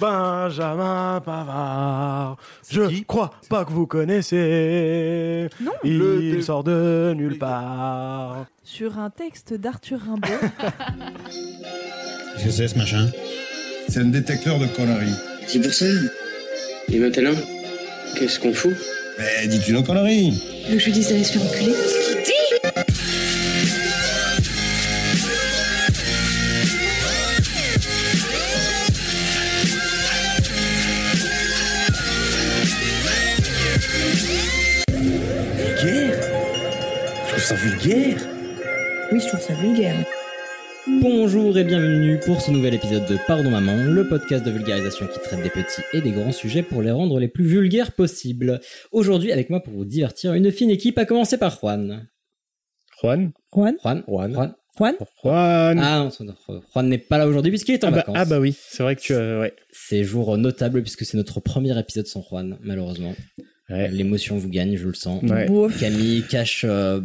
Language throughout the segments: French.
Benjamin Pavard, je crois pas que vous connaissez. Non. Il Le- sort de nulle part. Sur un texte d'Arthur Rimbaud. Qu'est-ce que c'est ce machin? C'est un détecteur de conneries. C'est pour ça. Et maintenant, qu'est-ce qu'on fout? Mais dis-tu nos conneries? Que je lui dise d'aller se faire enculer ça vulgaire Oui, je trouve ça vulgaire. Bonjour et bienvenue pour ce nouvel épisode de Pardon Maman, le podcast de vulgarisation qui traite des petits et des grands sujets pour les rendre les plus vulgaires possibles. Aujourd'hui, avec moi pour vous divertir, une fine équipe, à commencer par Juan. Juan? Juan? Juan? Juan. Juan? Juan? Juan Ah non, Juan n'est pas là aujourd'hui puisqu'il est en ah, bah, vacances. ah bah oui, c'est vrai que tu as... Ouais. C'est jour notable puisque c'est notre premier épisode sans Juan, malheureusement. Ouais. L'émotion vous gagne, je le sens. Ouais. Camille cache euh,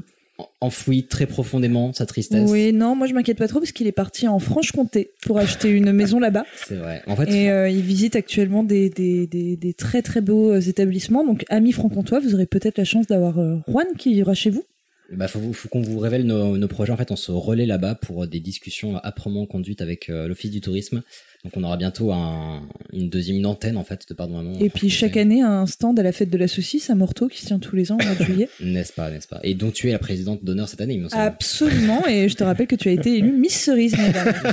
enfoui très profondément sa tristesse. Oui, non, moi je m'inquiète pas trop parce qu'il est parti en Franche-Comté pour acheter une maison là-bas. C'est vrai. En fait, Et euh, il visite actuellement des, des, des, des très très beaux euh, établissements. Donc, amis franc-comtois, vous aurez peut-être la chance d'avoir euh, Juan qui ira chez vous. Bah, faut, faut qu'on vous révèle nos, nos projets. En fait, on se relaie là-bas pour des discussions âprement conduites avec euh, l'Office du tourisme. Donc, on aura bientôt un, une deuxième une antenne, en fait, de Pardon Maman. Et puis, chaque année, un stand à la fête de la saucisse à Morteau qui se tient tous les ans au mois de juillet. N'est-ce pas, n'est-ce pas? Et dont tu es la présidente d'honneur cette année, il me semble. Absolument. Et je te rappelle que tu as été élue Miss Cerise.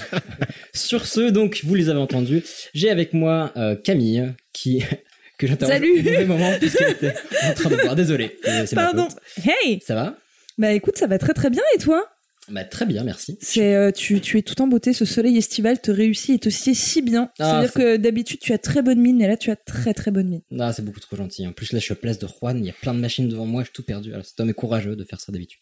Sur ce, donc, vous les avez entendus. J'ai avec moi euh, Camille, qui... que j'interroge Salut au mauvais moment puisqu'elle était en train de boire. Désolé. euh, Pardon. Hey Ça va? Bah écoute, ça va très très bien et toi? Bah, très bien, merci. C'est euh, tu, tu es tout en beauté, ce soleil estival te réussit et te sied si bien. Ah, C'est-à-dire c'est- que d'habitude tu as très bonne mine, mais là tu as très très bonne mine. Ah, c'est beaucoup trop gentil. En plus, là, je suis à place de Juan. Il y a plein de machines devant moi. Je suis tout perdu. Alors, cet homme est courageux de faire ça d'habitude.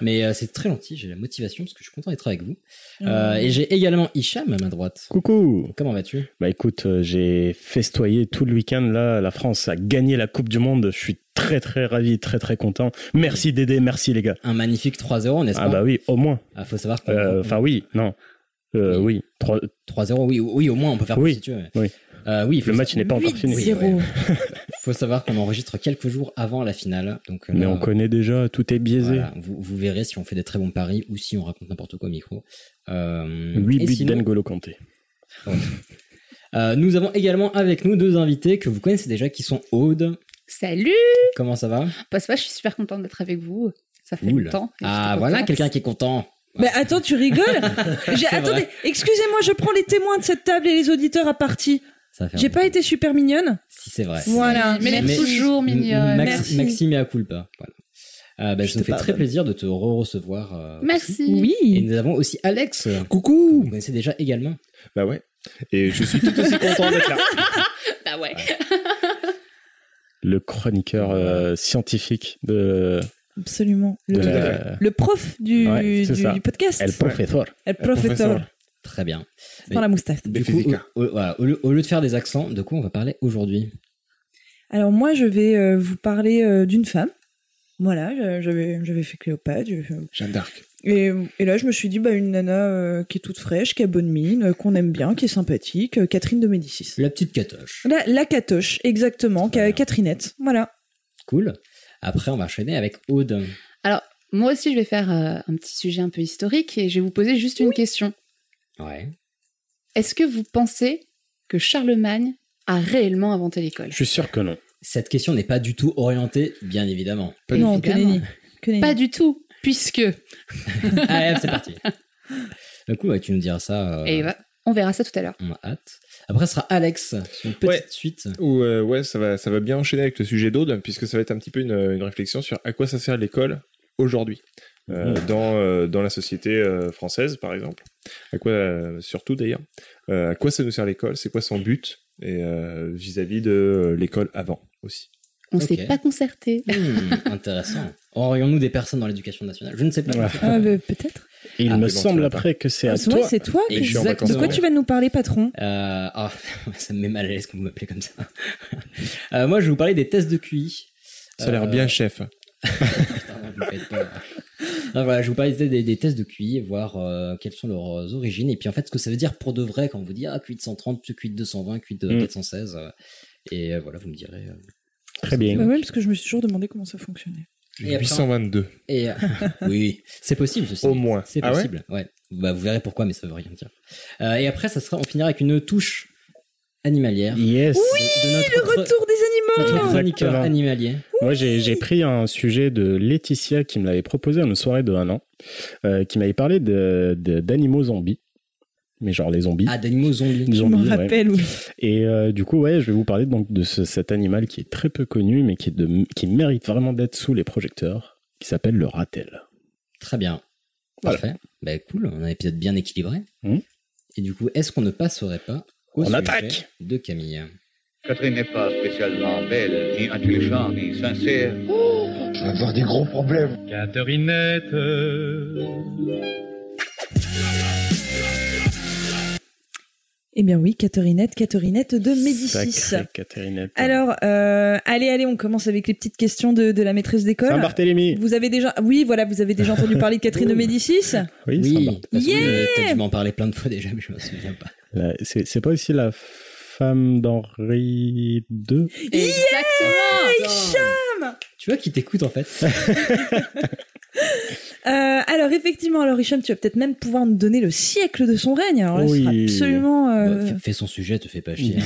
Mais euh, c'est très gentil. J'ai la motivation parce que je suis content d'être avec vous. Euh, et j'ai également Hicham à ma droite. Coucou Comment vas-tu? Bah écoute, euh, j'ai festoyé tout le week-end là. La France a gagné la Coupe du Monde. Je suis très très ravi, très très content. Merci Dédé, merci les gars. Un magnifique 3-0, n'est-ce Ah pas? bah oui, au moins. Ah, faut savoir que. Euh, Enfin oui, non. Euh, oui, Trois- 3-0, oui, oui, au moins, on peut faire Oui, plus si tu veux. oui. Euh, oui, le match n'est pas encore fini. 8-0. faut savoir qu'on enregistre quelques jours avant la finale. Donc, euh, Mais là, on connaît déjà, tout est biaisé. voilà, vous, vous verrez si on fait des très bons paris ou si on raconte n'importe quoi au micro. Euh, 8 et buts sinon- d'Engolo Kanté. Euh, nous avons également avec nous deux invités que vous connaissez déjà qui sont Aude. Salut Comment ça va? Bah ça va, je suis super contente d'être avec vous. Ça fait longtemps. Ah voilà quelqu'un qui est content. Mais attends, tu rigoles? Attendez, excusez-moi, je prends les témoins de cette table et les auditeurs à partie. J'ai pas été super mignonne Si c'est vrai. Voilà. Mais elle est Mais- toujours mignonne. Max- Merci. Maxime et à culpa. Voilà. Euh, bah, Je ça nous te fait très pardonne. plaisir de te re-recevoir. euh, aussi. Merci. Et Oui. nous avons aussi Alex. Vous Coucou connaissez déjà également. Bah ouais. Et je suis tout aussi content d'être là. Bah ouais. Le chroniqueur euh, scientifique de, Absolument. de Le, la... le prof du, Ouais, du, du podcast. El Professor. El professeur. Très bien. Sans la moustache. Du coup, au, au- voilà, au lieu, au lieu de faire des accents, de quoi on va parler aujourd'hui? Alors moi, je vais euh, vous parler euh, d'une femme. Voilà, je- j'avais j'avais fait Cléopâtre. fait- Jeanne d'Arc. Et, et là, je me suis dit, bah, une nana euh, qui est toute fraîche, qui a bonne mine, euh, qu'on aime bien, qui est sympathique, euh, Catherine de Médicis. La petite catoche. La, la catoche, exactement. Catherinette. Voilà. Cool. Après, on va enchaîner avec Aude. Alors, moi aussi, je vais faire euh, un petit sujet un peu historique et je vais vous poser juste une question. Ouais. Est-ce que vous pensez que Charlemagne a réellement inventé l'école? Je suis sûr que non. Cette question n'est pas du tout orientée, bien évidemment. Pas non, que nenni. Que nenni. Pas du tout, puisque... Allez, hop, c'est parti. Du coup, ouais, tu nous diras ça. euh, Et bah, on verra ça tout à l'heure. On a hâte. Après, ce sera Alex, une petite Ouais. suite. Ou euh, ouais, ça va, ça va bien enchaîner avec le sujet d'Aude, puisque ça va être un petit peu une, une réflexion sur à quoi ça sert l'école aujourd'hui. Euh, dans, euh, dans la société euh, française, par exemple. À quoi, euh, surtout d'ailleurs, euh, à quoi ça nous sert l'école, c'est quoi son but, et euh, vis-à-vis de l'école avant aussi. On Ok. s'est pas concerté. Hmm, intéressant. Aurions-nous des personnes dans l'éducation nationale? Je ne sais pas. Ouais. Ah, peut-être. Il Ah, me bon, semble après que c'est Ah, à toi. c'est toi. Que- vacances. De quoi tu vas nous parler, patron? Euh, ah, ça me met mal à l'aise quand vous m'appelez comme ça. Euh, moi, je vais vous parler des tests de QI. Ça a l'air Euh, bien, chef. Putain, vous me faites peur. Alors voilà, je vous parlais des, des tests de QI, voir euh, quelles sont leurs origines, et puis en fait ce que ça veut dire pour de vrai quand on vous dit ah QI de 130, QI de 220, QI de Mm. 416, euh, et euh, voilà, vous me direz. euh, Très bien. Bah ouais, parce que je me suis toujours demandé comment ça fonctionnait. Et après, 822. Et euh, oui, c'est possible ceci. Au moins. C'est Ah ouais possible. ouais. Bah, vous verrez pourquoi, mais ça veut rien dire. Euh, et après, ça sera, on finira avec une touche animalière. Yes. de, de notre, Le retour des notre animaux chroniqueur animalier. Moi, j'ai j'ai pris un sujet de Laetitia qui me l'avait proposé à une soirée de un an, euh, qui m'avait parlé de- de- d'animaux zombies. Mais genre les zombies. Ah, d'animaux zombies. Je me zombies, ouais. rappelle, oui. Et euh, du coup, ouais, je vais vous parler donc de ce- cet animal qui est très peu connu, mais qui, est de, qui mérite vraiment d'être sous les projecteurs, qui s'appelle le ratel. Très bien. Voilà. Parfait. Bah cool, on a un épisode bien équilibré. Mhm. Et du coup, est-ce qu'on ne passerait pas au On sujet attaque de Camille Catherine n'est pas spécialement belle, ni intelligente, ni sincère. Je vais avoir des gros problèmes. Catherinette. Eh bien oui, Catherinette, Catherinette de Médicis. Sacrée Catherinette. Alors, euh, allez, allez, on commence avec les petites questions de, de la maîtresse d'école. Saint-Barthélemy. Vous avez déjà, oui, voilà, vous avez déjà entendu parler de Catherine de Médicis. Oui, Oui, parce que Yeah euh, t'as dû m'en parler plein de fois déjà, mais je me souviens pas. C'est pas aussi la femme d'Henri II Exactement yeah, Tu vois qui t'écoute en fait. Euh, alors effectivement, alors Hicham, tu vas peut-être même pouvoir nous donner le siècle de son règne. Alors là, sera absolument. Euh... Bah, fais, son sujet, te fais pas chier.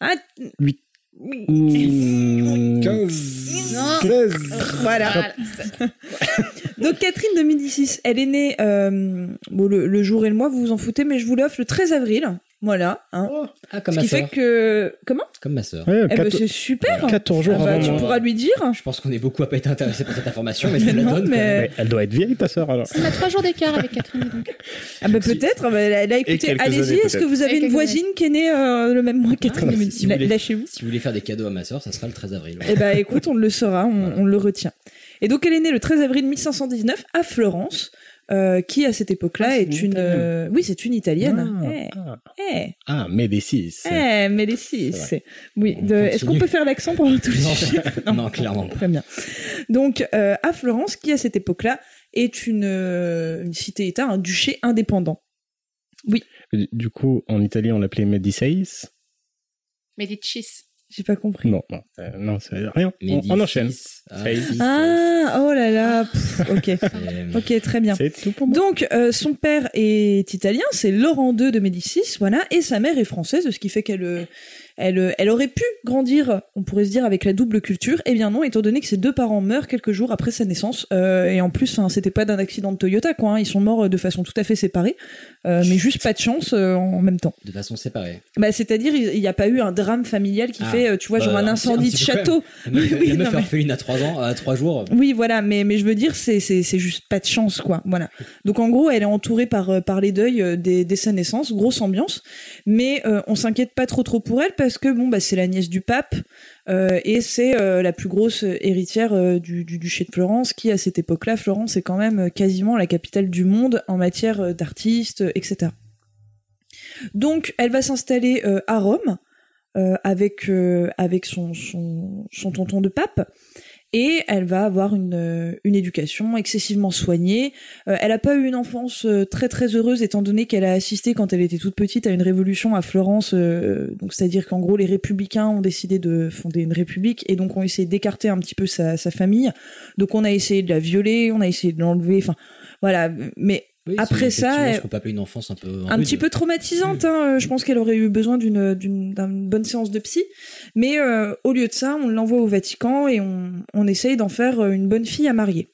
Hein. Mmh, 15. Non. Voilà. Donc Catherine de Médicis, elle est née euh, bon, le, le jour et le mois, vous vous en foutez, mais je vous l'offre le 13 avril. Voilà. Hein. Ah, comme Ce ma qui sœur. fait que comment? Comme ma sœur. Ouais, Eh ben, c'est super. 14 jours Ah bah, avant tu moi. pourras lui dire. Je pense qu'on est beaucoup à pas être intéressé par cette information, mais la donne. mais- Elle doit être vieille, ta sœur, alors. On a trois jours d'écart avec Catherine. Donc. Ah bah peut-être. bah, là, écoutez, allez-y. Est-ce que vous avez une voisine qui est née euh, le même mois que Catherine? Ah, bah, si Lâchez-vous. Si vous voulez faire des cadeaux à ma sœur, ça sera le 13 avril. Eh ben écoute, on le saura, on, on le retient. Et donc elle est née le 13 avril 1519 à Florence, euh, qui à cette époque-là Ah, est une euh, oui c'est une italienne. Ah, Eh, ah. eh, Ah, Médicis. eh, Médicis. Oui. Est-ce qu'on peut faire l'accent pendant tout le Non, sujet non, clairement pas. Très bien. Donc euh, à Florence, qui à cette époque-là est une, une cité-État, un duché indépendant. Du- Du coup, en Italie, on l'appelait Médicis. Medicis. J'ai pas compris. Non, non, euh, non, c'est rien. On, enchaîne. Ah, Ça Ah, oh là là. pff, ok. euh, Ok, très bien. C'est tout pour moi. Donc, euh, son père est italien, c'est Laurent II de Médicis, voilà, et sa mère est française, ce qui fait qu'elle euh, elle, euh, elle aurait pu grandir, on pourrait se dire, avec la double culture. Eh bien non, étant donné que ses deux parents meurent quelques jours après sa naissance, euh, et en plus, c'était pas d'un accident de Toyota, quoi, hein, ils sont morts euh, de façon tout à fait séparée, euh, mais juste pas de chance euh, en même temps. De façon séparée. Bah, c'est-à-dire, il n'y a pas eu un drame familial qui Ah, fait, tu vois, bah, genre un incendie un de château. La meuf, Oui, oui, la meuf non, est mais- orpheline à 3 ans, à 3 jours. Oui, voilà, mais, mais je veux dire, c'est, c'est, c'est juste pas de chance, quoi. Voilà. Donc en gros, elle est entourée par, par les deuils dès sa naissance, grosse ambiance. Mais on s'inquiète pas trop trop pour elle parce que bon, bah, c'est la nièce du pape euh, et c'est euh, la plus grosse héritière euh, du, du duché de Florence, qui à cette époque-là, Florence est quand même quasiment la capitale du monde en matière d'artistes, etc. Donc elle va s'installer à Rome avec, son, son tonton de pape et elle va avoir une, euh, une éducation excessivement soignée. Euh, elle n'a pas eu une enfance euh, très très heureuse étant donné qu'elle a assisté quand elle était toute petite à une révolution à Florence. euh, donc c'est-à-dire qu'en gros les républicains ont décidé de fonder une république et donc ont essayé d'écarter un petit peu sa, sa famille. Donc on a essayé de la violer, on a essayé de l'enlever. Enfin voilà, mais Oui, Après ça, ce qu'on peut appeler une enfance un peu. un rude. petit peu traumatisante. Hein. Euh, Je pense qu'elle aurait eu besoin d'une bonne séance de psy. Mais euh, au lieu de ça, on l'envoie au Vatican et on, on essaye d'en faire euh, une bonne fille à marier.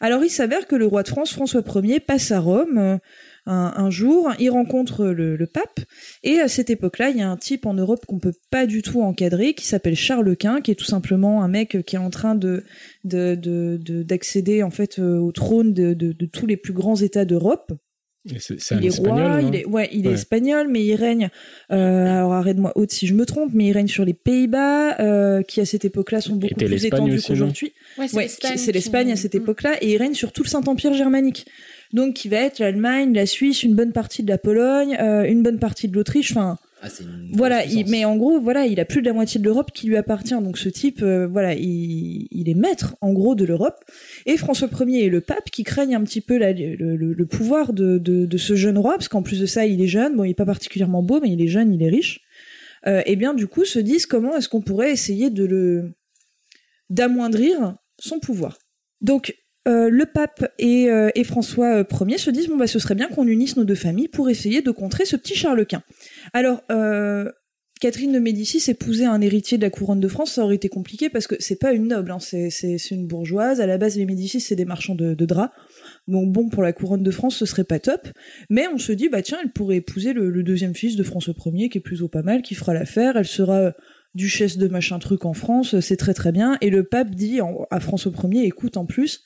Alors il s'avère que le roi de France, François Ier, passe à Rome un, un jour, il rencontre le, le pape, et à cette époque-là, il y a un type en Europe qu'on peut pas du tout encadrer, qui s'appelle Charles Quint, qui est tout simplement un mec qui est en train de de- de- de- d'accéder en fait euh, au trône de, de, de tous les plus grands États d'Europe il est espagnol. roi, il est, ouais, il est Ouais. espagnol, mais il règne. Euh, alors arrête-moi haute si je me trompe, mais il règne sur les Pays-Bas, euh, qui à cette époque-là sont beaucoup plus étendus qu'aujourd'hui. Ouais, c'est Ouais, l'Espagne c'est qui- l'Espagne à cette Mm. époque-là, et il règne sur tout le Saint-Empire germanique. Donc qui va être l'Allemagne, la Suisse, une bonne partie de la Pologne, euh, une bonne partie de l'Autriche. Enfin, Ah, Voilà, il- mais en gros, voilà, il a plus de la moitié de l'Europe qui lui appartient. Donc ce type, euh, voilà, il, il est maître en gros de l'Europe. Et François Ier et le pape qui craignent un petit peu la- le, le- le pouvoir de, de, de ce jeune roi, parce qu'en plus de ça, il est jeune. Bon, il est pas particulièrement beau, mais il est jeune, il est riche. Euh, et bien du coup, se disent comment est-ce qu'on pourrait essayer de le d'amoindrir son pouvoir. Donc euh, le pape et, euh, et François euh, Ier se disent bon bah ce serait bien qu'on unisse nos deux familles pour essayer de contrer ce petit Charles Quint. Alors euh, Catherine de Médicis épouser un héritier de la couronne de France, ça aurait été compliqué parce que c'est pas une noble, hein, c'est, une bourgeoise. À la base, les Médicis, c'est des marchands de, de draps. Donc bon, pour la couronne de France, ce serait pas top. Mais on se dit, bah tiens, elle pourrait épouser le, le deuxième fils de François Ier, qui est plutôt pas mal, qui fera l'affaire. Elle sera euh, duchesse de machin truc en France, c'est très très bien. Et le pape dit à François Ier, écoute, en plus,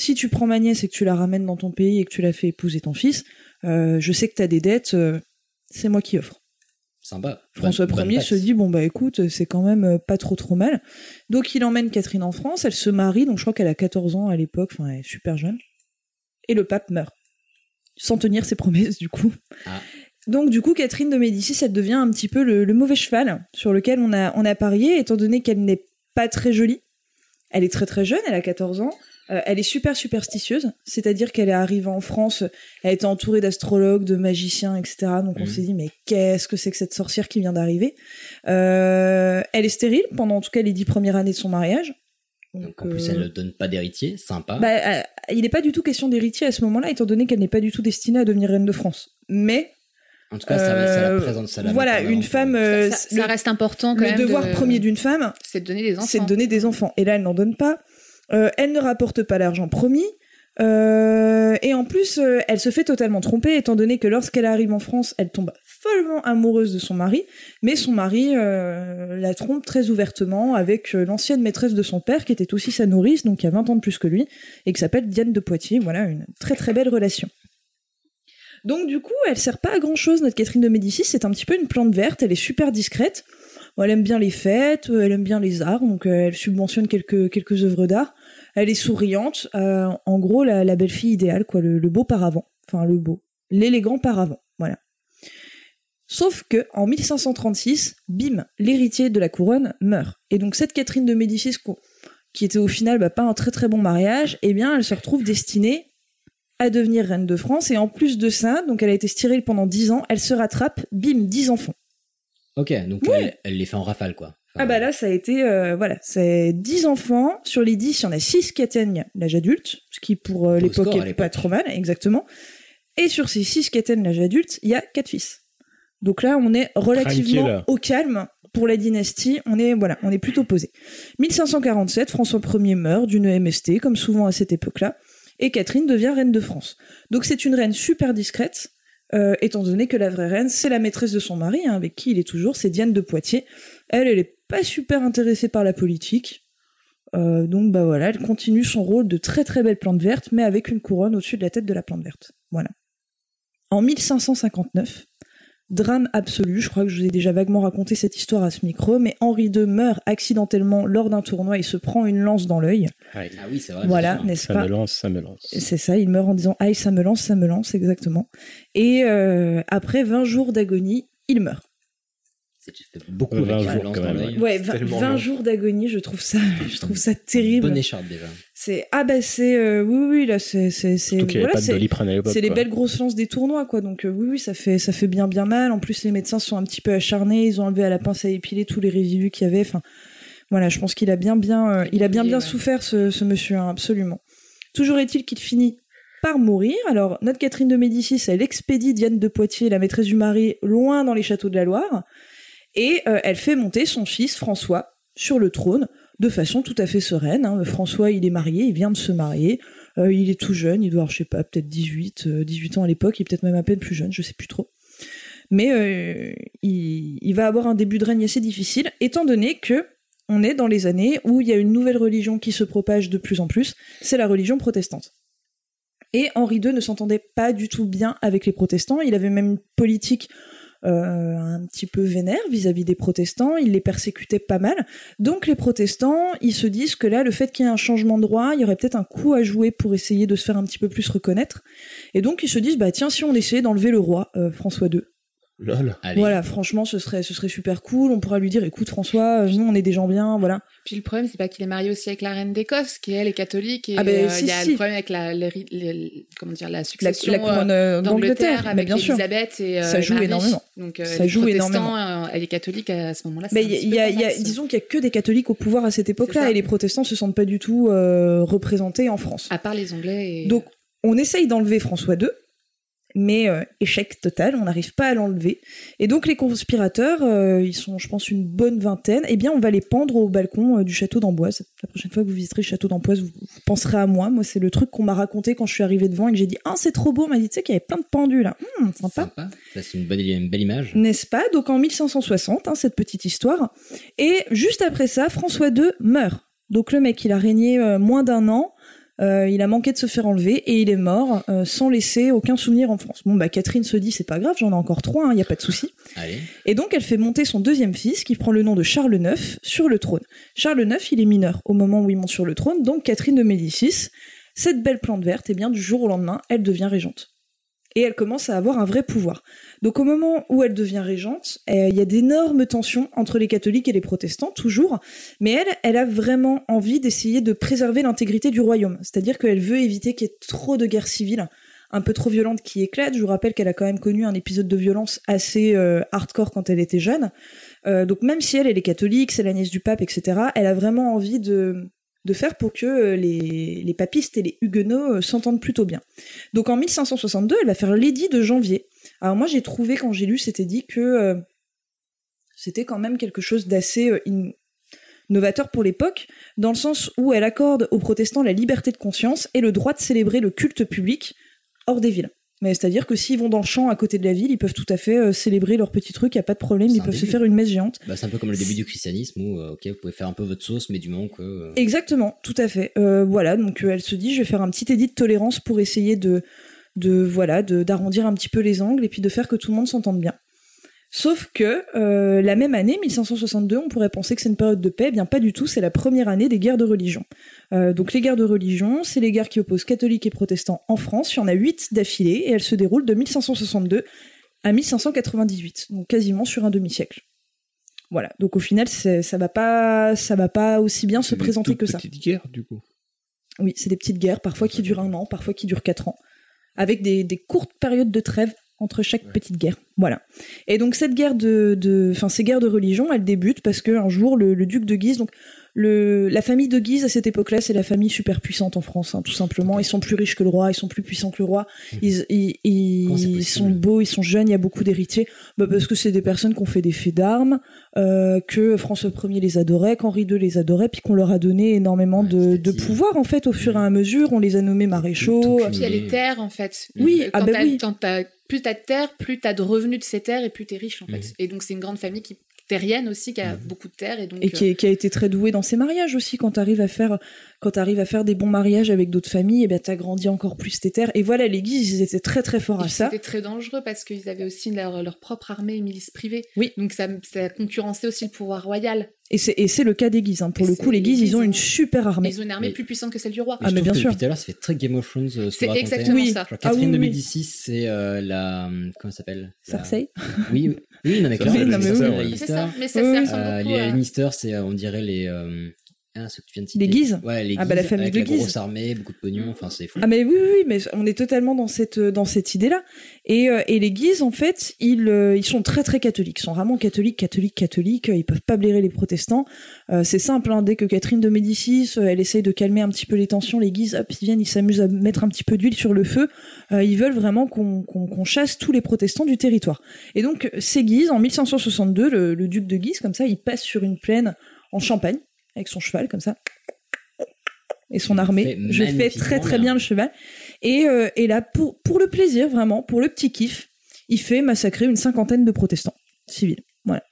si tu prends ma nièce et que tu la ramènes dans ton pays et que tu la fais épouser ton fils, euh, je sais que t'as des dettes, euh, c'est moi qui offre. Sympa. François Ier se dit bon bah écoute c'est quand même euh, pas trop trop mal. Donc il emmène Catherine en France elle se marie donc je crois qu'elle a 14 ans à l'époque enfin elle est super jeune. Et le pape meurt. Sans tenir ses promesses du coup. Ah. donc du coup Catherine de Médicis elle devient un petit peu le, le mauvais cheval sur lequel on a on a parié étant donné qu'elle n'est pas très jolie. Elle est très très jeune elle a 14 ans Euh, elle est super superstitieuse, c'est-à-dire qu'elle est arrivée en France, elle était entourée d'astrologues, de magiciens, etc. Donc on Mhm. s'est dit mais qu'est-ce que c'est que cette sorcière qui vient d'arriver? Euh, Elle est stérile pendant en tout cas les dix premières années de son mariage. Donc, en plus, euh, elle ne donne pas d'héritier. Sympa. bah, euh, il n'est pas du tout question d'héritier à ce moment-là, étant donné qu'elle n'est pas du tout destinée à devenir reine de France. Mais en tout cas, ça, ça la euh, présente. Ça la voilà, une femme, euh, ça, ça le, reste important quand le même. devoir de- premier d'une femme, c'est de donner des enfants. c'est de donner des enfants. Et là, elle n'en donne pas. Euh, elle ne rapporte pas l'argent promis. Euh, et en plus, euh, elle se fait totalement tromper, étant donné que lorsqu'elle arrive en France, elle tombe follement amoureuse de son mari, mais son mari la trompe très ouvertement avec l'ancienne maîtresse de son père, qui était aussi sa nourrice, donc qui a 20 ans de plus que lui, et qui s'appelle Diane de Poitiers. Voilà, une très très belle relation. Donc du coup, elle sert pas à grand chose, notre Catherine de Médicis, c'est un petit peu une plante verte, elle est super discrète. Elle aime bien les fêtes, elle aime bien les arts, donc elle subventionne quelques œuvres d'art. Elle est souriante, euh, en gros la, la belle fille idéale, quoi, le, le beau paravent, enfin le beau, l'élégant paravent, voilà. Sauf que en 1536, bim, l'héritier de la couronne meurt. Et donc cette Catherine de Médicis, qui était au final bah, pas un très très bon mariage, eh bien elle se retrouve destinée à devenir reine de France. Et en plus de ça, donc elle a été stérile pendant 10 ans, elle se rattrape, bim, 10 enfants. Ok, donc elle, elle les fait en rafale, quoi. Enfin, Ah bah là, ça a été, euh, voilà, c'est 10 enfants. Sur les 10, il y en a 6 qui atteignent l'âge adulte, ce qui pour euh, l'époque score à est l'époque. pas trop mal, exactement. Et sur ces 6 qui atteignent l'âge adulte, il y a 4 fils. Donc là, on est relativement Tranquille. au calme pour la dynastie. On est, voilà, on est plutôt posé. 1547, François Ier meurt d'une MST, comme souvent à cette époque-là, et Catherine devient reine de France. Donc c'est une reine super discrète, euh, étant donné que la vraie reine, c'est la maîtresse de son mari, hein, avec qui il est toujours, c'est Diane de Poitiers. Elle, elle est pas super intéressée par la politique. Euh, donc bah voilà, elle continue son rôle de très très belle plante verte, mais avec une couronne au-dessus de la tête de la plante verte. Voilà. En 1559, drame absolu, je crois que je vous ai déjà vaguement raconté cette histoire à ce micro, mais Henri II meurt accidentellement lors d'un tournoi et se prend une lance dans l'œil. Ah oui, c'est vrai. Voilà, Ça me lance, ça me lance. c'est ça, il meurt en disant Aïe, ça me lance, ça me lance, exactement. Et euh, après 20 jours d'agonie, il meurt. C'est tu fais beaucoup 20 avec jours, quand même. Ouais, C'est 20, tellement 20 long. jours d'agonie, je trouve ça, je trouve ça terrible. Bonne écharpe déjà. C'est ah bah c'est euh, oui oui là c'est c'est c'est voilà, de les belles grosses lances des tournois quoi donc euh, oui oui ça fait ça fait bien bien mal en plus les médecins sont un petit peu acharnés ils ont enlevé à la pince à épiler tous les résidus qu'il y avait enfin voilà je pense qu'il a bien bien euh, il a bien bien ouais. souffert ce, ce monsieur hein, absolument toujours est-il qu'il finit par mourir alors notre Catherine de Médicis elle expédie Diane de Poitiers la maîtresse du mari loin dans les châteaux de la Loire et euh, elle fait monter son fils François sur le trône de façon tout à fait sereine. hein. François, il est marié, il vient de se marier, euh, il est tout jeune, il doit avoir, je sais pas, peut-être 18, euh, 18 ans à l'époque, il est peut-être même à peine plus jeune, je sais plus trop. Mais euh, il, va avoir un début de règne assez difficile, étant donné que on est dans les années où il y a une nouvelle religion qui se propage de plus en plus, c'est la religion protestante. Et Henri II ne s'entendait pas du tout bien avec les protestants, il avait même une politique euh, un petit peu vénère vis-à-vis des protestants, il les persécutait pas mal. Donc les protestants, ils se disent que là, le fait qu'il y ait un changement de roi, il y aurait peut-être un coup à jouer pour essayer de se faire un petit peu plus reconnaître. Et donc ils se disent, bah tiens, si on essayait d'enlever le roi, euh, François II. Lol. Allez. Voilà, franchement, ce serait, ce serait super cool. On pourra lui dire, écoute François, euh, nous on est des gens bien, voilà. Puis le problème, c'est pas qu'il est marié aussi avec la reine d'Écosse, qui elle est catholique, et Ah ben, euh, si, il y a si. le problème avec la, les- les- comment dire, la La, succession la couronne euh, d'Angleterre, avec bien sûr. Elisabeth et euh, Ça joue Marie. énormément. Donc euh, Ça joue énormément. euh, elle est catholique à ce moment-là. Mais y a, y disons qu'il y a que des catholiques au pouvoir à cette époque-là et les protestants se sentent pas du tout euh, représentés en France. À part les Anglais. Et... Donc, on essaye d'enlever François II, mais euh, échec total, on n'arrive pas à l'enlever. Et donc, les conspirateurs, euh, ils sont, je pense, une bonne vingtaine, eh bien, on va les pendre au balcon euh, du château d'Amboise. La prochaine fois que vous visiterez le château d'Amboise, vous, vous penserez à moi. Moi, c'est le truc qu'on m'a raconté quand je suis arrivée devant et que j'ai dit Ah, c'est trop beau. On m'a dit, tu sais, qu'il y avait plein de pendus là. Hum, sympa. Sympa. Ça, c'est une, belle image. N'est-ce pas? Donc en 1560, hein, cette petite histoire. Et juste après ça, François II meurt. Donc le mec, il a régné moins d'un an. Euh, il a manqué de se faire enlever et il est mort euh, sans laisser aucun souvenir en France. Bon bah Catherine se dit c'est pas grave, j'en ai encore trois, il y a pas de souci. Allez. Et donc elle fait monter son deuxième fils qui prend le nom de Charles IX sur le trône. Charles IX, il est mineur au moment où il monte sur le trône, donc Catherine de Médicis, cette belle plante verte, et bien du jour au lendemain, elle devient régente. Et elle commence à avoir un vrai pouvoir. Donc au moment où elle devient régente, euh, il y a d'énormes tensions entre les catholiques et les protestants, toujours. Mais elle, elle a vraiment envie d'essayer de préserver l'intégrité du royaume. C'est-à-dire qu'elle veut éviter qu'il y ait trop de guerres civiles un peu trop violentes qui éclatent. Je vous rappelle qu'elle a quand même connu un épisode de violence assez euh, hardcore quand elle était jeune. Euh, donc même si elle, elle est catholique, c'est la nièce du pape, etc., elle a vraiment envie de, de faire pour que euh, les, papistes et les huguenots euh, s'entendent plutôt bien. Donc en 1562, elle va faire l'édit de janvier. Alors moi j'ai trouvé quand j'ai lu cet édit que euh, c'était quand même quelque chose d'assez novateur pour l'époque, dans le sens où elle accorde aux protestants la liberté de conscience et le droit de célébrer le culte public hors des villes. Mais c'est-à-dire que s'ils vont dans le champ à côté de la ville, ils peuvent tout à fait euh, célébrer leur petit truc, il n'y a pas de problème, ils peuvent se faire une messe géante. Bah, c'est un peu comme le début du christianisme où, euh, ok, vous pouvez faire un peu votre sauce, mais du moment que. euh, Exactement, tout à fait. Euh, voilà, donc euh, elle se dit, je vais faire un petit édit de tolérance pour essayer de, de voilà, de d'arrondir un petit peu les angles et puis de faire que tout le monde s'entende bien. Sauf que euh, la même année, 1562, on pourrait penser que c'est une période de paix. Eh bien, pas du tout. C'est la première année des guerres de religion. Euh, donc, les guerres de religion, c'est les guerres qui opposent catholiques et protestants en France. Il y en a huit d'affilée et elles se déroulent de 1562 à 1598, donc quasiment sur un demi-siècle. Voilà. Donc, au final, c'est- ça va pas, ça va pas aussi bien se C'est des présenter que ça. petites guerres, du coup. Oui, c'est des petites guerres, parfois qui durent un an, parfois qui durent quatre ans, avec des, des courtes périodes de trêve entre chaque petite guerre. Voilà. Et donc cette guerre de, de, enfin ces guerres de religion, elles débutent parce que un jour le, le duc de Guise, donc le, la famille de Guise à cette époque-là, c'est la famille super puissante en France, hein, tout simplement. Ils sont plus riches que le roi, ils sont plus puissants que le roi. Ils, ils, sont beaux, ils sont jeunes, il y a beaucoup d'héritiers. Bah, parce que c'est des personnes qui ont fait des faits d'armes, euh, que François Ier les adorait, qu'Henri II les adorait, puis qu'on leur a donné énormément de, pouvoir en fait au fur et à mesure. On les a nommés maréchaux. Tout Puis il y a les terres, en fait. Oui, Euh, ah quand bah t'as- oui. Plus t'as de terres, plus t'as de revenus de ces terres et plus t'es riche, en fait. Mhm. Et donc, c'est une grande famille qui terrienne aussi, qui a Mhm. beaucoup de terres. Et, donc, et qui, est- qui a été très doué dans ses mariages aussi. Quand t'arrives à faire, quand t'arrives à faire des bons mariages avec d'autres familles, et ben t'as grandi encore plus tes terres. Et voilà, les Guises, ils étaient très très forts Et à ça. C'était très dangereux parce qu'ils avaient aussi leur, leur propre armée et milice privée. Oui. Donc ça, ça concurrençait aussi le pouvoir royal. Et c'est et c'est le cas des Guises. hein. Pour Et le coup, les Guises, ils ont une super armée. Ils ont une armée Mais- plus puissante que celle du roi. Mais Ah, je mais bien que sûr. Depuis tout à l'heure, ça fait très Game of Thrones. euh, ce C'est exactement Oui. ça. Genre, Ah Catherine oui, de. Médicis, c'est euh, la. Comment ça s'appelle? Cersei oui, oui, non, mais Ça, clairement, les la Lannister, Cersei, les ouais. Lannister. C'est ça, mais ça, Oui, oui. Euh, beaucoup les à- Lannister, c'est, euh, on dirait les. Euh, Ah, ceux que tu viens de citer. Les Guises? Ouais, les Ah, bah, la famille avec de la Guise. grosse armée, beaucoup de pognon, enfin, c'est fou. Ah mais oui, oui, oui, mais on est totalement dans cette dans cette idée-là. Et, euh, et les Guises, en fait, ils euh, ils sont très très catholiques. Ils sont vraiment catholiques, catholiques, catholiques. Ils peuvent pas blairer les protestants. Euh, c'est simple. Hein, dès que Catherine de Médicis, euh, elle essaye de calmer un petit peu les tensions, les Guises, hop, ils viennent, ils s'amusent à mettre un petit peu d'huile sur le feu. Euh, ils veulent vraiment qu'on qu'on qu'on chasse tous les protestants du territoire. Et donc ces Guises, en 1562, le, le duc de Guise, comme ça, il passe sur une plaine en Champagne avec son cheval, comme ça. Et son armée. Je fais très très bien. le cheval. Et, euh, et là, pour, pour le plaisir, vraiment, pour le petit kiff, il fait massacrer une cinquantaine de protestants civils. Voilà.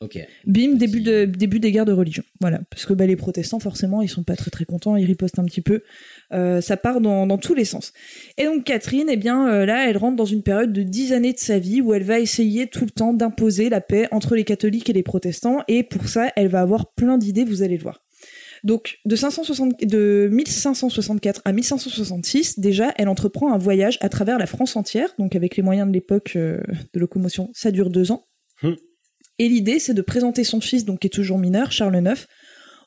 Bim, début, de, début des guerres de religion. Voilà. Parce que bah, les protestants, forcément, ils sont pas très très contents, ils ripostent un petit peu. Euh, ça part dans, dans tous les sens. Et donc Catherine, eh bien euh, là, elle rentre dans une période de dix années de sa vie où elle va essayer tout le temps d'imposer la paix entre les catholiques et les protestants. Et pour ça, elle va avoir plein d'idées, vous allez le voir. Donc de, 560, de 1564 à 1566, déjà, elle entreprend un voyage à travers la France entière. Donc avec les moyens de l'époque euh, de locomotion, ça dure deux ans. Hmm. Et l'idée, c'est de présenter son fils, donc qui est toujours mineur, Charles IX,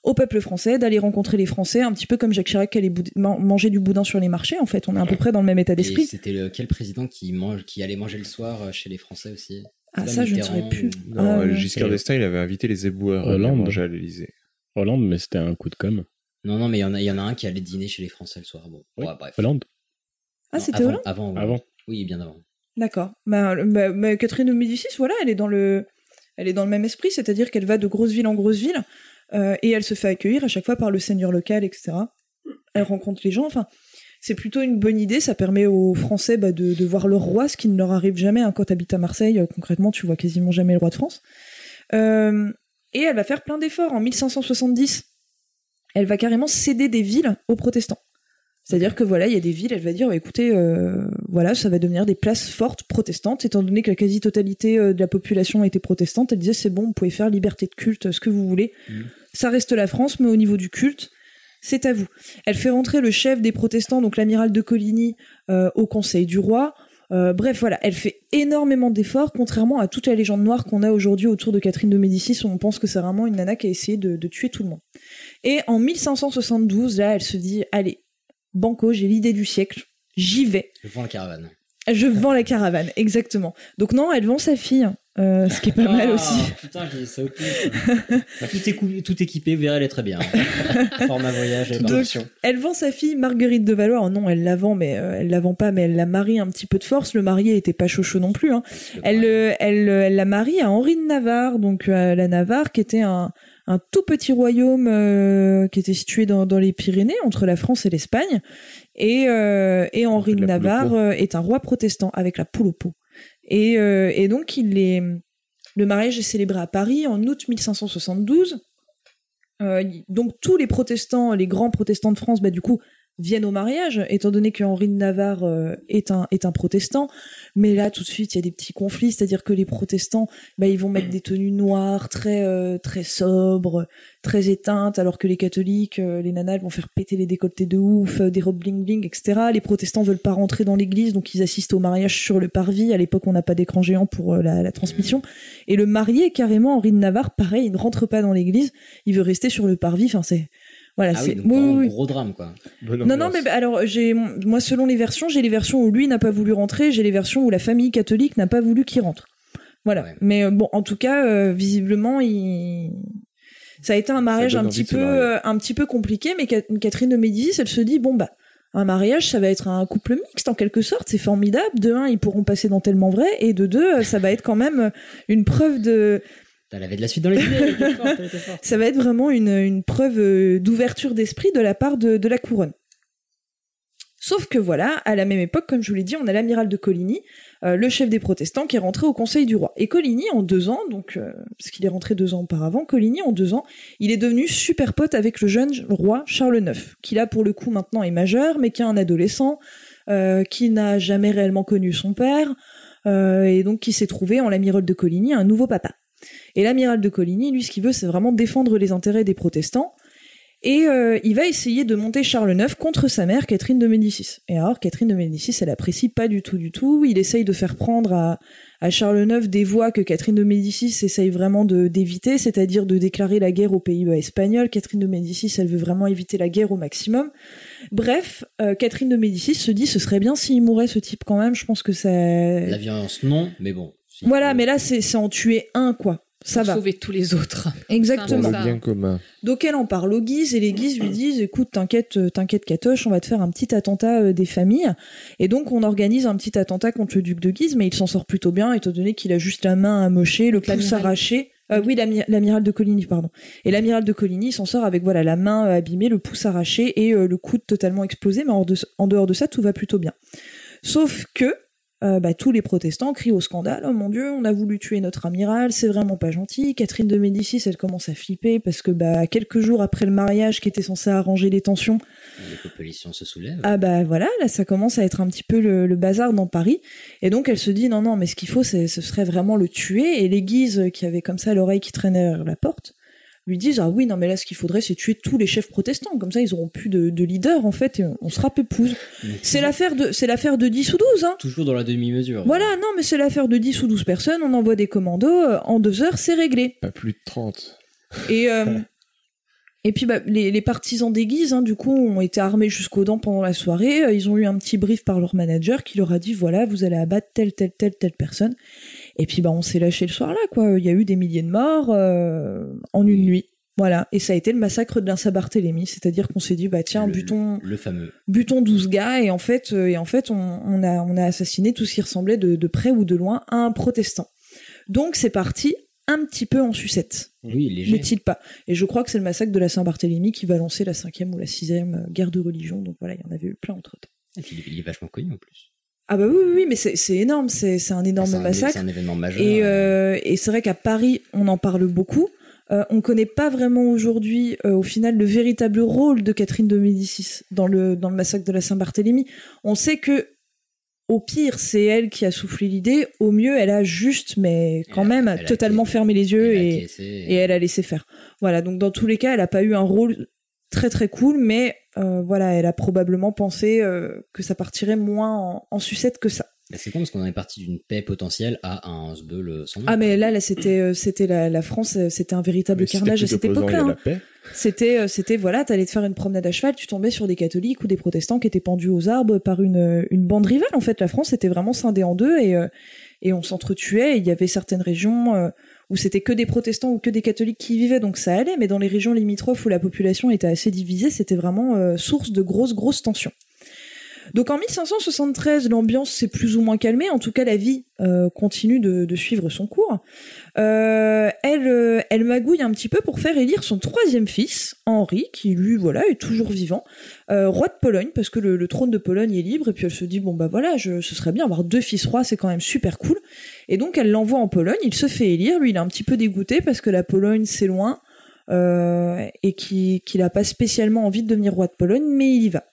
au peuple français, d'aller rencontrer les Français, un petit peu comme Jacques Chirac qui allait manger du boudin sur les marchés. En fait, on est à peu près dans le même état d'esprit. c'était quel président qui, mange, qui allait manger le soir euh, chez les Français aussi? Ah, ça, je ne saurais plus. Non, Ah, euh. Giscard d'Estaing, il avait invité les éboueurs à manger à l'Elysée. Hollande, mais c'était un coup de com. Non, non, mais il y, en a- il y en a un qui allait dîner chez les Français le soir. Bon, Oui. ouais, bref. Hollande Ah, c'était avant, Hollande avant. Avant. Oui, bien avant. D'accord. Bah, bah, bah, Catherine de Médicis, voilà, elle est dans le, elle est dans le même esprit, c'est-à-dire qu'elle va de grosse ville en grosse ville euh, et elle se fait accueillir à chaque fois par le seigneur local, etc. Elle rencontre les gens. Enfin, c'est plutôt une bonne idée. Ça permet aux Français bah, de, de voir leur roi, ce qui ne leur arrive jamais. hein. Quand tu habites à Marseille, euh, concrètement, tu vois quasiment jamais le roi de France. Euh, et elle va faire plein d'efforts. En 1570, elle va carrément céder des villes aux protestants. C'est-à-dire que voilà, il y a des villes, elle va dire, bah, écoutez, euh, voilà, ça va devenir des places fortes protestantes, étant donné que la quasi-totalité euh, de la population était protestante. Elle disait, c'est bon, vous pouvez faire liberté de culte, ce que vous voulez. Mhm. Ça reste la France, mais au niveau du culte, c'est à vous. Elle fait rentrer le chef des protestants, donc l'amiral de Coligny, euh, au conseil du roi. Euh, bref, voilà, elle fait énormément d'efforts, contrairement à toute la légende noire qu'on a aujourd'hui autour de Catherine de Médicis, où on pense que c'est vraiment une nana qui a essayé de, de tuer tout le monde. Et en 1572, là, elle se dit, allez, Banco, j'ai l'idée du siècle, j'y vais. Je vends la caravane. Je vends la caravane, exactement. Donc non, elle vend sa fille, euh, ce qui est pas mal Ah, aussi. Putain, ça pif. tout, est tout équipé, vous verrez, elle est très bien. Format voyage, Donc. Elle vend sa fille Marguerite de Valois. Non, elle la vend, mais euh, elle la vend pas, mais elle la marie un petit peu de force. Le marié était pas chaud non plus. Hein. Elle, euh, elle, euh, elle la marie à Henri de Navarre, donc euh, la Navarre, qui était un, un tout petit royaume euh, qui était situé dans, dans les Pyrénées, entre la France et l'Espagne. Et, euh, et Henri de Navarre euh, est un roi protestant avec la poule au pot. Et, euh, et donc il est, le mariage est célébré à Paris en août 1572. Euh, donc tous les protestants, les grands protestants de France, bah, du coup, viennent au mariage, étant donné que Henri de Navarre euh, est, un, est un protestant. Mais là, tout de suite, il y a des petits conflits, c'est-à-dire que les protestants, bah, ils vont mettre des tenues noires, très, euh, très sobres, très éteintes, alors que les catholiques, euh, les nanas, vont faire péter les décolletés de ouf, euh, des robes bling-bling, etc. Les protestants veulent pas rentrer dans l'église, donc ils assistent au mariage sur le parvis. À l'époque, on n'a pas d'écran géant pour euh, la, la transmission. Et le marié, carrément, Henri de Navarre, pareil, il ne rentre pas dans l'église, il veut rester sur le parvis. Enfin, c'est... Voilà, Ah c'est... oui, donc oui, oui, gros drame, quoi. Bonne Non, non, mais bah, alors, j'ai, moi, selon les versions, j'ai les versions où lui n'a pas voulu rentrer, j'ai les versions où la famille catholique n'a pas voulu qu'il rentre. Voilà. Ouais. Mais euh, bon, en tout cas, euh, visiblement, il... ça a été un mariage un petit peu, euh, un petit peu compliqué, mais Ca- Catherine de Médicis, elle se dit, bon, bah, un mariage, ça va être un couple mixte en quelque sorte, c'est formidable. De un, ils pourront passer dans tellement vrai, et de deux, ça va être quand même une preuve de, Elle avait de la suite dans les idées, ça va être vraiment une, une preuve euh, d'ouverture d'esprit de la part de, de la couronne. Sauf que voilà, à la même époque, comme je vous l'ai dit, on a l'amiral de Coligny, euh, le chef des protestants, qui est rentré au conseil du roi. Et Coligny, en deux ans, donc euh, parce qu'il est rentré deux ans auparavant, Coligny, en deux ans, il est devenu super pote avec le jeune roi Charles IX, qui là, pour le coup, maintenant est majeur, mais qui est un adolescent, euh, qui n'a jamais réellement connu son père, euh, et donc qui s'est trouvé en l'amiral de Coligny un nouveau papa. Et l'amiral de Coligny, lui, ce qu'il veut, c'est vraiment défendre les intérêts des protestants. Et euh, il va essayer de monter Charles IX contre sa mère, Catherine de Médicis. Et alors, Catherine de Médicis, elle apprécie pas du tout, du tout. Il essaye de faire prendre à, Charles IX des voies que Catherine de Médicis essaye vraiment d'éviter, c'est-à-dire de déclarer la guerre aux Pays-Bas espagnols. Catherine de Médicis, elle veut vraiment éviter la guerre au maximum. Bref, euh, Catherine de Médicis se dit, ce serait bien s'il mourait ce type quand même. Je pense que ça. La violence, non, mais bon. Si. Voilà, mais là, c'est c'est en tuer un, quoi. Ça pour va. sauver tous les autres. Pour Exactement. le bien commun. Donc elle en parle aux Guises et les Guises lui disent écoute t'inquiète euh, t'inquiète Catoche on va te faire un petit attentat euh, des familles et donc on organise un petit attentat contre le duc de Guise mais il s'en sort plutôt bien étant donné qu'il a juste la main amochée le pouce arraché Euh, oui l'ami- l'amiral de Coligny pardon et l'amiral de Coligny s'en sort avec voilà la main euh, abîmée le pouce arraché et euh, le coude totalement explosé mais en, de- en dehors de ça tout va plutôt bien sauf que euh, bah, tous les protestants crient au scandale Oh mon Dieu, on a voulu tuer notre amiral, c'est vraiment pas gentil. Catherine de Médicis, elle commence à flipper parce que bah, quelques jours après le mariage qui était censé arranger les tensions, Les populations se soulèvent. ah bah voilà, là ça commence à être un petit peu le, le bazar dans Paris. Et donc elle se dit non non mais ce qu'il faut c'est ce serait vraiment le tuer. Et les Guises qui avaient comme ça l'oreille qui traînait vers la porte lui disent ah oui non mais là ce qu'il faudrait c'est tuer tous les chefs protestants comme ça ils auront plus de, de leader en fait et on sera pépouse. C'est l'affaire de c'est l'affaire de 10 ou 12 hein. Toujours dans la demi-mesure. Voilà non mais c'est l'affaire de 10 ou 12 personnes on envoie des commandos euh, en deux heures c'est réglé. Pas plus de 30. Et euh, et puis bah, les, les partisans des Guises, hein, du coup, ont été armés jusqu'aux dents pendant la soirée. Euh, Ils ont eu un petit brief par leur manager qui leur a dit voilà, vous allez abattre telle, telle, telle, telle personne. Et puis bah, on s'est lâché le soir-là, quoi. Il y a eu des milliers de morts euh, en une nuit. Voilà. Et ça a été le massacre de l'Insa-Barthélemy. C'est-à-dire qu'on s'est dit bah tiens, Le- butons, Le fameux. butons 12 gars et en fait, euh, et en fait, on, on a, on a assassiné tout ce qui ressemblait de, de près ou de loin à un protestant. Donc c'est parti un petit peu en sucette Oui, léger. n'est-il pas? Et je crois que c'est le massacre de la Saint-Barthélemy qui va lancer la cinquième ou la sixième guerre de religion. Donc voilà, il y en avait eu plein entre temps. Et puis, il est vachement connu en plus. Ah bah oui, oui, oui mais c'est énorme, c'est un énorme un- massacre. C'est un événement majeur. Et, euh, et c'est vrai qu'à Paris, on en parle beaucoup. Euh, on connaît pas vraiment aujourd'hui, euh, au final, le véritable rôle de Catherine de Médicis dans le dans le massacre de la Saint-Barthélemy. On sait que au pire, c'est elle qui a soufflé l'idée. Au mieux, elle a juste, mais quand Elle même, a totalement fermé les yeux et, acquiescé. et elle a laissé faire. Voilà, donc dans tous les cas, elle a pas eu un rôle très très cool, mais euh, voilà, elle a probablement pensé euh, que ça partirait moins en, en sucette que ça. C'est con parce qu'on est parti d'une paix potentielle à un sbeul sans nom. Ah mais là, là c'était euh, c'était la, la France, euh, c'était un véritable Mais carnage à cette époque-là. hein. C'était euh, c'était voilà, t'allais te faire une promenade à cheval, tu tombais sur des catholiques ou des protestants qui étaient pendus aux arbres par une une bande rivale. En fait, la France était vraiment scindée en deux et euh, et on s'entretuait. et Il y avait certaines régions euh, où c'était que des protestants ou que des catholiques qui vivaient, donc ça allait. Mais dans les régions limitrophes où la population était assez divisée, c'était vraiment euh, source de grosses grosses tensions. Donc en 1573, l'ambiance s'est plus ou moins calmée. En tout cas, la vie euh, continue de suivre son cours. Euh, elle, euh, elle magouille un petit peu pour faire élire son troisième fils, Henri, qui lui, voilà, est toujours vivant, euh, roi de Pologne, parce que le, trône de Pologne est libre. Et puis elle se dit bon bah voilà, je, ce serait bien avoir deux fils rois, c'est quand même super cool. Et donc elle l'envoie en Pologne. Il se fait élire. Lui, il est un petit peu dégoûté parce que la Pologne c'est loin et qu'il qu'il a pas spécialement envie de devenir roi de Pologne, mais il y va.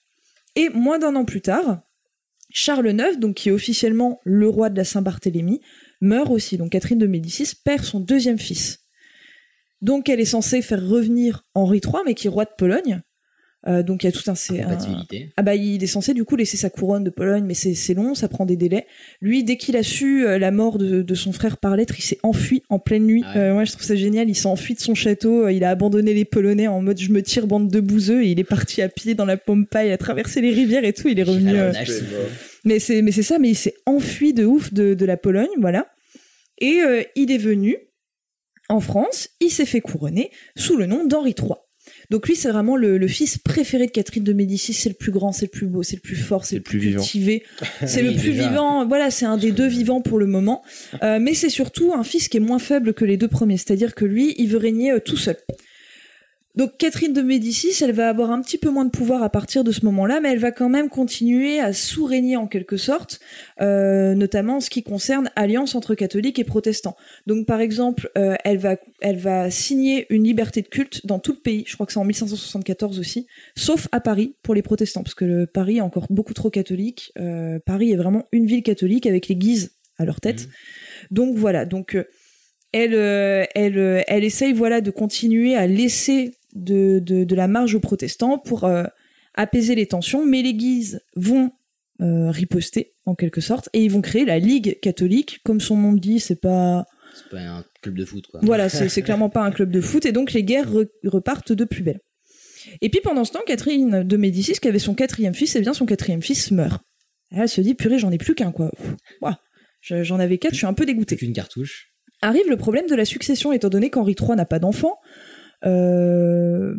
Et moins d'un an plus tard, Charles IX, donc qui est officiellement le roi de la Saint-Barthélemy, meurt aussi. Donc Catherine de Médicis perd son deuxième fils. Donc elle est censée faire revenir Henri III, mais qui est roi de Pologne. Euh, donc il y a tout un, c'est un- Compatibilité. ah bah il est censé du coup laisser sa couronne de Pologne, mais c'est c'est long, ça prend des délais. Lui, dès qu'il a su euh, la mort de, de son frère par lettre, il s'est enfui en pleine nuit. Ah ouais. Euh, moi je trouve ça génial, il s'est enfui de son château, il a abandonné les Polonais en mode je me tire bande de bouseux et il est parti à pied dans la Pampa, il a traversé les rivières et tout, il est revenu. Nage, c'est mais c'est mais c'est ça, mais il s'est enfui de ouf de, de la Pologne, voilà. Et il est venu en France, il s'est fait couronner sous le nom d'Henri III. Donc lui, c'est vraiment le, le fils préféré de Catherine de Médicis. C'est le plus grand, c'est le plus beau, c'est le plus fort, c'est le plus vivant. cultivé. C'est le plus déjà. vivant. Voilà, c'est un des deux vivants pour le moment. Euh, mais c'est surtout un fils qui est moins faible que les deux premiers. C'est-à-dire que lui, il veut régner euh, tout seul. Donc Catherine de Médicis, elle va avoir un petit peu moins de pouvoir à partir de ce moment-là, mais elle va quand même continuer à sous-régner en quelque sorte, euh, notamment en ce qui concerne alliance entre catholiques et protestants. Donc par exemple, euh, elle va elle va signer une liberté de culte dans tout le pays. Je crois que c'est en 1574 aussi, sauf à Paris pour les protestants, parce que le Paris est encore beaucoup trop catholique. Euh, Paris est vraiment une ville catholique avec les Guises à leur tête. Donc voilà, donc elle, elle, elle essaye voilà de continuer à laisser de, de, de la marge aux protestants pour euh, apaiser les tensions, mais les Guises vont euh, riposter en quelque sorte et ils vont créer la Ligue catholique, comme son nom le dit, c'est pas C'est pas un club de foot, quoi. voilà, c'est clairement pas un club de foot et donc les guerres re- repartent de plus belle. Et puis pendant ce temps, Catherine de Médicis, qui avait son quatrième fils, et bien son quatrième fils meurt. Et elle se dit purée, j'en ai plus qu'un quoi. J'en avais quatre, je suis un peu dégoûtée. Plus qu'une cartouche. Arrive le problème de la succession, étant donné qu'Henri III n'a pas d'enfant. Euh,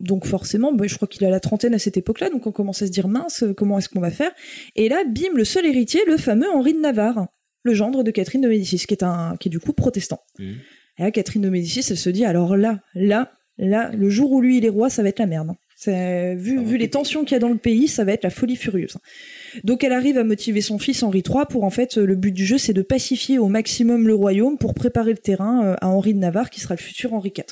donc forcément, bah, je crois qu'il a la trentaine à cette époque-là, donc on commence à se dire mince, comment est-ce qu'on va faire? Et là, bim, le seul héritier, le fameux Henri de Navarre, le gendre de Catherine de Médicis, qui est un, qui est du coup protestant. Mhm. Et là, Catherine de Médicis, elle se dit alors là, là, là, le jour où lui il est roi, ça va être la merde. Vu, vu les tensions qu'il y a dans le pays, ça va être la folie furieuse. Donc elle arrive à motiver son fils Henri III pour en fait le but du jeu c'est de pacifier au maximum le royaume pour préparer le terrain euh, à Henri de Navarre qui sera le futur Henri IV.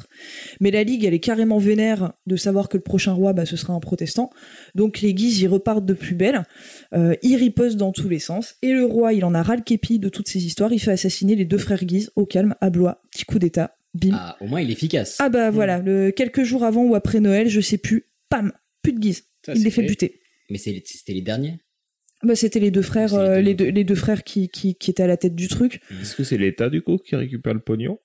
Mais la Ligue elle est carrément vénère de savoir que le prochain roi bah, ce sera un protestant. Donc les Guises ils repartent de plus belle, euh, ils ripostent dans tous les sens et le roi il en a ras le képi de toutes ces histoires, il fait assassiner les deux frères Guises au calme à Blois, petit coup d'état, Bim. Ah, au moins il est efficace. Ah bah voilà, le, quelques jours avant ou après Noël, je sais plus, pam, plus de guise. Ça, Il les fait buter. Mais c'était les derniers. Bah, c'était les deux frères, les euh, deux. les, deux, les deux frères qui, qui, qui étaient à la tête du truc. Est-ce que c'est l'État du coup qui récupère le pognon?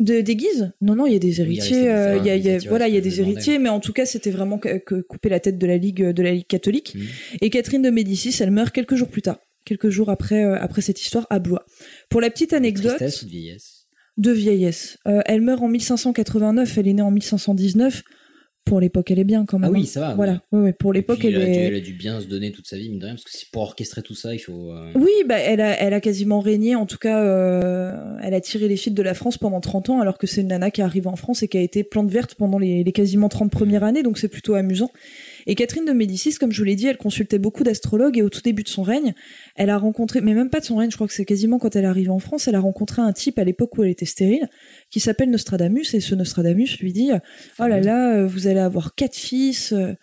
De, des guises? Non, non, il y a des héritiers. Euh, il y a, il y a- les héritiers, voilà, il y a des héritiers, mais en tout cas, c'était vraiment que, que couper la tête de la ligue, de la ligue catholique. Mhm. Et Catherine de Médicis, elle meurt quelques jours plus tard, quelques jours après, euh, après cette histoire à Blois. Pour la petite anecdote Tristesse de vieillesse? de vieillesse, euh, elle meurt en 1589, elle est née en 1519. Pour l'époque, elle est bien quand même. Ah oui, hein. ça va. Voilà, pour l'époque, elle a dû- est. elle a dû bien se donner toute sa vie, mine de rien, parce que pour orchestrer tout ça, il faut. euh, Oui, bah, elle, a, elle a quasiment régné, en tout cas, euh, elle a tiré les fils de la France pendant 30 ans, alors que c'est une nana qui arrive en France et qui a été plante verte pendant les, les quasiment 30 premières années, donc c'est plutôt amusant. Et Catherine de Médicis, comme je vous l'ai dit, elle consultait beaucoup d'astrologues et au tout début de son règne, elle a rencontré, mais même pas de son règne, je crois que c'est quasiment quand elle arrive en France, elle a rencontré un type à l'époque où elle était stérile, qui s'appelle Nostradamus, et ce Nostradamus lui dit, oh là là, euh, vous allez avoir quatre fils, euh,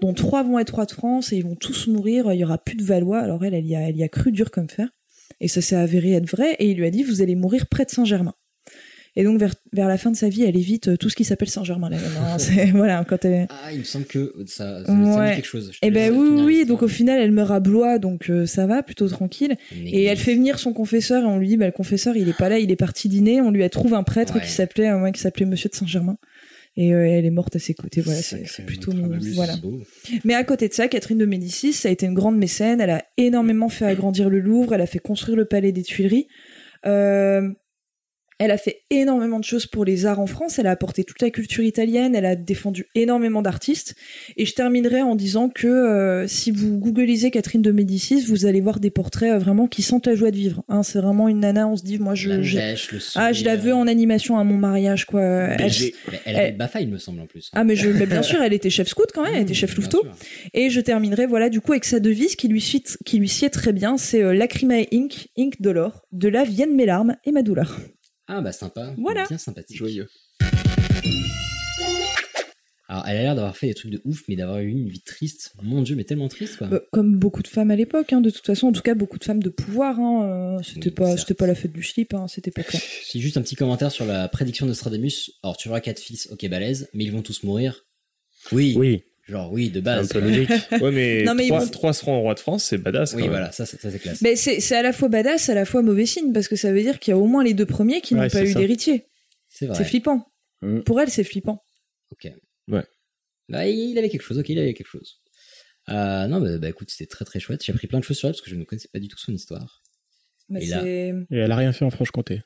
dont trois vont être rois de France et ils vont tous mourir, il y aura plus de Valois. Alors elle, elle y a, elle y a cru dur comme fer. Et ça s'est avéré être vrai, et il lui a dit, vous allez mourir près de Saint-Germain. Et donc, vers, vers la fin de sa vie, elle évite euh, tout ce qui s'appelle Saint-Germain. là, maintenant. C'est- voilà, quand elle... Ah, il me semble que ça, ça, Ouais. dit quelque chose. Je Eh ben oui, oui, donc au final, elle meurt à Blois, donc euh, ça va, plutôt tranquille. Et elle fait venir son confesseur, et on lui dit, bah, le confesseur, il est pas là, il est parti dîner. On lui a trouvé un prêtre Ouais. qui s'appelait, euh, ouais, qui s'appelait Monsieur de Saint-Germain. Et euh, elle est morte à ses côtés. Voilà, c'est plutôt. Voilà. Beau. Mais à côté de ça, Catherine de Médicis, ça a été une grande mécène. Elle a énormément fait agrandir le Louvre. Elle a fait construire le palais des Tuileries. Euh, elle a fait énormément de choses pour les arts en France. Elle a apporté toute la culture italienne. Elle a défendu énormément d'artistes. Et je terminerai en disant que euh, si vous googlisez Catherine de Médicis, vous allez voir des portraits euh, vraiment qui sentent la joie de vivre. Hein, c'est vraiment une nana. On se dit, moi, je, La ah, je la veux en animation à mon mariage, quoi. Elle- Elle avait elle- Bafa, il me semble, en plus. Ah mais je, mais bien sûr, elle était chef scout quand même, elle était chef Mmh, Bien louveteau. Et je terminerai voilà du coup avec sa devise qui lui suit, qui lui sied très bien, c'est euh, Lacrimae Inc, Inc de l'or, de là viennent mes larmes et ma douleur. Ah, bah sympa. Voilà. Bien sympathique. Joyeux. Alors, elle a l'air d'avoir fait des trucs de ouf, mais d'avoir eu une vie triste. Mon dieu, mais tellement triste, quoi. Euh, comme beaucoup de femmes à l'époque, hein, de toute façon, en tout cas beaucoup de femmes de pouvoir. Hein, euh, c'était Oui, pas, c'était pas la fête du slip hein, à cette époque-là. Si juste un petit commentaire sur la prédiction de Nostradamus. Alors, tu auras quatre fils, ok, balèze, mais ils vont tous mourir. Oui. Oui, Genre, oui, de un base. peu logique. Ouais, mais, Non, mais trois, vont- trois seront roi de France, c'est badass. Oui, quand même. voilà, ça, c'est- ça c'est classe. Mais c'est, c'est à la fois badass, à la fois mauvais signe parce que ça veut dire qu'il y a au moins les deux premiers qui Ouais, n'ont pas c'est eu d'héritier. C'est vrai. C'est flippant. Mm. Pour elle, c'est flippant. Ok. Ouais. Bah, il avait quelque chose, ok, il avait quelque chose. Euh, non, bah, bah, écoute, c'était très très chouette. J'ai appris plein de choses sur elle parce que je ne connaissais pas du tout son histoire. Mais Et là- c'est... Et elle a rien fait en Franche-Comté.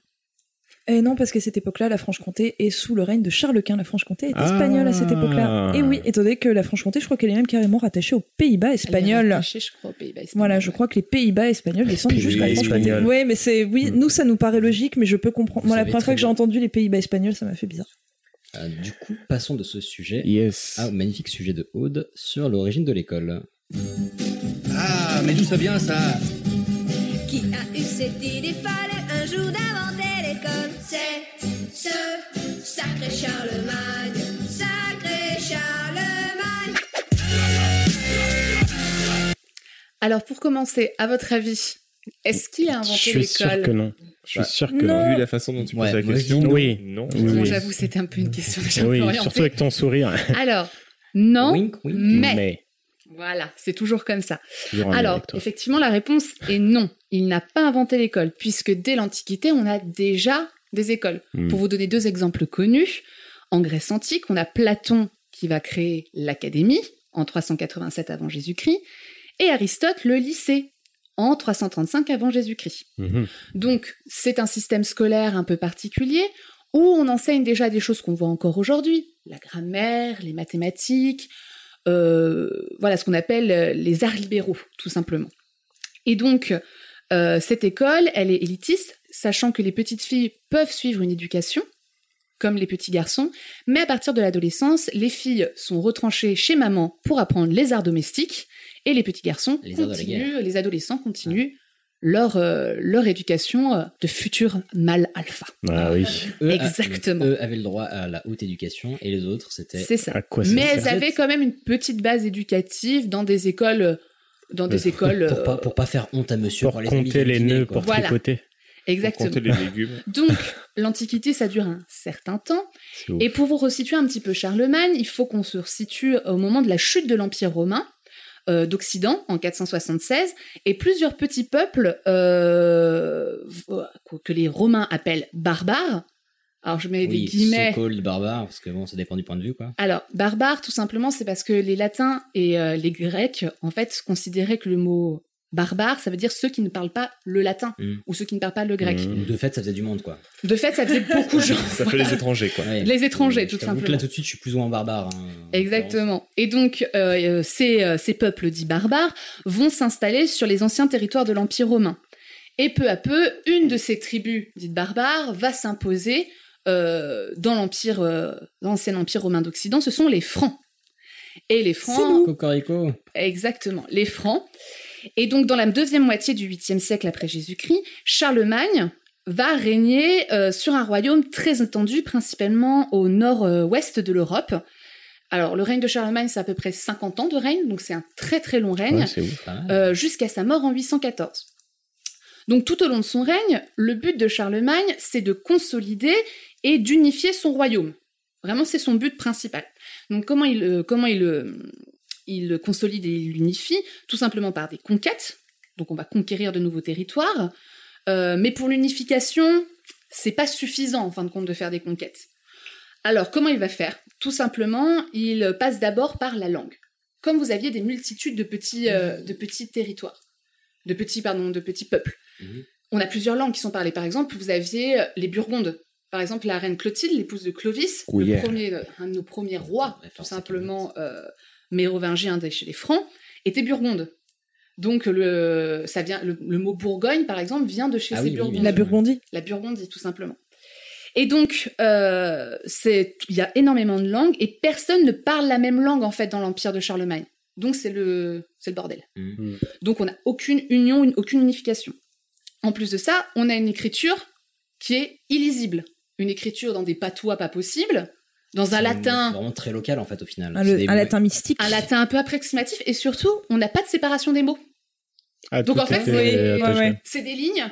Eh non, parce qu'à cette époque-là, la Franche-Comté est sous le règne de Charles Quint. La Franche-Comté est Ah. espagnole à cette époque-là. Et oui, étant donné que la Franche-Comté, je crois qu'elle est même carrément rattachée aux Pays-Bas espagnols. rattachée, je crois, aux Pays-Bas espagnols, Voilà, je crois que les Pays-Bas espagnols descendent Pays jusqu'à la Franche-Comté. espagnols. Oui, mais c'est, oui, Mm. nous, ça nous paraît logique, mais je peux comprendre. Vous Moi, la première fois que j'ai entendu les Pays-Bas espagnols, ça m'a fait bizarre. Euh, du coup, passons de ce sujet Yes. à magnifique sujet de Aude sur l'origine de l'école. Ah, mais d'où ça vient ça? Qui a eu cette idée? Folle un jour l'école C'est ce sacré Charlemagne, sacré Charlemagne. Alors, pour commencer, à votre avis, est-ce qu'il a Je inventé suis sûr que l'école non. Je suis Bah, sûr que non. Vu la façon dont tu Ouais, poses la je question, oui. non. Oui, Bon, oui. j'avoue, c'était un peu une question que Oui, surtout avec ton sourire. Alors, non, Wink, wink. mais, Voilà, c'est toujours comme ça. toujours Alors, effectivement, la réponse est non. Il n'a pas inventé l'école, puisque dès l'Antiquité, on a déjà des écoles. Hmm. Pour vous donner deux exemples connus, en Grèce antique, on a Platon qui va créer l'Académie en 387 avant Jésus-Christ, et Aristote le lycée en 335 avant Jésus-Christ. Mhm. Donc, c'est un système scolaire un peu particulier où on enseigne déjà des choses qu'on voit encore aujourd'hui, la grammaire, les mathématiques, voilà ce qu'on appelle euh, les arts libéraux, tout simplement. Et donc, euh, cette école, elle est élitiste, sachant que les petites filles peuvent suivre une éducation, comme les petits garçons, mais à partir de l'adolescence, les filles sont retranchées chez maman pour apprendre les arts domestiques, et les petits garçons Les continuent, les adolescents continuent leur, euh, leur éducation euh, de futur mâle alpha. Ah oui. Eux, Exactement. Eux avaient le droit à la haute éducation et les autres, c'était. C'est ça. À quoi ça Mais elles avaient quand même une petite base éducative dans des écoles, dans des écoles. Pour euh, pas, pour pas faire honte à monsieur Pour pour les compter les nœuds, quoi. pour Voilà. tricoter. Exactement. Compter les légumes. Donc, l'Antiquité, ça dure un certain temps. Et pour vous resituer un petit peu Charlemagne, il faut qu'on se resitue au moment de la chute de l'Empire romain euh, d'Occident en 476, et plusieurs petits peuples euh, que les Romains appellent barbares. Alors je mets des guillemets. so-called barbare, parce que bon, ça dépend du point de vue, quoi. Alors, barbare, tout simplement, c'est parce que les Latins et euh, les Grecs, en fait, considéraient que le mot barbare, ça veut dire ceux qui ne parlent pas le latin Mm. ou ceux qui ne parlent pas le grec. Donc, De fait, ça faisait du monde, quoi. De fait, ça faisait beaucoup de gens. Ça fait les étrangers, quoi. Ouais. Les étrangers, tout que simplement. Là, tout de suite, je suis plus ou moins barbare. hein, en Exactement. Et donc, euh, euh, ces, euh, ces peuples dits barbares vont s'installer sur les anciens territoires de l'Empire romain. Et peu à peu, une de ces tribus dites barbares va s'imposer euh, dans l'empire, euh, l'ancien empire romain d'Occident. Ce sont les Francs. Et les Francs. Cocorico. Exactement, les Francs. Et donc, dans la deuxième moitié du 8e siècle après Jésus-Christ, Charlemagne va régner euh, sur un royaume très étendu, principalement au nord-ouest de l'Europe. Alors, le règne de Charlemagne, c'est à peu près 50 ans de règne, donc c'est un très très long règne, Ouais, ouf. Mal. euh, jusqu'à sa mort en 814. Donc, tout au long de son règne, le but de Charlemagne, c'est de consolider et d'unifier son royaume. Vraiment, c'est son but principal. Donc, comment il, euh, comment il, euh, il le consolide et il l'unifie Tout simplement par des conquêtes. Donc, on va conquérir de nouveaux territoires. Euh, mais pour l'unification, c'est pas suffisant, en fin de compte, de faire des conquêtes. Alors, comment il va faire? Tout simplement, il passe d'abord par la langue. Comme vous aviez des multitudes de petits, euh, de petits territoires, de petits, pardon, de petits peuples. Mhm. On a plusieurs langues qui sont parlées. Par exemple, vous aviez euh, les Burgondes. Par exemple, la reine Clotilde, l'épouse de Clovis, Oui, le premier, un de nos premiers rois, tout simplement euh, mérovingien des- chez les Francs, était Burgonde. Donc le, ça vient, le, le mot Bourgogne, par exemple, vient de chez Ah ces oui, Burgondes. La. Burgondie. La Burgondie, tout simplement. Et donc, euh, c'est, il y a énormément de langues et personne ne parle la même langue en fait dans l'empire de Charlemagne. Donc c'est le, c'est le bordel. Mhm. Donc on n'a aucune union, une- aucune unification. En plus de ça, on a une écriture qui est illisible, une écriture dans des patois pas possibles, dans un C'est latin, Vraiment très local, en fait, au final. Un, le- latin mystique. un latin un peu approximatif et surtout, on n'a pas de séparation des mots. Ah, Donc, en fait, ouais, ouais. C'est des lignes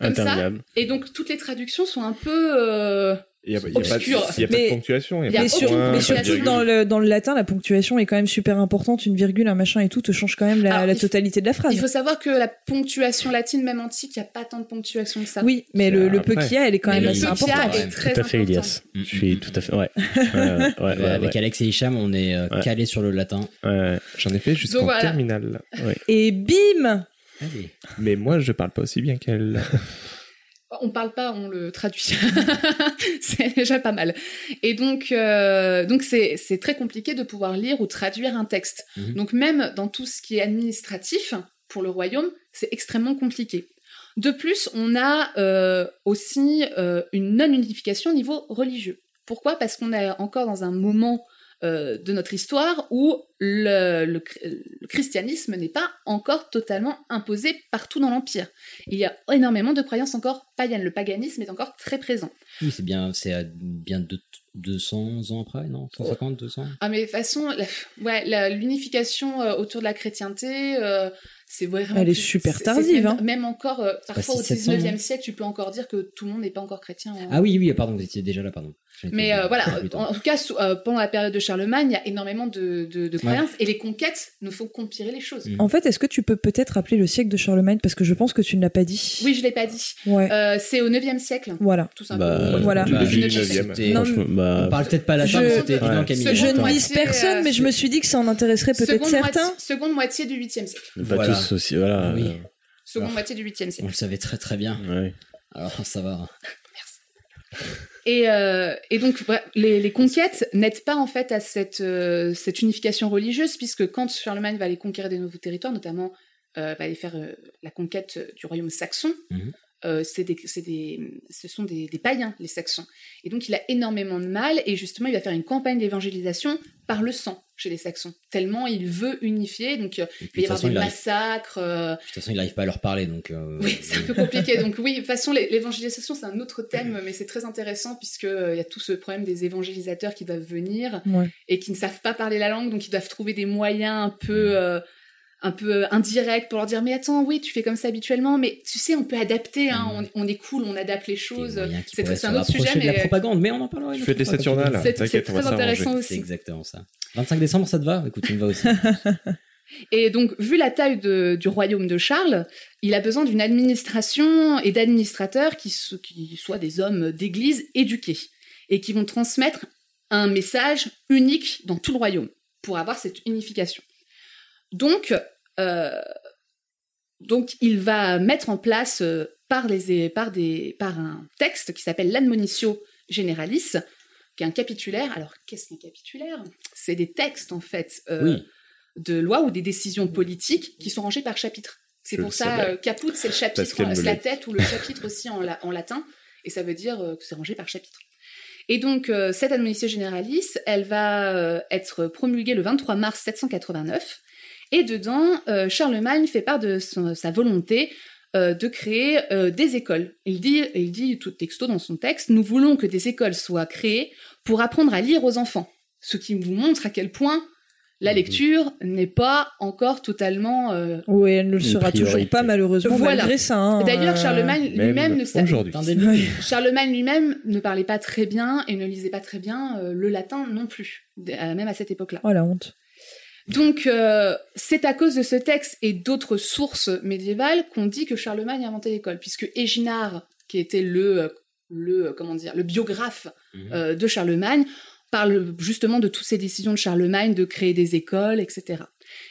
comme ça, et donc toutes les traductions sont un peu euh, Il n'y a, pas de- ponctuation. Y a Mais, pas de sur- aucune point, mais pas de surtout dans le, dans le latin, la ponctuation est quand même super importante. Une virgule, un machin et tout te change quand même la, Alors, totalité de la phrase. Il faut savoir que la ponctuation latine, même antique, il n'y a pas tant de ponctuation que ça. Oui, mais le, le peu qu'il y a, elle est quand Mais même le assez importante. est ouais. très Tout à fait. Elias. Je suis tout à fait. Ouais. Ouais, ouais, ouais, Ouais, ouais, avec Alex et Hicham, on est euh, Ouais. calé sur le latin. ouais. J'en ai fait jusqu'en voilà. terminale. Et bim Allez. Mais moi, je parle pas aussi bien qu'elle. On parle pas, on le traduit. c'est déjà pas mal. Et donc, euh, donc c'est c'est très compliqué de pouvoir lire ou traduire un texte. Mhm. Donc même dans tout ce qui est administratif pour le royaume, c'est extrêmement compliqué. De plus, on a euh, aussi euh, une non-unification au niveau religieux. Pourquoi? Parce qu'on est encore dans un moment euh, de notre histoire où le, le chr- le christianisme n'est pas encore totalement imposé partout dans l'Empire. Il y a énormément de croyances encore païennes. Le paganisme est encore très présent. Oui, c'est bien, c'est à bien deux- 200 ans après, non? 150, 200 Ah mais de toute façon, la- ouais, la- l'unification euh, autour de la chrétienté, euh, c'est vraiment... Elle est plus- super c'est- c'est tardive, Même, hein. même encore, euh, parfois au 600, 19e hein. siècle, tu peux encore dire que tout le monde n'est pas encore chrétien. hein. Ah oui, oui, pardon, vous étiez déjà là, pardon. Mais euh, voilà, en, en tout cas, sous- euh, pendant la période de Charlemagne, il y a énormément de, de, de croyances et les conquêtes nous font compiler les choses. Mm. En fait, est-ce que tu peux peut-être rappeler le siècle de Charlemagne? Parce que je pense que tu ne l'as pas dit. Oui, je l'ai pas dit. Ouais. Euh, c'est au 9e siècle, Voilà. tout simplement. Bah, Voilà. Bah, début du je- 9e. c'était- Non, Franchement, bah, On parle peut-être pas latin, Je- mais c'était évident Ouais. Camille. Je ne vise personne, mais je me suis dit que ça en intéresserait peut-être Seconde certains. moitié, seconde moitié du 8e siècle. pas Voilà. tous aussi. Voilà. Ah oui. Seconde Alors. moitié du 8e siècle. On le savait très très bien. Ouais. Alors ça va. Et, euh, et donc, les, les conquêtes n'aident pas en fait à cette, euh, cette unification religieuse, puisque quand Charlemagne va aller conquérir des nouveaux territoires, notamment euh, va aller faire euh, la conquête du royaume saxon, Mhm. euh, c'est des, c'est des, ce sont des, des païens, les saxons. Et donc, il a énormément de mal, et justement, il va faire une campagne d'évangélisation par le sang chez les saxons, tellement il veut unifier. Donc, euh, il va y avoir façon, des massacres. euh, de toute façon, il n'arrive pas à leur parler, donc. euh, oui, c'est un peu compliqué. Donc oui, de toute façon, l'é- l'évangélisation, c'est un autre thème, mais c'est très intéressant puisque il y a tout ce problème des évangélisateurs qui doivent venir Ouais. et qui ne savent pas parler la langue, donc ils doivent trouver des moyens un Mm. peu, euh, un peu indirect pour leur dire mais attends oui tu fais comme ça habituellement mais tu sais on peut adapter hein, Mm. on, on est cool on adapte les choses c'est un autre sujet de la mais propagande, mais on en parlera. autre fais des Saturnales. c'est très intéressant C'est aussi exactement ça. 25 décembre, ça te va? Écoute, ça me va aussi. Et donc, vu la taille de- du royaume de Charles, il a besoin d'une administration et d'administrateurs qui, so- qui soient des hommes d'église éduqués et qui vont transmettre un message unique dans tout le royaume pour avoir cette unification. Donc, euh, donc il va mettre en place euh, par, les, par, des, par un texte qui s'appelle l'Admonitio Generalis, qui est un capitulaire. Alors, qu'est-ce qu'un capitulaire? C'est des textes, en fait, euh, Oui. de loi ou des décisions politiques qui sont rangées par chapitre. C'est pour ça, caput, c'est le chapitre, c'est l'a tête ou le chapitre aussi en, la- en latin, et ça veut dire que c'est rangé par chapitre. Et donc, cette Admonitio Generalis, elle va être promulguée le 23 mars 789, et dedans, euh, Charlemagne fait part de son- sa volonté euh, de créer euh, des écoles. Il dit, il dit tout texto dans son texte, nous voulons que des écoles soient créées pour apprendre à lire aux enfants. Ce qui vous montre à quel point la Mhm. lecture n'est pas encore totalement... euh, Oui, elle ne le sera toujours pas malheureusement Voilà. malgré ça. hein. D'ailleurs, Charlemagne Même lui-même ne savait... Charlemagne lui-même ne parlait pas très bien et ne lisait pas très bien euh, le latin non plus, même à cette époque-là. Oh la honte. Donc, euh, c'est à cause de ce texte et d'autres sources médiévales qu'on dit que Charlemagne a inventé l'école, puisque Éginard, qui était le, euh, le euh, comment dire, le biographe Mhm. euh, de Charlemagne, parle justement de toutes ces décisions de Charlemagne de créer des écoles, etc.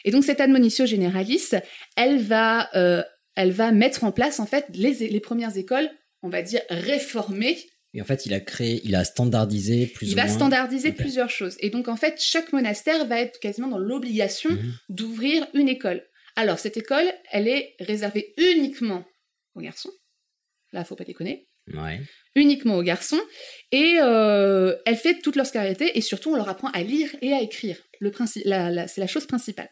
Et donc, cette admonitio generalis, elle va, euh, elle va mettre en place en fait les, les premières écoles, on va dire réformées Et en fait, il a créé, il a standardisé plus il va moins. standardiser plusieurs choses. Et donc, en fait, chaque monastère va être quasiment dans l'obligation Mhm. d'ouvrir une école. Alors, cette école, elle est réservée uniquement aux garçons. Là, faut pas déconner. Ouais. Uniquement aux garçons. Et euh, elle fait toute leur scolarité et surtout, on leur apprend à lire et à écrire. Le c'est la chose principale.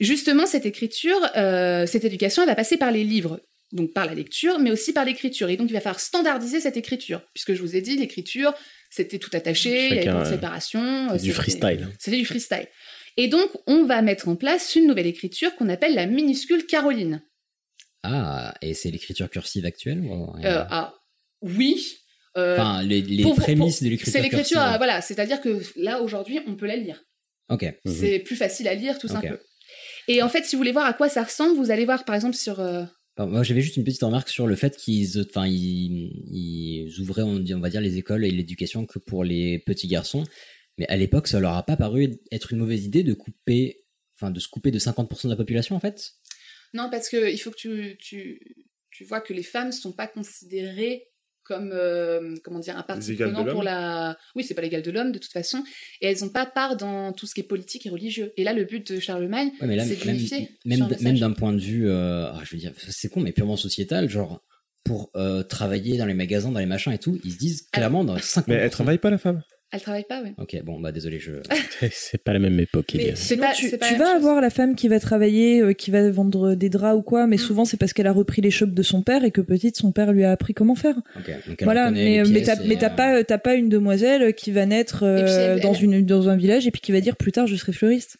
Justement, cette écriture, euh, cette éducation, elle va passer par les livres. Donc par la lecture, mais aussi par l'écriture. Et donc il va falloir standardiser cette écriture. Puisque je vous ai dit, l'écriture, c'était tout attaché, il y avait pas de euh, séparation. euh, C'est du freestyle. C'était du freestyle. Et donc, on va mettre en place une nouvelle écriture qu'on appelle la minuscule Caroline. Ah, et c'est l'écriture cursive actuelle ou- Euh, ah, oui. euh, Enfin, les, les pour- prémices pour- de l'écriture C'est l'écriture, cursive. euh, voilà. C'est-à-dire que là, aujourd'hui, on peut la lire. Ok. C'est plus facile à lire, tout Ok. simple. Et en fait, si vous voulez voir à quoi ça ressemble, vous allez voir, par exemple, sur... moi, j'avais juste une petite remarque sur le fait qu'ils, enfin, ils, ils ouvraient, on, on va dire, les écoles et l'éducation que pour les petits garçons. Mais à l'époque, ça leur a pas paru être une mauvaise idée de couper, enfin, de se couper de 50% de la population, en fait? Non, parce que il faut que tu, tu, tu vois que les femmes ne sont pas considérées comme euh, comment dire un parti de prenant pour la oui c'est pas l'égal de l'homme de toute façon. Et elles n'ont pas part dans tout ce qui est politique et religieux. Et là le but de Charlemagne Ouais, mais là, c'est même, d'unifier même, même d'un point de vue, euh, ah, je veux dire, c'est con, mais purement sociétal, genre, pour euh, travailler dans les magasins, dans les machins et tout, ils se disent clairement dans 50%. Mais elle travaille pas, la femme? Elle travaille pas oui Ok, bon, bah désolé, je. C'est pas la même époque, Mais sinon, pas- tu, tu vas avoir la femme qui va travailler, euh, qui va vendre des draps ou quoi, mais Mm. souvent c'est parce qu'elle a repris les shops de son père et que petite son père lui a appris comment faire. Ok, donc elle Voilà, reconnaît mais, t'as euh, pas euh, t'as pas une demoiselle qui va naître euh, Et puis elle- dans elle- une dans un village et puis qui va dire plus tard je serai fleuriste.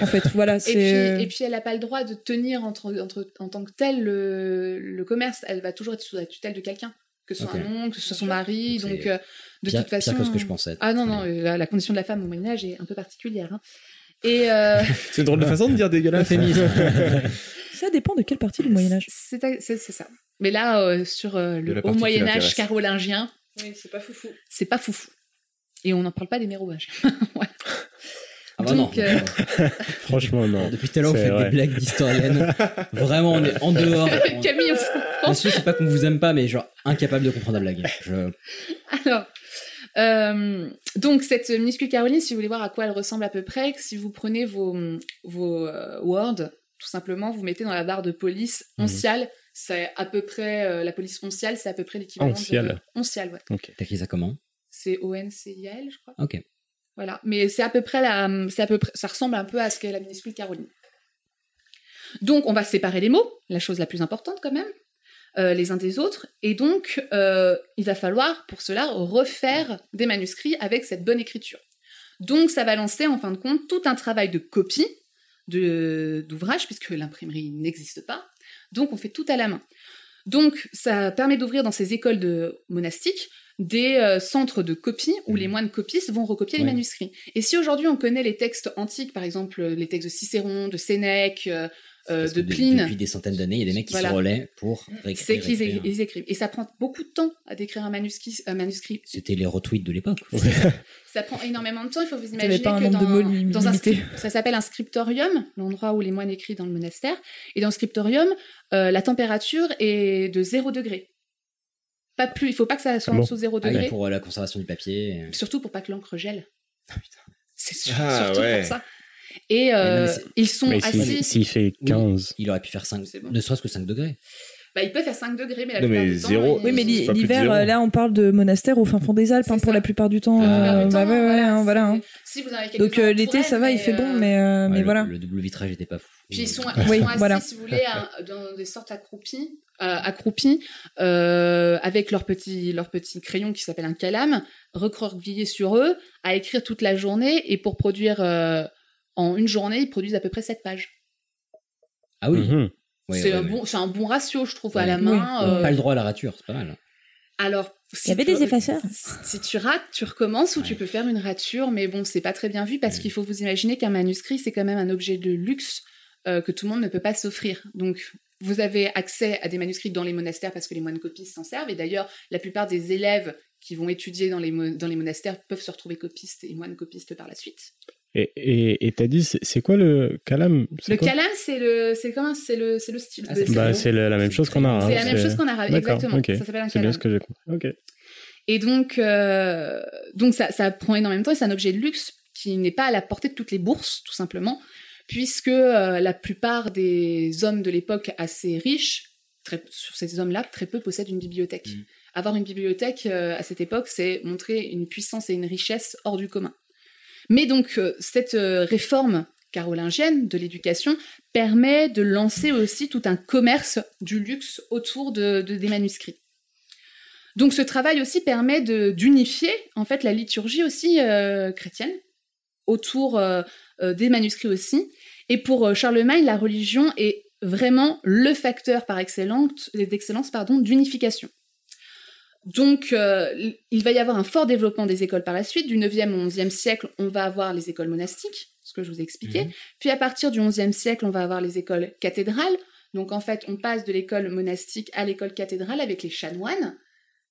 En fait, voilà, et c'est puis, euh, et puis elle n'a pas le droit de tenir entre, entre, en tant que tel le, le commerce elle va toujours être sous la tutelle de quelqu'un que ce soit un oncle que ce soit son mari Donc euh, de pire, toute façon pire que ce que je pensais. ah non non la, la condition de la femme au Moyen Âge est un peu particulière hein. et euh, C'est une drôle de façon de dire dégueulasse. Ça dépend de quelle partie du Moyen Âge. C'est c'est- c'est ça. Mais là, euh, sur euh, le haut partie qui Moyen Âge l'intéresse. carolingien, Oui, c'est pas foufou. c'est pas foufou. Et on n'en parle pas des mérovages. Ah bah Donc, non. euh, Franchement, non. Depuis tout à l'heure, vous faites vrai. des blagues d'historienne. Vraiment, on est en dehors. On- Camille, on se comprend. Monsieur, c'est pas qu'on vous aime pas, mais genre incapable de comprendre la blague. Je... Alors, euh, donc cette minuscule Caroline, si vous voulez voir à quoi elle ressemble à peu près, si vous prenez vos, vos euh, Word, tout simplement, vous mettez dans la barre de police Mhm. onciale. C'est à peu près euh, la police onciale, c'est à peu près l'équivalent Onciale. de onciale. Ouais. T'écris ça comment? C'est O N C I A L, je crois. Ok. Voilà, mais c'est à peu près la, à peu près, ça ressemble un peu à ce qu'est la minuscule Caroline. Donc, on va séparer les mots, la chose la plus importante quand même, euh, les uns des autres, et donc euh, il va falloir pour cela refaire des manuscrits avec cette bonne écriture. Donc, ça va lancer en fin de compte tout un travail de copie d'ouvrages, puisque l'imprimerie n'existe pas. Donc, on fait tout à la main. Donc, ça permet d'ouvrir dans ces écoles de monastiques des euh, centres de copie où les moines copistes vont recopier les Ouais. manuscrits. Et si aujourd'hui on connaît les textes antiques, par exemple les textes de Cicéron, de Sénèque, euh, euh, de Pline, Depuis des centaines d'années, il y a des mecs qui Voilà. se relaient pour réécrire. c'est qu'ils ils écrivent. Et ça prend beaucoup de temps à décrire un manuscrit. Un manuscrit. C'était les retweets de l'époque. Ça prend énormément de temps. Il faut vous imaginer pas un que nombre de mots dans, un ça s'appelle un scriptorium, l'endroit où les moines écrivent dans le monastère. Et dans le scriptorium, euh, la température est de 0 degré. Pas plus. Il faut pas que ça soit Ah en bon dessous de 0 Ah oui, degré. pour euh, la conservation du papier. Surtout pour pas que l'encre gèle. Ah, putain. C'est sur- Ah, surtout ouais. pour ça. Et non, euh, ils sont Mais assis. s'il fait 15. Il aurait pu faire 5, C'est bon. ne serait-ce que 5 degrés. Bah, il peut faire 5 degrés, mais la Non, plupart mais du temps, zéro. il- Oui, mais C'est l'hi- pas plus de l'hiver, euh, là, on parle de monastère au fin fond des Alpes, hein, pour la plupart du temps. Euh, bah temps, ouais, ouais, voilà, hein, voilà. hein. c'est- Si vous en avez Donc euh, l'été, ça va, il fait bon, mais, euh, Ouais, mais le, voilà. Le double vitrage était pas fou. Puis ils sont, Oui, ils sont assis, voilà. si vous voulez, à- dans des sortes accroupis, euh, accroupis euh, avec leur petit, leur petit crayon qui s'appelle un calame, recroquevillé sur eux, à écrire toute la journée. Et pour produire euh, en une journée, ils produisent à peu près 7 pages. Ah oui. Mhm. Ouais, c'est ouais, un, ouais. bon, c'est un bon ratio, je trouve, à la main. Euh, Pas le droit à la rature, c'est pas mal. alors, Il si y avait tu- des effaceurs. Si tu rates, tu recommences ou Ouais. tu peux faire une rature, mais bon, c'est pas très bien vu parce Ouais. qu'il faut vous imaginer qu'un manuscrit, c'est quand même un objet de luxe euh, que tout le monde ne peut pas s'offrir. Donc, vous avez accès à des manuscrits dans les monastères parce que les moines copistes s'en servent. Et d'ailleurs, la plupart des élèves qui vont étudier dans les, dans les monastères peuvent se retrouver copistes et moines copistes par la suite. Et et- et t'as dit, c'est c'est quoi le calame? C'est Le calame, c'est le, c'est comment, c'est le, c'est le style. Ah, de- c'est Bah, le- c'est le- la même chose qu'on a. c'est hein, la même chose qu'on a, D'accord, exactement. Ça s'appelle un C'est bien ce que j'ai compris. Ok. Et donc, euh, donc ça, ça prend énormément de temps et c'est un objet de luxe qui n'est pas à la portée de toutes les bourses, tout simplement, puisque euh, la plupart des hommes de l'époque assez riches, très, sur ces hommes-là, très peu possèdent une bibliothèque. Mm. Avoir une bibliothèque euh, à cette époque, c'est montrer une puissance et une richesse hors du commun. Mais donc, euh, cette réforme carolingienne de l'éducation permet de lancer aussi tout un commerce du luxe autour de- de- des manuscrits. Donc ce travail aussi permet d'unifier en fait la liturgie aussi euh, chrétienne autour euh, des manuscrits aussi. Et pour euh, Charlemagne, la religion est vraiment le facteur par excellence d'excellence pardon d'unification. Donc euh, il va y avoir un fort développement des écoles par la suite. Du 9e au 11e siècle, on va avoir les écoles monastiques, ce que je vous ai expliqué. Mhm. Puis à partir du 11e siècle, on va avoir les écoles cathédrales. Donc en fait, on passe de l'école monastique à l'école cathédrale avec les chanoines.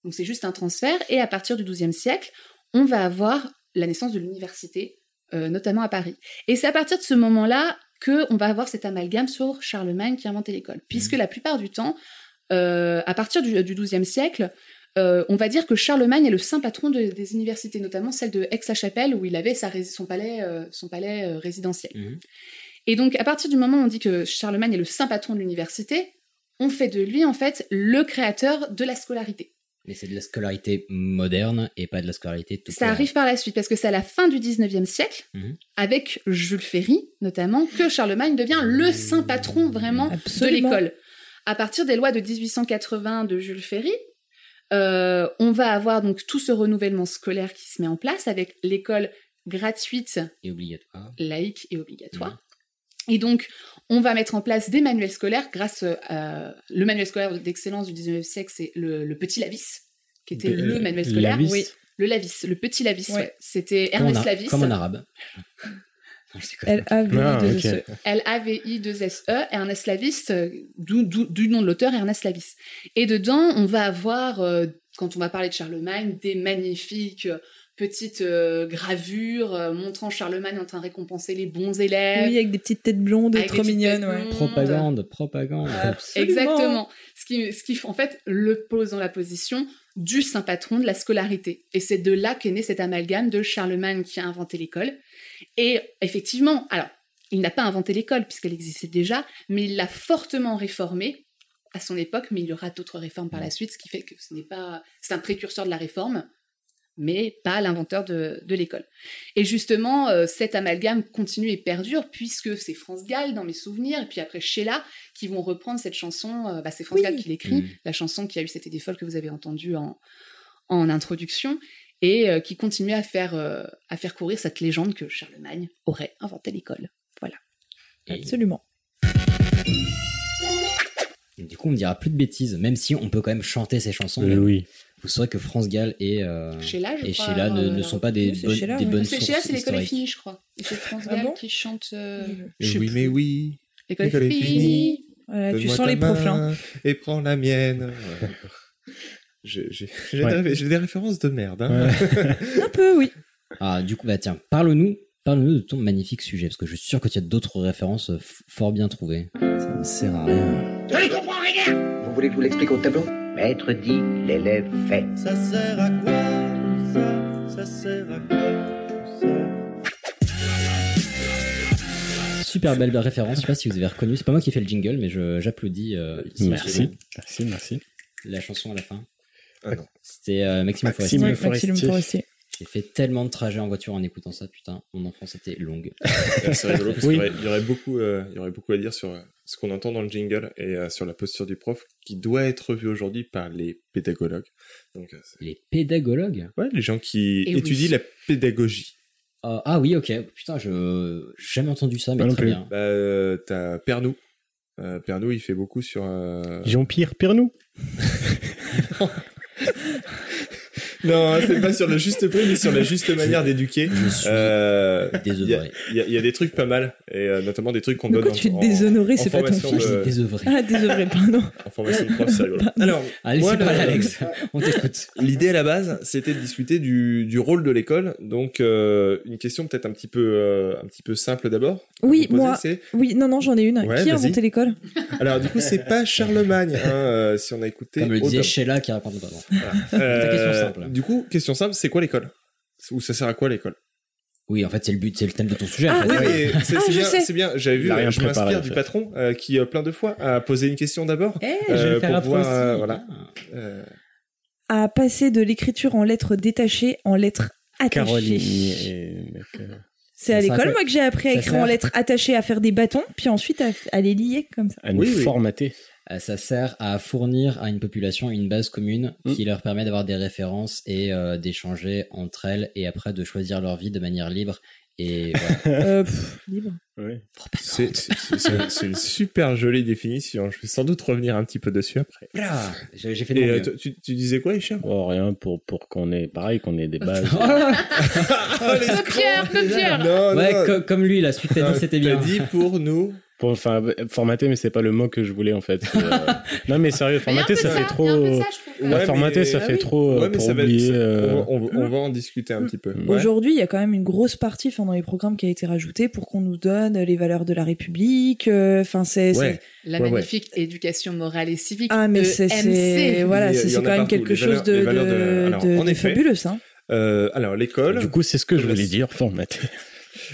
Donc c'est juste un transfert. Et à partir du XIIe siècle, on va avoir la naissance de l'université, euh, notamment à Paris. Et c'est à partir de ce moment-là que on va avoir cet amalgame sur Charlemagne qui a inventé l'école. Puisque la plupart du temps, euh, à partir du, du XIIe siècle, euh, on va dire que Charlemagne est le saint patron de- des universités, notamment celle de Aix-la-Chapelle où il avait sa son palais, son palais résidentiel. Mhm. Et donc, à partir du moment où on dit que Charlemagne est le saint patron de l'université, on fait de lui, en fait, le créateur de la scolarité. Mais c'est de la scolarité moderne et pas de la scolarité tout Ça arrive par la suite, parce que c'est à la fin du 19e siècle, Mhm. avec Jules Ferry, notamment, que Charlemagne devient le saint patron, vraiment, Absolument. de l'école. À partir des lois de 1880 de Jules Ferry, euh, on va avoir donc tout ce renouvellement scolaire qui se met en place avec l'école gratuite Et obligatoire. laïque et obligatoire. Et donc, on va mettre en place des manuels scolaires grâce à le manuel scolaire d'excellence du 19e siècle, c'est le, le Petit Lavis, qui était De- le manuel scolaire. Lavis Oui, le Lavis, le Petit Lavis, Ouais. ouais. C'était Ernest a- Lavis. comme en arabe. Non, je déconne. Elle a vu Ah, de ok. ce- L-A-V-I-2-S-E, Ernest Lavis, euh, du nom de l'auteur Ernest Lavis. Et dedans, on va avoir, euh, quand on va parler de Charlemagne, des magnifiques euh, petites euh, gravures euh, montrant Charlemagne en train de récompenser les bons élèves. Oui, avec des petites têtes blondes Avec trop mignonnes, ouais. Propagande, propagande. Absolument. Exactement. Ce qui, ce qui, en fait, le pose dans la position du saint patron de la scolarité. Et c'est de là qu'est né cet amalgame de Charlemagne qui a inventé l'école. Et effectivement, alors, il n'a pas inventé l'école puisqu'elle existait déjà, mais il l'a fortement réformée à son époque, mais il y aura d'autres réformes par la suite, ce qui fait que ce n'est pas, c'est un précurseur de la réforme, mais pas l'inventeur de, de l'école. Et justement, euh, cet amalgame continue et perdure, puisque c'est France Gall, dans mes souvenirs, et puis après Sheila, qui vont reprendre cette chanson, euh, bah, c'est France Oui. Gall qui l'écrit, Mm. la chanson qui a eu cette idée folle que vous avez entendue en, en introduction, et euh, qui continue à faire, euh, à faire courir cette légende que Charlemagne aurait inventé l'école. Voilà. Absolument. Et du coup, on ne dira plus de bêtises, même si on peut quand même chanter ces chansons. Oui. Vous saurez que France Gall et, euh, Sheila, je et crois, Sheila ne, euh, ne sont pas des, bonnes, Sheila, des bonnes sources Sheila, c'est l'école est finie, je crois. Et c'est France Ah Gall bon qui chante. euh, je oui, mais oui. L'école l'école est finie. finie. Voilà, tu sens les profs Et prends la mienne. Ouais. J'ai j'ai- j'ai Ouais. des, j'ai des références de merde. Hein. Un peu, oui. Ah, du coup, bah tiens, parle-nous parle-nous de ton magnifique sujet, parce que je suis sûr que tu as d'autres références euh, f- fort bien trouvées. Ça ne sert à rien. Je ne comprends rien Vous voulez que je vous l'explique au tableau? Maître dit, l'élève fait. Ça sert à quoi tout ça? Ça sert à quoi tout ça? Super belle référence, je sais pas si vous avez reconnu, c'est pas moi qui ai fait le jingle, mais je- j'applaudis. euh, ici, Merci. Merci, merci. La chanson à la fin. Ah non. C'était euh, Maxime Forestier. Maxime Forestier. J'ai fait tellement de trajets en voiture en écoutant ça, putain, mon enfance était longue. C'est rigolo parce Oui. qu'il y aurait- il y aurait beaucoup, euh, il y aurait beaucoup à dire sur euh, ce qu'on entend dans le jingle et euh, sur la posture du prof qui doit être revue aujourd'hui par les pédagogues. Donc, Les pédagogues? Ouais, les gens qui Et oui. étudient la pédagogie. Ah, ah oui, ok, putain, je j'ai jamais entendu ça, mais non très bien. Bah, euh, t'as Pernou. Euh, Pernou, il fait beaucoup sur. euh, Jean-Pierre Pernou. Non, c'est pas sur le juste prix, mais sur la juste manière d'éduquer. Je suis Euh, Il y, a- désœuvré. il y a- y a des trucs pas mal, et euh, notamment des trucs qu'on donne quoi en, tu déshonoré, en c'est pas ton fils. de- Désœuvré. Ah, désolé, pardon. en formation de prof, c'est rigolo. Alors, Allez, moi, c'est pas le- Alex, on t'écoute. L'idée à la base, c'était de discuter du, du rôle de l'école. Donc, euh, une question peut-être un petit peu, euh, un petit peu simple d'abord. Oui, poser, moi. c'est- Oui, non, non, j'en ai une. Ouais, Qui a inventé l'école? Alors, du coup, c'est pas Charlemagne, hein, euh, si on a écouté. Comme le disait. Sheila qui raconte pas. bon. Euh, Ta question simple. Du coup, question simple, c'est quoi l'école? Ou ça sert à quoi l'école? Oui, en fait, c'est le but, c'est le thème de ton sujet. Ah, oui, et c'est Ah, bien, c'est bien. J'avais vu, rien je m'inspire du patron euh, qui euh, plein de fois a posé une question d'abord. Eh, je vais Euh, pour voir, euh, voilà. Ah. Euh, À passer de l'écriture en lettres détachées en lettres attachées. C'est à l'école, moi, que j'ai appris à écrire en lettres attachées, à faire des bâtons, puis ensuite à, à les lier comme ça. à nous Oui, formater. Ça sert à fournir à une population une base commune Mm. qui leur permet d'avoir des références et euh, d'échanger entre elles et après de choisir leur vie de manière libre. Et voilà. Euh, pff, libre. c'est une super jolie définition. Je vais sans doute revenir un petit peu dessus après. J'ai fait Et euh, tu, tu disais quoi, Hicham? Oh, rien pour, pour qu'on ait, pareil, qu'on ait des bases. Le Pierre, le Pierre Non, Ouais, non. co- comme lui, la suite t'as dit c'était bien. T'as dit pour nous. Pour, enfin, formater, mais c'est pas le mot que je voulais en fait. Euh, non, mais sérieux, un formater, ça de fait trop. ça. Ouais, Ouais, formater, mais- ça Ah fait oui. trop euh, Ouais, mais pour ça va, oublier. ça- euh, on, va, on va- on va en discuter un petit peu. Ouais. Aujourd'hui, il y a quand même une grosse partie enfin, dans les programmes qui a été rajoutée pour qu'on nous donne les valeurs de la République. euh, Enfin, c'est. La Ouais, ouais. magnifique éducation morale et civique. Ah, mais c'est. Voilà, c'est quand même quelque chose de, fabuleux, ça. Euh, alors, l'école. Du coup, c'est ce que je voulais la- dire, formater.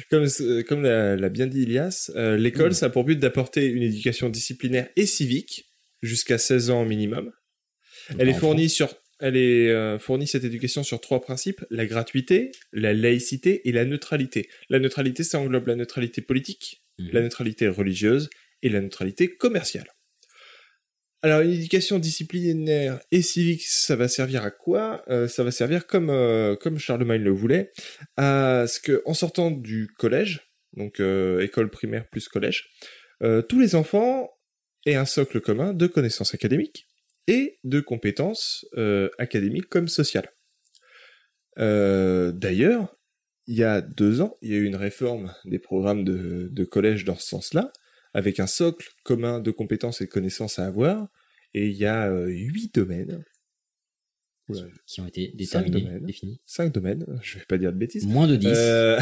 Comme, euh, comme l'a, bien dit Ilias, euh, Mm. l'école, ça a pour but d'apporter une éducation disciplinaire et civique jusqu'à 16 ans minimum. Elle est fournie sur, elle est euh, fournie cette éducation sur trois principes la gratuité, la laïcité et la neutralité. La neutralité, ça englobe la neutralité politique, Mhm. la neutralité religieuse et la neutralité commerciale. Alors, une éducation disciplinaire et civique, ça va servir à quoi? Euh, Ça va servir comme euh, comme Charlemagne le voulait, à ce que en sortant du collège, donc euh, école primaire plus collège, euh, tous les enfants aient un socle commun de connaissances académiques et de compétences académiques comme sociales. D'ailleurs, il y a deux ans, il y a eu une réforme des programmes de collège dans ce sens-là, avec un socle commun de compétences et de connaissances à avoir, et il y a euh, huit domaines, Oula, Qui ont été Cinq déterminés, domaines. définis. cinq domaines, je vais pas dire de bêtises. Moins de 10. Euh,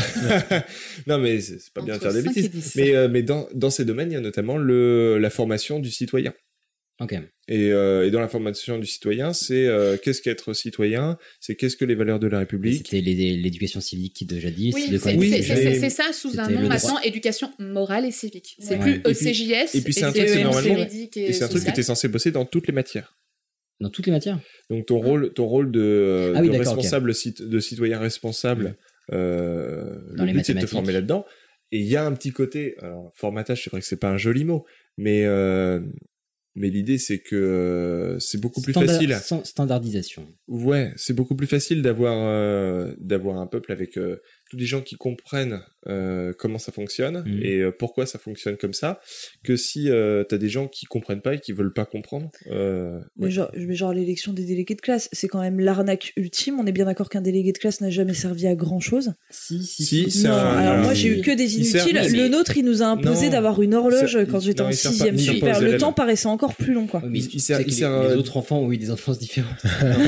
non, mais c'est pas bien de faire des bêtises. dix. Mais, euh, mais dans, dans ces domaines, il y a notamment le, la formation du citoyen. Ok. Et, euh, et dans la formation du citoyen, c'est euh, qu'est-ce qu'être citoyen, c'est qu'est-ce que les valeurs de la République? C'était l'éducation civique de jadis. Oui, de c'est quand- Oui, c'est- ça sous un nom maintenant, éducation morale et civique. C'est Ouais. plus ECJS. et puis c'est un truc, c'est c'est EMC normalement- juridique Et c'est un truc que tu es censé bosser dans toutes les matières. Dans toutes les matières? Donc ton rôle, ton rôle de, euh, Ah oui, de responsable, cit- de citoyen responsable, euh, Dans le les but c'est de te former là-dedans. Et il y a un petit côté, alors formatage, c'est vrai que c'est pas un joli mot, mais euh, Mais l'idée, c'est que euh, c'est beaucoup plus Standard- facile. sans- Standardisation. Ouais, c'est beaucoup plus facile d'avoir euh, d'avoir un peuple avec euh, tous des gens qui comprennent euh, comment ça fonctionne Mhm. et euh, pourquoi ça fonctionne comme ça, que si euh, t'as des gens qui comprennent pas et qui veulent pas comprendre. Euh, Mais ouais. genre, mais genre l'élection des délégués de classe, c'est quand même l'arnaque ultime. On est bien d'accord qu'un délégué de classe n'a jamais servi à grand chose. Si, si, Si, Non, un- alors moi j'ai eu que des sert- inutiles. mais- Le nôtre, il nous a imposé d'avoir une horloge quand j'étais en sixième super. Le temps paraissait encore plus long, quoi. Mais Il- il sert- il les, sert, les autres enfants ont eu des enfances différentes.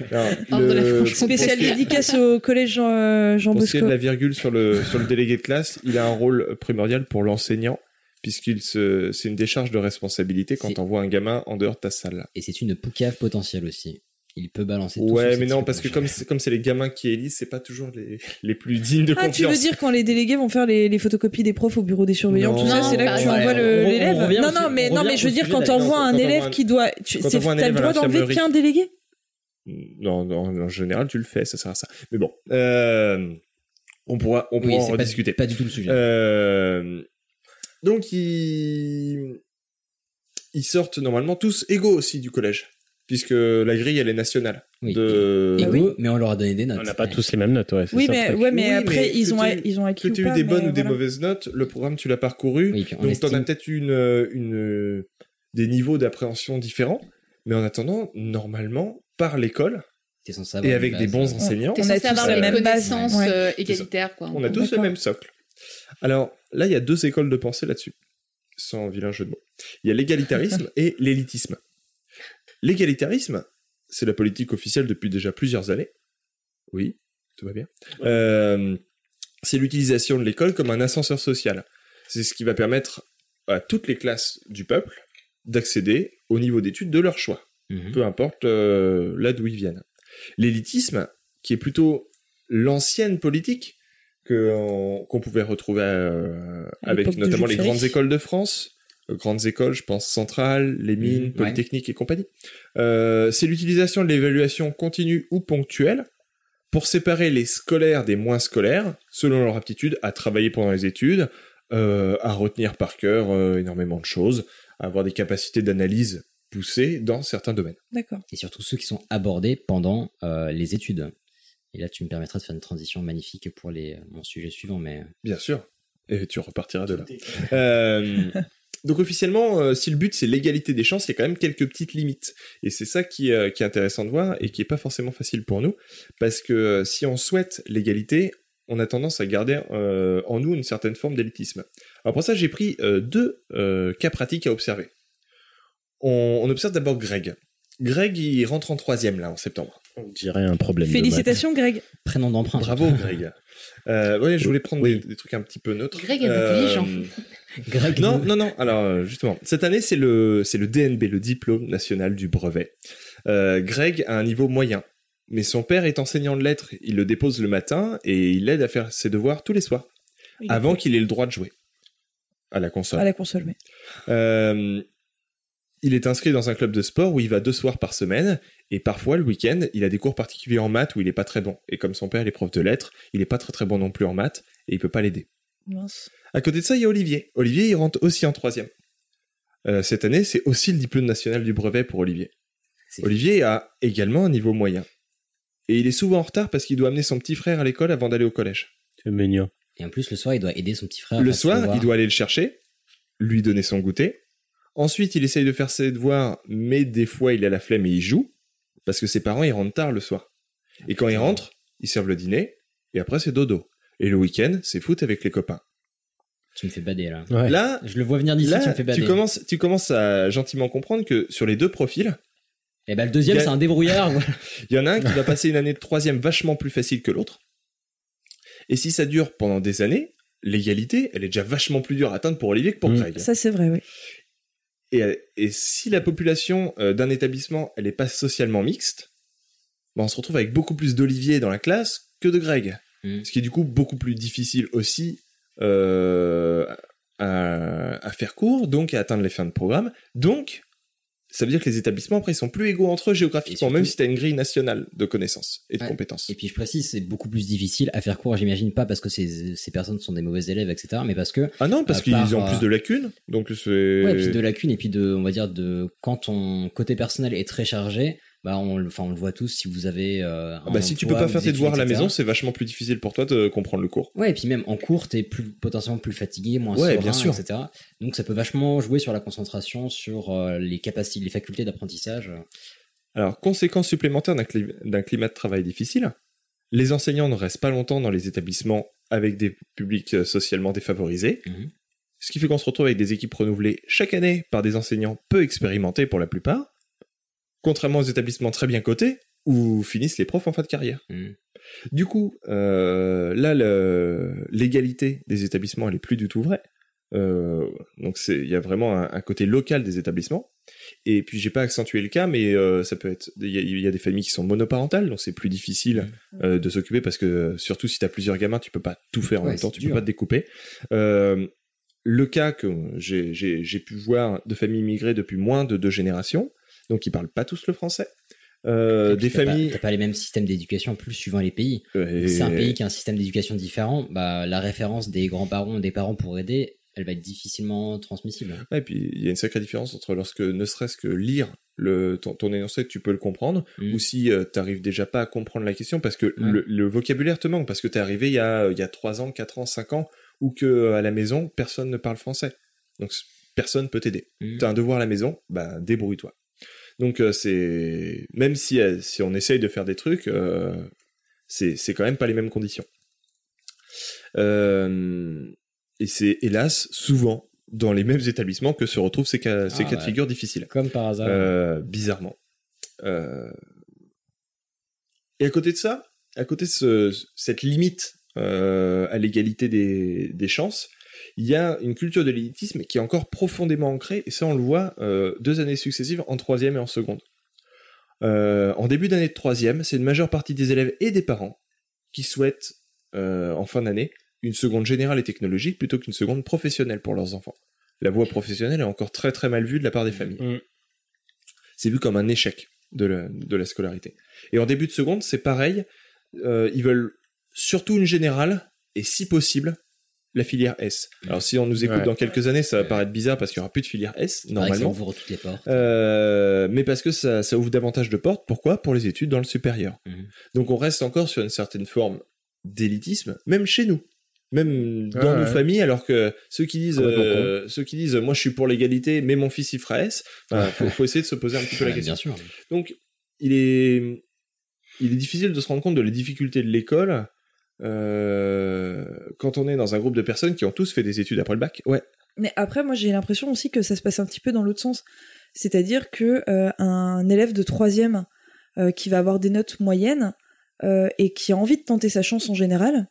Le- Franche-Comté. pour ce Spécial qui est- dédicace au collège Jean, Jean De la virgule sur le, sur le délégué de classe, il a un rôle primordial pour l'enseignant, puisqu'il se, c'est une décharge de responsabilité quand C'est- t'envoies un gamin en dehors de ta salle. Et c'est une poucave potentielle aussi. Il peut balancer Ouais, mais non, parce que comme c'est, comme c'est les gamins qui élisent, c'est pas toujours les, les plus dignes de Ah, tu veux confiance. dire quand les délégués vont faire les, les photocopies des profs au bureau des surveillants, Non. tout ça, Non, c'est là que tu ça. envoies On- on l'élève Non, non, mais, on non, mais je veux dire, quand t'envoies un élève qui doit. Tu, t'as le droit d'enlever qu'un délégué Non, non, en général, tu le fais, ça sert à ça. Mais bon, euh, on pourra, on Oui, pourra en pas, rediscuter. pas du tout le sujet. Euh, donc, ils... ils sortent normalement tous égaux aussi du collège, puisque la grille, elle est nationale. Oui. De... Mais on leur a donné des notes. On n'a pas tous les mêmes notes, ouais. Oui, ça, mais, truc. ouais, mais Oui, après, mais ils, ont, t'aies- ils ont acquis Que tu aies eu pas, des bonnes ou des mauvaises notes, le programme, tu l'as parcouru. Oui, donc, t'en as estime- peut-être une, une, des niveaux d'appréhension différents. Mais en attendant, normalement, par l'école, T'es censé avoir et avec des bons enseignants, T'es On a tous avoir la les même base, connaissances ouais. euh, égalitaires, quoi. on a tous le même socle. Alors, là, il y a deux écoles de pensée là-dessus, sans vilain jeu de mots. Il y a l'égalitarisme et l'élitisme. L'égalitarisme, c'est la politique officielle depuis déjà plusieurs années. Oui, tout va bien. Euh, c'est l'utilisation de l'école comme un ascenseur social. C'est ce qui va permettre à toutes les classes du peuple d'accéder au niveau d'études de leur choix Mhm. peu importe euh, là d'où ils viennent. L'élitisme, qui est plutôt l'ancienne politique que on- qu'on pouvait retrouver euh, avec notamment les grandes écoles de France, euh, grandes écoles, je pense centrales, les mines, Mhm, polytechniques et compagnie. Euh, c'est l'utilisation de l'évaluation continue ou ponctuelle pour séparer les scolaires des moins scolaires selon leur aptitude à travailler pendant les études, euh, à retenir par cœur euh, énormément de choses, à avoir des capacités d'analyse poussées dans certains domaines. D'accord. Et surtout ceux qui sont abordés pendant euh, les études. Et là, tu me permettras de faire une transition magnifique pour les, mon sujet suivant, mais Bien sûr. Et tu repartiras de là. Euh, donc officiellement, euh, si le but c'est l'égalité des chances, il y a quand même quelques petites limites. Et c'est ça qui, euh, qui est intéressant de voir et qui est pas forcément facile pour nous, parce que euh, si on souhaite l'égalité, on a tendance à garder euh, en nous une certaine forme d'élitisme. Alors pour ça, j'ai pris euh, deux euh, cas pratiques à observer. On, on observe d'abord Greg. Greg, il rentre en troisième là en septembre. On dirait un problème. de maths. Félicitations, Greg. prénom d'emprunt. Bravo Greg. Euh, ouais, je voulais prendre des, des trucs un petit peu neutres. Greg est intelligent. Greg, Non, non, non. Alors euh, justement, cette année c'est le c'est le DNB, le diplôme national du brevet. Euh, Greg a un niveau moyen, mais son père est enseignant de lettres. Il le dépose le matin et il l'aide à faire ses devoirs tous les soirs, Il avant qu'il ait le droit de jouer à la console. À la console, mais. Il est inscrit dans un club de sport où il va deux soirs par semaine et parfois le week-end il a des cours particuliers en maths où il est pas très bon. Et comme son père il est prof de lettres, il est pas très très bon non plus en maths et il peut pas l'aider. Mince. À côté de ça, il y a Olivier. Olivier, il rentre aussi en troisième. Euh, cette année, c'est aussi le diplôme national du brevet pour Olivier. Olivier a également un niveau moyen. Et il est souvent en retard parce qu'il doit amener son petit frère à l'école avant d'aller au collège. C'est mignon. Et en plus, le soir, il doit aider son petit frère. à Le soir, il doit aller le chercher, lui donner son goûter. Ensuite, il essaye de faire ses devoirs, mais des fois, il a la flemme et il joue. Parce que ses parents, ils rentrent tard le soir. Et quand ils rentrent, ils servent le dîner. Et après, c'est dodo. Et le week-end, c'est foot avec les copains. Tu me fais bader là. Ouais. Là, Je le vois venir d'ici, Là, tu me fais bader. tu commences, tu commences à gentiment comprendre que sur les deux profils, Et ben le deuxième, a- c'est un débrouillard. il y en a un qui va passer une année de troisième vachement plus facile que l'autre. Et si ça dure pendant des années, l'égalité, elle est déjà vachement plus dure à atteindre pour Olivier que pour Mm. Greg. Ça, c'est vrai, oui. Et, et si la population euh, d'un établissement, elle n'est pas socialement mixte, ben on se retrouve avec beaucoup plus d'Olivier dans la classe que de Greg. Mm. Ce qui est du coup beaucoup plus difficile aussi euh, à, à faire court, donc à atteindre les fins de programme. Donc, ça veut dire que les établissements, après, ils sont plus égaux entre eux géographiquement, surtout- même si tu as une grille nationale de connaissances et de Ouais. compétences. Et puis je précise, c'est beaucoup plus difficile à faire court, j'imagine pas parce que ces, ces personnes sont des mauvais élèves, etc. Mais parce que. Ah non, parce qu'ils ont euh, plus de lacunes, donc c'est... Ouais, puis de lacunes, et puis de, on va dire, de quand ton côté personnel est très chargé, bah on, le- enfin, on le voit tous si vous avez. euh, un Ah bah, si tu peux emploi, pas faire tes devoirs à la maison, c'est vachement plus difficile pour toi de comprendre le cours. Ouais, et puis même en cours, t'es plus, potentiellement plus fatigué, moins Ouais, serein, bien sûr. etc. Donc ça peut vachement jouer sur la concentration, sur euh, les capacités, les facultés d'apprentissage. Alors, conséquence supplémentaire d'un climat de travail difficile, les enseignants ne restent pas longtemps dans les établissements avec des publics euh, socialement défavorisés, Mhm. ce qui fait qu'on se retrouve avec des équipes renouvelées chaque année par des enseignants peu expérimentés pour la plupart, contrairement aux établissements très bien cotés, où finissent les profs en fin de carrière. Mhm. Du coup, euh, là, l'égalité des établissements, elle est plus du tout vraie. Euh, donc il y a vraiment un, un côté local des établissements. Et puis j'ai pas accentué le cas, mais euh, ça peut être, il y, a- il y a des familles qui sont monoparentales, donc c'est plus difficile euh, de s'occuper parce que surtout si tu as plusieurs gamins, tu peux pas tout faire en Ouais, même temps, tu dur. peux pas te découper. Euh, le cas que j'ai, pu voir de familles immigrées depuis moins de deux générations, donc ils parlent pas tous le français. Euh, Et des familles. T'as pas les mêmes systèmes d'éducation plus suivant les pays. Si c'est un et- pays qui a un système d'éducation différent, bah la référence des grands-parents, des parents pour aider, elle va être difficilement transmissible. Et puis il y a une sacrée différence entre lorsque ne serait-ce que lire le, ton, ton énoncé, tu peux le comprendre, Mm. ou si tu t'arrives déjà pas à comprendre la question parce que le, le vocabulaire te manque, parce que t'es arrivé il y a, il y a 3 ans, 4 ans, 5 ans, ou que euh, à la maison, personne ne parle français. Donc personne peut t'aider. Mm. T'as un devoir à la maison, bah débrouille-toi. Donc euh, c'est même si euh, si on essaye de faire des trucs, euh, c'est c'est quand même pas les mêmes conditions. Euh, et c'est hélas souvent dans les mêmes établissements que se retrouvent ces cas, ces Ah, cas de figure difficiles. Comme par hasard. Bizarrement. Et à côté de ça, à côté de ce- cette limite à l'égalité des, des chances, il y a une culture de l'élitisme qui est encore profondément ancrée, et ça on le voit euh, deux années successives en troisième et en seconde. Euh, en début d'année de troisième, c'est une majeure partie des élèves et des parents qui souhaitent, euh, en fin d'année, une seconde générale et technologique plutôt qu'une seconde professionnelle pour leurs enfants. La voie professionnelle est encore très très mal vue de la part des familles. C'est vu comme un échec de la, de la scolarité. Et en début de seconde, c'est pareil, ils veulent surtout une générale, et si possible, la filière S. Alors si on nous écoute Ouais. dans quelques années, ça va paraître bizarre parce qu'il n'y aura plus de filière S, que ça normalement. ouvre toutes les portes. Euh, mais parce que ça, ça ouvre davantage de portes. Pourquoi? Pour les études dans le supérieur. Mhm. Donc on reste encore sur une certaine forme d'élitisme, même chez nous. Même dans nos ouais. familles, alors que ceux qui disent, euh, ceux qui disent, moi je suis pour l'égalité, mais mon fils il fera S, il faut, faut essayer de se poser un petit peu la question. bien sûr. Donc, il est, il est difficile de se rendre compte de les difficultés de l'école euh, quand on est dans un groupe de personnes qui ont tous fait des études après le bac. Ouais. Mais après, moi, j'ai l'impression aussi que ça se passe un petit peu dans l'autre sens. C'est-à-dire que euh, un élève de troisième euh, qui va avoir des notes moyennes et qui a envie de tenter sa chance en général,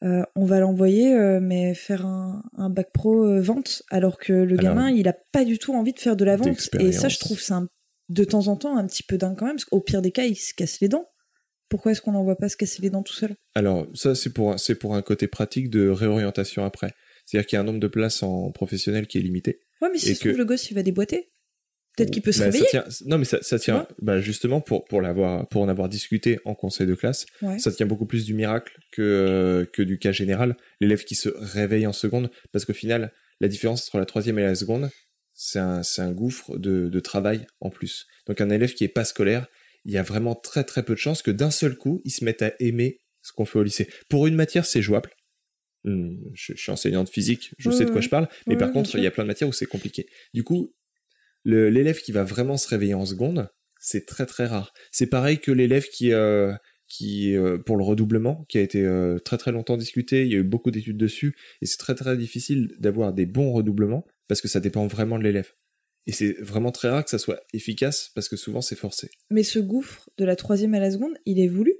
on va l'envoyer mais faire un, un bac pro vente, alors que le Alors, gamin, il a pas du tout envie de faire de la vente. Et ça, je trouve ça un- de temps en temps un petit peu dingue quand même, parce qu'au pire des cas, il se casse les dents. Pourquoi est-ce qu'on l'envoie pas se casser les dents tout seul? Alors, ça, c'est pour, c'est pour un côté pratique de réorientation après. C'est-à-dire qu'il y a un nombre de places en professionnel qui est limité. Ouais, mais si trouve, le gosse, il va déboîter. Peut-être qu'il peut se Bah, ça réveiller. tient- non, mais ça, ça tient, bah, justement, pour, pour, l'avoir, pour en avoir discuté en conseil de classe, Ouais. ça tient beaucoup plus du miracle que, euh, que du cas général. L'élève qui se réveille en seconde, parce qu'au final, la différence entre la troisième et la seconde, c'est un, c'est un gouffre de, de travail en plus. Donc un élève qui est pas scolaire, il y a vraiment très très peu de chances que d'un seul coup, il se mette à aimer ce qu'on fait au lycée. Pour une matière, c'est jouable. Hum, Je, je suis enseignant de physique, je sais de quoi je parle, mais par contre, il y a plein de matières où c'est compliqué. Du coup, l'élève qui va vraiment se réveiller en seconde, c'est très très rare. C'est pareil que l'élève qui, euh, qui euh, pour le redoublement, qui a été euh, très très longtemps discuté, il y a eu beaucoup d'études dessus, et c'est très très difficile d'avoir des bons redoublements parce que ça dépend vraiment de l'élève. Et c'est vraiment très rare que ça soit efficace parce que souvent c'est forcé. Mais ce gouffre de la troisième à la seconde, il est voulu?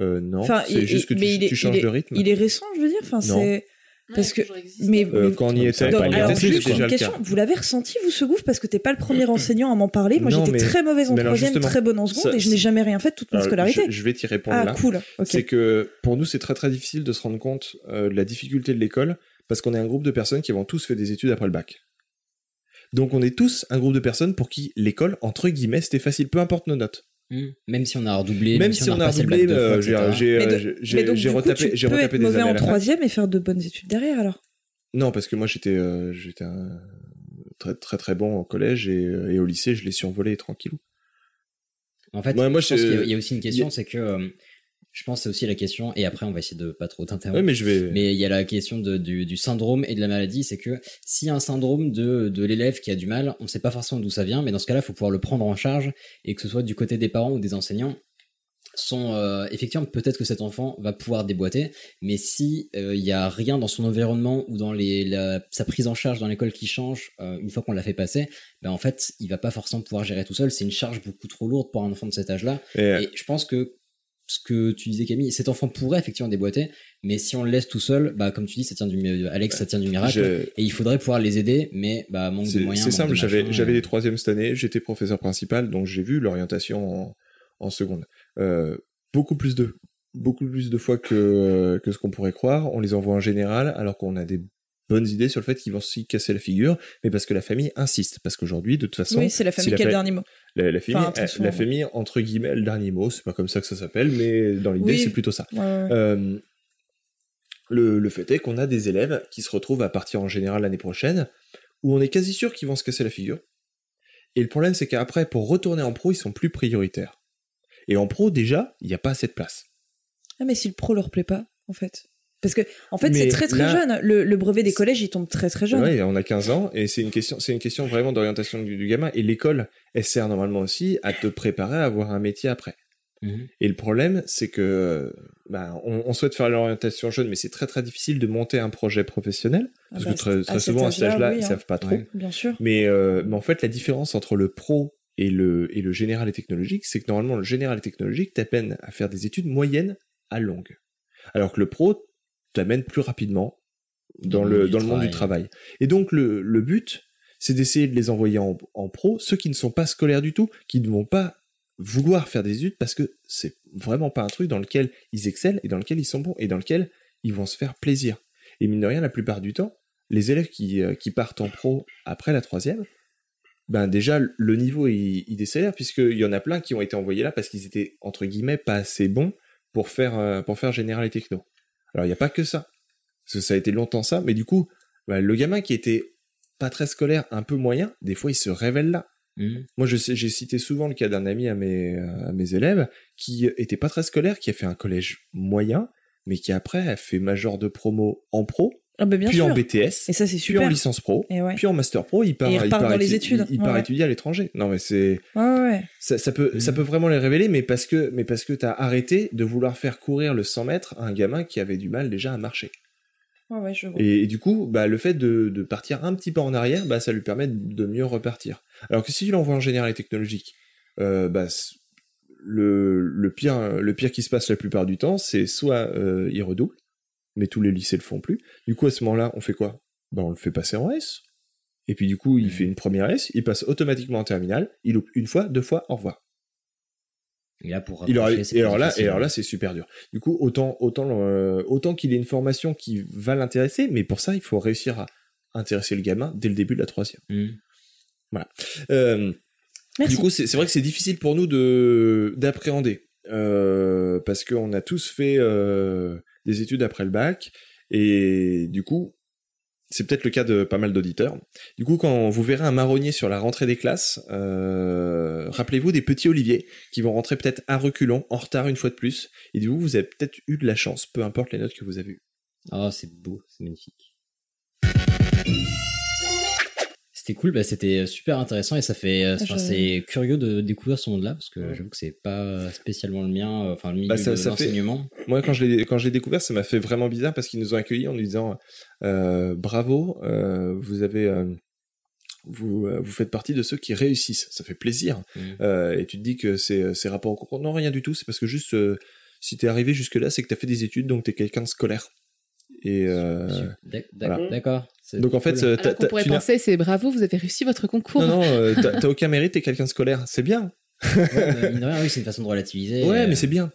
Euh, non, Enfin, c'est juste que tu, mais il est- tu changes il est- de rythme. Il est récent, je veux dire. Enfin, c'est parce que. Mais, Euh, mais- quand on y était, Donc, quand on y alors, était, juste déjà une le question. cas. Vous l'avez ressenti vous ce gouffre? Parce que t'es pas le premier enseignant à m'en parler. Moi, j'étais mais- très mauvaise en troisième, très bonne en seconde, ça- et je n'ai jamais rien fait de toute ma scolarité. Je, je vais t'y répondre ah, là. cool. Ok. C'est que pour nous, c'est très très difficile de se rendre compte euh, de la difficulté de l'école parce qu'on est un groupe de personnes qui avons tous fait des études après le bac. Donc on est tous un groupe de personnes pour qui l'école, entre guillemets, c'était facile, peu importe nos notes. Hmm. Même si on a redoublé, Même si on a redoublé, euh, j'ai retapé, tu j'ai peux retapé être des mauvais années en troisième et faire de bonnes études derrière alors? Non, parce que moi j'étais euh, j'étais un très très très bon au collège et, euh, et au lycée, je l'ai survolé tranquillou. En fait, Ouais, moi, je pense qu'il y y a aussi une question, a- c'est que euh, je pense que c'est aussi la question, et après on va essayer de pas trop t'interrompre. Ouais, mais je vais. Mais il y a la question de- du, du syndrome et de la maladie, c'est que s'il y a un syndrome de, de l'élève qui a du mal, on sait pas forcément d'où ça vient, mais dans ce cas-là, il faut pouvoir le prendre en charge, et que ce soit du côté des parents ou des enseignants, sont euh, effectivement peut-être que cet enfant va pouvoir déboîter, mais si euh, il y a rien dans son environnement ou dans les, la- sa prise en charge dans l'école qui change euh, une fois qu'on l'a fait passer, ben en fait il va pas forcément pouvoir gérer tout seul. C'est une charge beaucoup trop lourde pour un enfant de cet âge-là. Et, euh, Et je pense que ce que tu disais Camille, cet enfant pourrait effectivement déboîter, mais si on le laisse tout seul, bah comme tu dis, ça tient du mi- Alex, ça tient du miracle. je- Et il faudrait pouvoir les aider, mais bah manque de moyens. c'est simple, j'avais j'avais euh. les troisièmes cette année, j'étais professeur principal, donc j'ai vu l'orientation en, en seconde. Euh, beaucoup plus de beaucoup plus de fois que que ce qu'on pourrait croire. On les envoie en général, alors qu'on a des bonnes idées sur le fait qu'ils vont s'y casser la figure, mais parce que la famille insiste. Parce qu'aujourd'hui, de toute façon, Oui, c'est la famille si qui a le dernier mot. La, la famille, Enfin, très souvent, la ouais. famille entre guillemets a le dernier mot. C'est pas comme ça que ça s'appelle, mais dans l'idée, Oui. c'est plutôt ça. Ouais, ouais, ouais. Euh, le, le fait est qu'on a des élèves qui se retrouvent à partir en général l'année prochaine, où on est quasi sûr qu'ils vont se casser la figure. Et le problème, c'est qu'après, pour retourner en pro, ils sont plus prioritaires. Et en pro, déjà, il n'y a pas assez de place. Ah, mais si le pro leur plaît pas, en fait. Parce que, en fait, c'est très très là- jeune. Le, le brevet des collèges, il tombe très très jeune. Ouais, on a 15 ans, et c'est une question, c'est une question vraiment d'orientation du, du gamin. Et l'école, elle sert normalement aussi à te préparer à avoir un métier après. Mhm. Et le problème, c'est que bah, on, on souhaite faire l'orientation jeune, mais c'est très très difficile de monter un projet professionnel Ah parce bah, que très, souvent à cet âge-là, âge-là, oui, ils hein. savent pas trop. Ouais. Bien sûr. Mais, euh, mais en fait, la différence entre le pro et le, et le général et technologique, c'est que normalement, le général et technologique t'amène à faire des études moyennes à longues. Alors que le pro t'amène plus rapidement dans, le le, monde du dans le monde du travail. travail. Et donc, le, le but, c'est d'essayer de les envoyer en, en pro, ceux qui ne sont pas scolaires du tout, qui ne vont pas vouloir faire des études parce que c'est vraiment pas un truc dans lequel ils excellent et dans lequel ils sont bons et dans lequel ils vont se faire plaisir. Et mine de rien, la plupart du temps, les élèves qui, euh, qui partent en pro après la troisième, ben déjà le niveau il, il décélère puisqu'il y en a plein qui ont été envoyés là parce qu'ils étaient entre guillemets pas assez bons pour faire euh, pour faire général et techno. Alors il n'y a pas que ça, parce que ça a été longtemps ça, mais du coup ben, le gamin qui était pas très scolaire, un peu moyen, des fois il se révèle là. Mhm. Moi, je sais, j'ai cité souvent le cas d'un ami à mes, à mes élèves qui était pas très scolaire, qui a fait un collège moyen, mais qui après a fait major de promo en pro, Ah, bah, bien puis sûr. en BTS, Et ça, c'est puis super. en licence pro, Et ouais. puis en master pro, il part, il part dans les étu- études. il, part ouais. étudier à l'étranger. Non, mais c'est Ouais, ouais, ouais. ça, ça peut, ça peut vraiment les révéler, mais parce que, mais parce que t'as arrêté de vouloir faire courir le 100 mètres à un gamin qui avait du mal déjà à marcher. Ouais, ouais, je vois. Et, et du coup, bah, le fait de, de partir un petit peu en arrière, bah, ça lui permet de mieux repartir. Alors que si tu l'envoies en général et technologique, euh, bah, le, pire, le pire qui se passe la plupart du temps, c'est soit euh, il redouble, mais tous les lycées le font plus. Du coup, à ce moment-là, on fait quoi? Bah, On le fait passer en S. Et puis du coup, il fait une première S, il passe automatiquement en terminale, il loupe une fois, deux fois, au revoir. Et là, pour Il aura- et alors là, et alors là, c'est super dur. Du coup, autant, autant, euh, autant qu'il ait une formation qui va l'intéresser, mais pour ça, il faut réussir à intéresser le gamin dès le début de la troisième. Mhm. Voilà. Euh, Merci. du coup, c'est c'est vrai que c'est difficile pour nous de d'appréhender euh, parce qu'on a tous fait euh, des études après le bac et du coup, c'est peut-être le cas de pas mal d'auditeurs. Du coup, quand vous verrez un marronnier sur la rentrée des classes, euh, rappelez-vous des petits Oliviers qui vont rentrer peut-être à reculons, en retard une fois de plus. Et du coup, vous avez peut-être eu de la chance, peu importe les notes que vous avez eues. Oh, c'est beau, c'est magnifique. C'était cool, bah, c'était super intéressant et ça fait, euh, enfin, Je- c'est curieux de découvrir ce monde-là parce que j'avoue que c'est pas spécialement le mien, euh, enfin le milieu Bah, ça- de ça fait- l'enseignement. Moi, quand je l'ai quand je l'ai découvert, ça m'a fait vraiment bizarre parce qu'ils nous ont accueillis en nous disant euh, bravo, euh, vous avez euh, vous euh, vous faites partie de ceux qui réussissent. Ça fait plaisir. Euh, et tu te dis que c'est c'est rapport au concours. Non, rien du tout. C'est parce que juste euh, si t'es arrivé jusque là, c'est que t'as fait des études, donc t'es quelqu'un de scolaire. Et euh, voilà. D'accord. Donc en fait, euh, Alors t'as- pourrait penser, c'est bravo, vous avez réussi votre concours. non non, euh, t'as aucun mérite, t'es quelqu'un de scolaire. C'est bien. Ouais, bah, mine de rien, oui, c'est une façon de relativiser. Ouais, euh, mais c'est bien.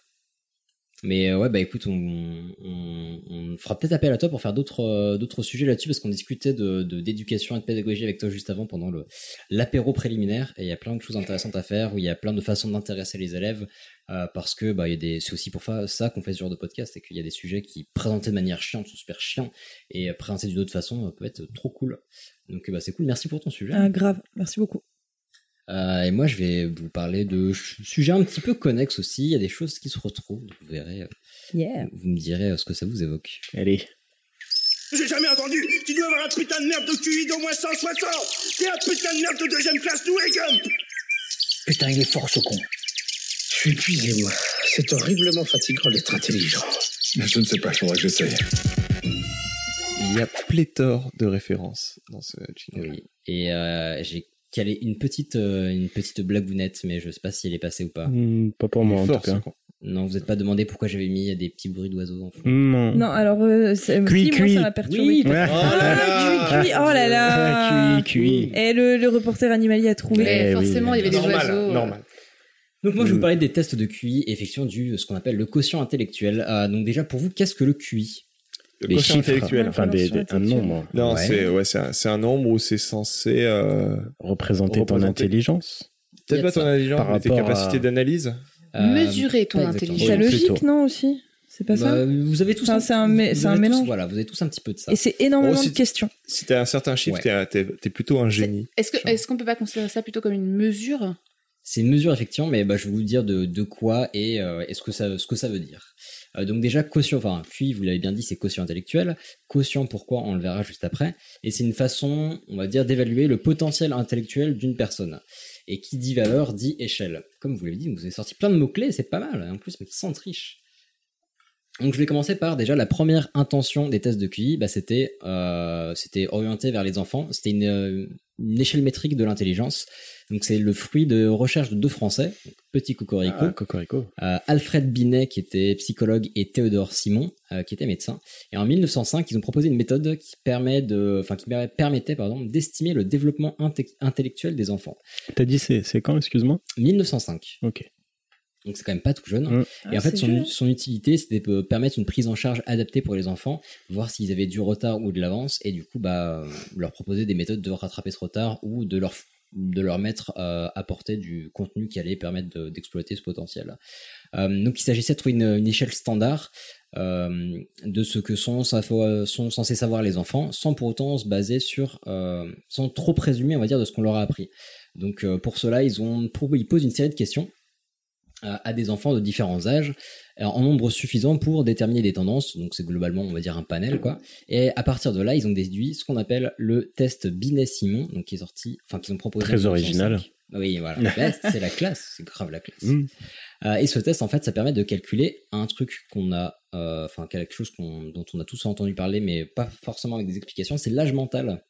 Mais euh, ouais, bah écoute, on, fera peut-être appel à toi pour faire d'autres euh, d'autres sujets là-dessus parce qu'on discutait de d'éducation et de pédagogie avec toi juste avant pendant l'apéro préliminaire. Et il y a plein de choses intéressantes à faire où il y a plein de façons d'intéresser les élèves euh, parce que bah c'est aussi pour ça qu'on fait ce genre de podcast et qu'il y a des sujets qui présentés de manière chiante sont super chiants et euh, présentés d'une autre façon euh, peut être trop cool. Donc euh, bah c'est cool. Merci pour ton sujet. Ah, grave, merci beaucoup. Euh, et moi, je vais vous parler de sujets un petit peu connexes aussi. Il y a des choses qui se retrouvent. Vous verrez, euh, Yeah. vous me direz euh, ce que ça vous évoque. Allez. J'ai jamais entendu Tu dois avoir un putain de merde de QI d'au moins 160 T'es un putain de merde de deuxième classe de Wake Putain, il est fort ce con. Je suis épuisé, moi. C'est horriblement fatigant d'être intelligent. Je ne sais pas, il faudra que j'essaye. Il y a pléthore de références dans ce jingle. Oui. Et euh, j'ai calé une petite, euh, une petite blagounette, mais je sais pas si elle est passée ou pas. Hmm, pas pour moi en tout cas. Non, vous n'êtes pas demandé pourquoi j'avais mis des petits bruits d'oiseaux en fond. Non. Non, alors, euh, c'est- moi, cuit. ça m'a perturbé. Oui, Ouais. Ah, cuit, cuit, oh là là. Cuit. Et le, le reporter animalier a trouvé. Eh oui. forcément, il y avait des Normal, oiseaux. euh, normal. Donc moi, je vais Mm. vous parler des tests de QI et effectivement du ce qu'on appelle le quotient intellectuel. Euh, donc déjà, pour vous, qu'est-ce que le QI? Des quotient chiffres, intellectuel. enfin des, des- un nombre. Non, Ouais. c'est ouais, c'est un, c'est un nombre où c'est censé euh, Représenter ton intelligence. Peut-être a pas de ton intelligence, Par mais tes capacités à- d'analyse. Euh, Mesurer ton intelligence. C'est logique, plutôt. non, aussi? C'est pas ça? Bah, vous avez tous Enfin, un, c'est un mé- vous c'est un avez tous- mélange. voilà, vous avez tous un petit peu de ça. Et c'est énormément Oh, si- de questions. Si t'as un certain chiffre, Ouais. t'es t'es plutôt un génie. Est-ce que est-ce qu'on peut pas considérer ça plutôt comme une mesure? C'est une mesure effectivement, mais bah, je vais vous dire de, de quoi et, euh, et ce, que ça, ce que ça veut dire. Euh, donc déjà, quotient, enfin, QI, vous l'avez bien dit, c'est quotient intellectuel. Quotient, pourquoi, on le verra juste après. Et c'est une façon, on va dire, d'évaluer le potentiel intellectuel d'une personne. Et qui dit valeur, dit échelle. Comme vous l'avez dit, vous avez sorti plein de mots-clés, c'est pas mal. En plus, mais qui sont triche. Donc je vais commencer par déjà la première intention des tests de QI, bah, c'était euh, c'était orienté vers les enfants. C'était une, euh, une échelle métrique de l'intelligence. Donc c'est le fruit de recherches de deux Français, Petit Cocorico, Ah, Cocorico. euh, Alfred Binet qui était psychologue et Théodore Simon euh, qui était médecin. Et en 1905, ils ont proposé une méthode qui permet de, enfin qui per- permettait pardon d'estimer le développement inte- intellectuel des enfants. T'as dit c'est c'est quand, excuse-moi? 1905. Ok. Donc c'est quand même pas tout jeune. Mm. Et en Ah, fait, son, utilité, c'était de permettre une prise en charge adaptée pour les enfants, voir s'ils avaient du retard ou de l'avance, et du coup, bah, leur proposer des méthodes de rattraper ce retard ou de leur de leur mettre euh, à portée du contenu qui allait permettre de- d'exploiter ce potentiel. Euh, donc il s'agissait de trouver une, une échelle standard euh, de ce que sont, sont censés savoir les enfants, sans pour autant se baser sur, euh, sans trop présumer, on va dire, de ce qu'on leur a appris. Donc euh, pour cela, ils ont ils posent une série de questions à des enfants de différents âges euh, en nombre suffisant pour déterminer des tendances. Donc c'est globalement, on va dire, un panel, quoi. Et à partir de là, ils ont déduit ce qu'on appelle le test Binet-Simon, donc qui est sorti, enfin, qu'ils ont proposé. Très en 1905. original. Oui, voilà. Bah, c'est la classe, c'est grave la classe. Mm. Euh, et ce test, en fait, ça permet de calculer un truc qu'on a, euh, enfin, quelque chose dont on a tous entendu parler, mais pas forcément avec des explications, c'est l'âge mental.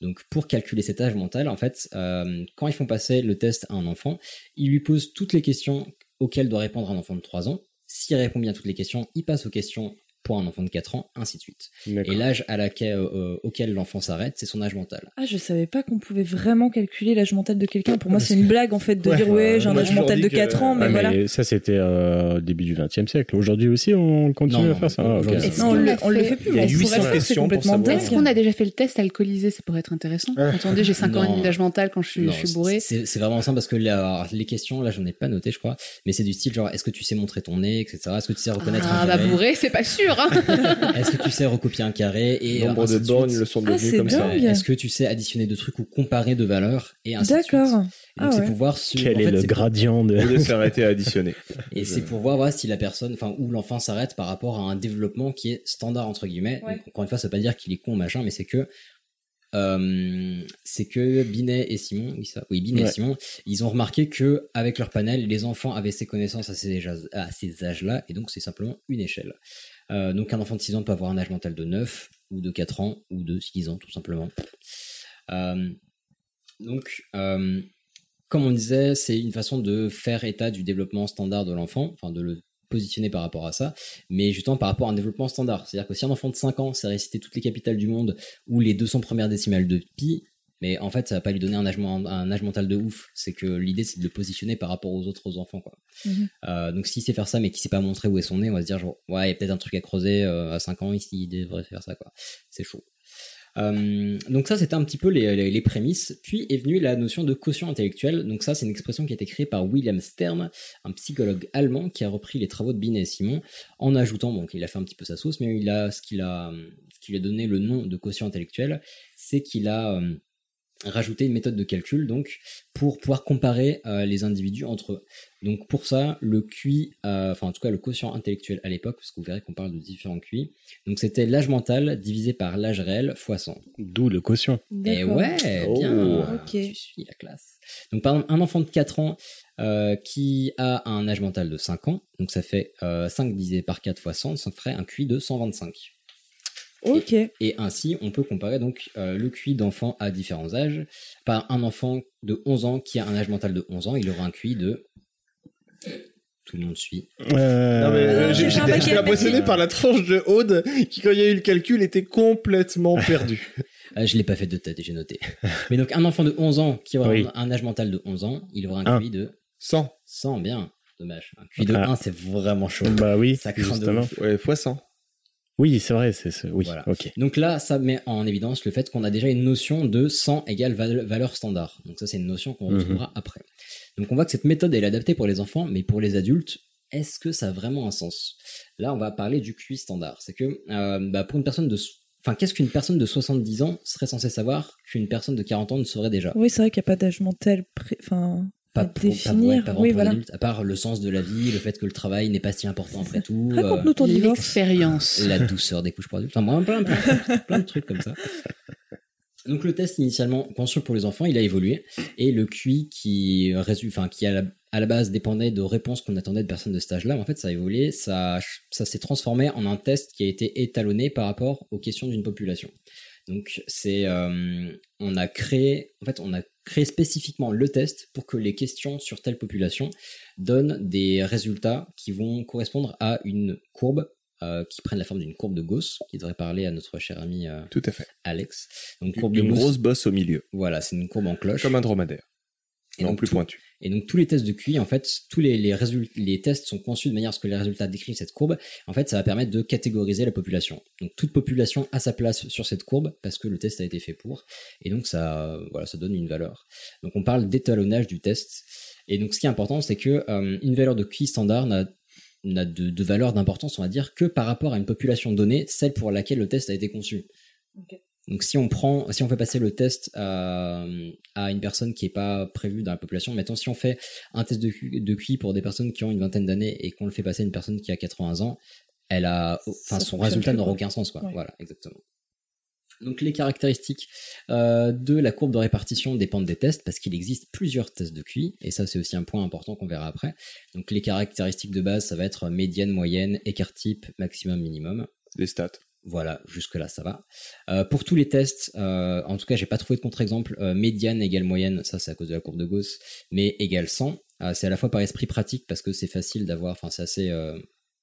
Donc, pour calculer cet âge mental, en fait, euh, quand ils font passer le test à un enfant, ils lui posent toutes les questions auxquelles doit répondre un enfant de 3 ans. S'il répond bien à toutes les questions, il passe aux questions pour un enfant de 4 ans, ainsi de suite. Et l'âge à laquelle, euh, auquel l'enfant s'arrête, c'est son âge mental. Ah, je savais pas qu'on pouvait vraiment calculer l'âge mental de quelqu'un. Pour moi, c'est une blague, en fait, de Ouais. dire, ouais, j'ai un âge mental de que- 4 ans, mais Ouais, voilà. ça, c'était euh, au début du XXe siècle. Aujourd'hui aussi, on continue Non, à faire ça. non, Ah, Non, on le, on le fait- plus, Il y a mais on 800 pourrait le faire, c'est questions pour complètement savoir. Est-ce qu'on a déjà fait le test alcoolisé? Ça pourrait être intéressant. Attendez, j'ai 5 ans et demi d'âge mental quand je suis, Non, je suis bourré. C'est vraiment simple parce que les questions, là, j'en ai pas noté, je crois, mais c'est du style genre, est-ce que tu sais montrer ton nez, etc. Est-ce que tu sais reconnaître Ah un bah bourré, c'est pas sûr. Hein. Est-ce que tu sais recopier un carré et Nombre ainsi de bornes le sont Ah, devenus c'est comme ça. Est-ce que tu sais additionner de trucs ou comparer de valeurs et ainsi de suite. D'accord. Ah c'est ouais. pour voir si, Quel en est fait, le pour- gradient de. S'arrêter à additionner. et c'est pour voir voilà, si la personne, enfin où l'enfant s'arrête par rapport à un développement qui est standard entre guillemets. Ouais. Donc, encore une fois, ça veut pas dire qu'il est con machin, mais c'est que euh, c'est que Binet et Simon, oui ça, oui Binet Ouais. et Simon, ils ont remarqué que avec leur panel, les enfants avaient ces connaissances à ces, âges- à ces âges-là, et donc c'est simplement une échelle. Euh, donc un enfant de 6 ans peut avoir un âge mental de 9 ou de 4 ans ou de 6 ans tout simplement. Euh, donc euh, comme on disait, c'est une façon de faire état du développement standard de l'enfant, enfin de le positionner par rapport à ça, mais justement par rapport à un développement standard. C'est-à-dire que si un enfant de 5 ans sait réciter toutes les capitales du monde ou les 200 premières décimales de pi, Mais en fait, ça va pas lui donner un âge, men- un âge mental de ouf. C'est que l'idée, c'est de le positionner par rapport aux autres enfants, quoi. Mhm. Euh, donc s'il sait faire ça mais qu'il sait pas montrer où est son nez, on va se dire genre ouais, il y a peut-être un truc à creuser euh, à 5 ans ici, il devrait faire ça quoi. C'est chaud. Euh, donc ça c'était un petit peu les, les- les prémices. Puis est venue la notion de quotient intellectuel. Donc ça c'est une expression qui a été créée par William Stern, un psychologue allemand qui a repris les travaux de Binet et Simon en ajoutant donc il a fait un petit peu sa sauce, mais il a ce qu'il a ce qui lui a donné le nom de quotient intellectuel, c'est qu'il a euh, rajouter une méthode de calcul donc pour pouvoir comparer euh, les individus entre eux. Donc pour ça, le QI, euh, enfin en tout cas le quotient intellectuel à l'époque, parce que vous verrez qu'on parle de différents QI, donc c'était l'âge mental divisé par l'âge réel fois 100. D'où le quotient. Et D'accord. ouais, Oh. bien, Ok. tu suis la classe. Donc par exemple, un enfant de 4 ans euh, qui a un âge mental de 5 ans, donc ça fait euh, 5 divisé par 4 fois 100, ça ferait un QI de 125. Ok. Et ainsi, on peut comparer donc euh, le QI d'enfants à différents âges. Par un enfant de 11 ans qui a un âge mental de 11 ans, il aura un QI de... Tout le monde suit. Euh, Non, mais euh, j'étais impressionné par la tranche de Aude qui, quand il y a eu le calcul, était complètement perdu. Euh, je l'ai pas fait de tête, j'ai noté. Mais donc un enfant de 11 ans qui aura Oui. un âge mental de 11 ans, il aura un Un. QI de 100. 100, bien. Dommage. Un QI de Ah. 1, c'est vraiment chaud. Bah oui, Ça craint de justement. ouf. Ouais, fois 100. Oui, c'est vrai, c'est oui. Voilà. Ok. Donc là, ça met en évidence le fait qu'on a déjà une notion de 100 égale val- valeur standard. Donc ça, c'est une notion qu'on Mhm. retrouvera après. Donc on voit que cette méthode, elle est adaptée pour les enfants, mais pour les adultes, est-ce que ça a vraiment un sens? Là, on va parler du QI standard. C'est que euh, bah, pour une personne de... Enfin, qu'est-ce qu'une personne de 70 ans serait censée savoir qu'une personne de 40 ans ne saurait déjà? Oui, c'est vrai qu'il n'y a pas d'âge mental pré- enfin, pas à pour- pas- ouais, définir. pas vraiment oui, pour voilà. l'adulte, à part le sens de la vie, le fait que le travail n'est pas si important après tout. euh, Raconte-nous ton. L'expérience. la douceur des couches pour adultes. Enfin, plein, plein, plein de trucs comme ça. Donc le test initialement conçu pour les enfants, il a évolué et le QI qui résulte, enfin qui à la, à la base dépendait de réponses qu'on attendait de personnes de cet âge-là, en fait ça a évolué, ça, ça s'est transformé en un test qui a été étalonné par rapport aux questions d'une population. Donc c'est, euh, on a créé, en fait on a créé spécifiquement le test pour que les questions sur telle population donnent des résultats qui vont correspondre à une courbe euh, qui prennent la forme d'une courbe de Gauss, qui devrait parler à notre cher ami euh, Tout à fait. Alex. Donc courbe de Une grosse bosse au milieu. voilà, c'est une courbe en cloche. Comme un dromadaire. Et non donc, plus tout- pointu. Et donc tous les tests de QI, en fait, tous les, tests sont conçus de manière à ce que les résultats décrivent cette courbe. En fait, ça va permettre de catégoriser la population. Donc toute population a sa place sur cette courbe parce que le test a été fait pour. Et donc ça, voilà, ça donne une valeur. Donc on parle d'étalonnage du test. Et donc ce qui est important, c'est que euh, une valeur de QI standard n'a de, de valeur d'importance, on va dire, que par rapport à une population donnée, celle pour laquelle le test a été conçu. Donc si on prend, si on fait passer le test à, à une personne qui n'est pas prévue dans la population, mettons si on fait un test de, QI pour des personnes qui ont une vingtaine d'années et qu'on le fait passer à une personne qui a 80 ans, elle a, enfin son résultat n'aura aucun sens quoi. Ouais. Voilà, exactement. Donc les caractéristiques euh, de la courbe de répartition dépendent des tests parce qu'il existe plusieurs tests de QI et ça c'est aussi un point important qu'on verra après. Donc les caractéristiques de base ça va être médiane, moyenne, écart type, maximum, minimum. Les stats. Voilà, jusque-là, ça va. Euh, pour tous les tests, euh, en tout cas, j'ai pas trouvé de contre-exemple. euh, médiane égale moyenne, ça c'est à cause de la courbe de Gauss, mais égale 100. euh, c'est à la fois par esprit pratique parce que c'est facile d'avoir, enfin c'est assez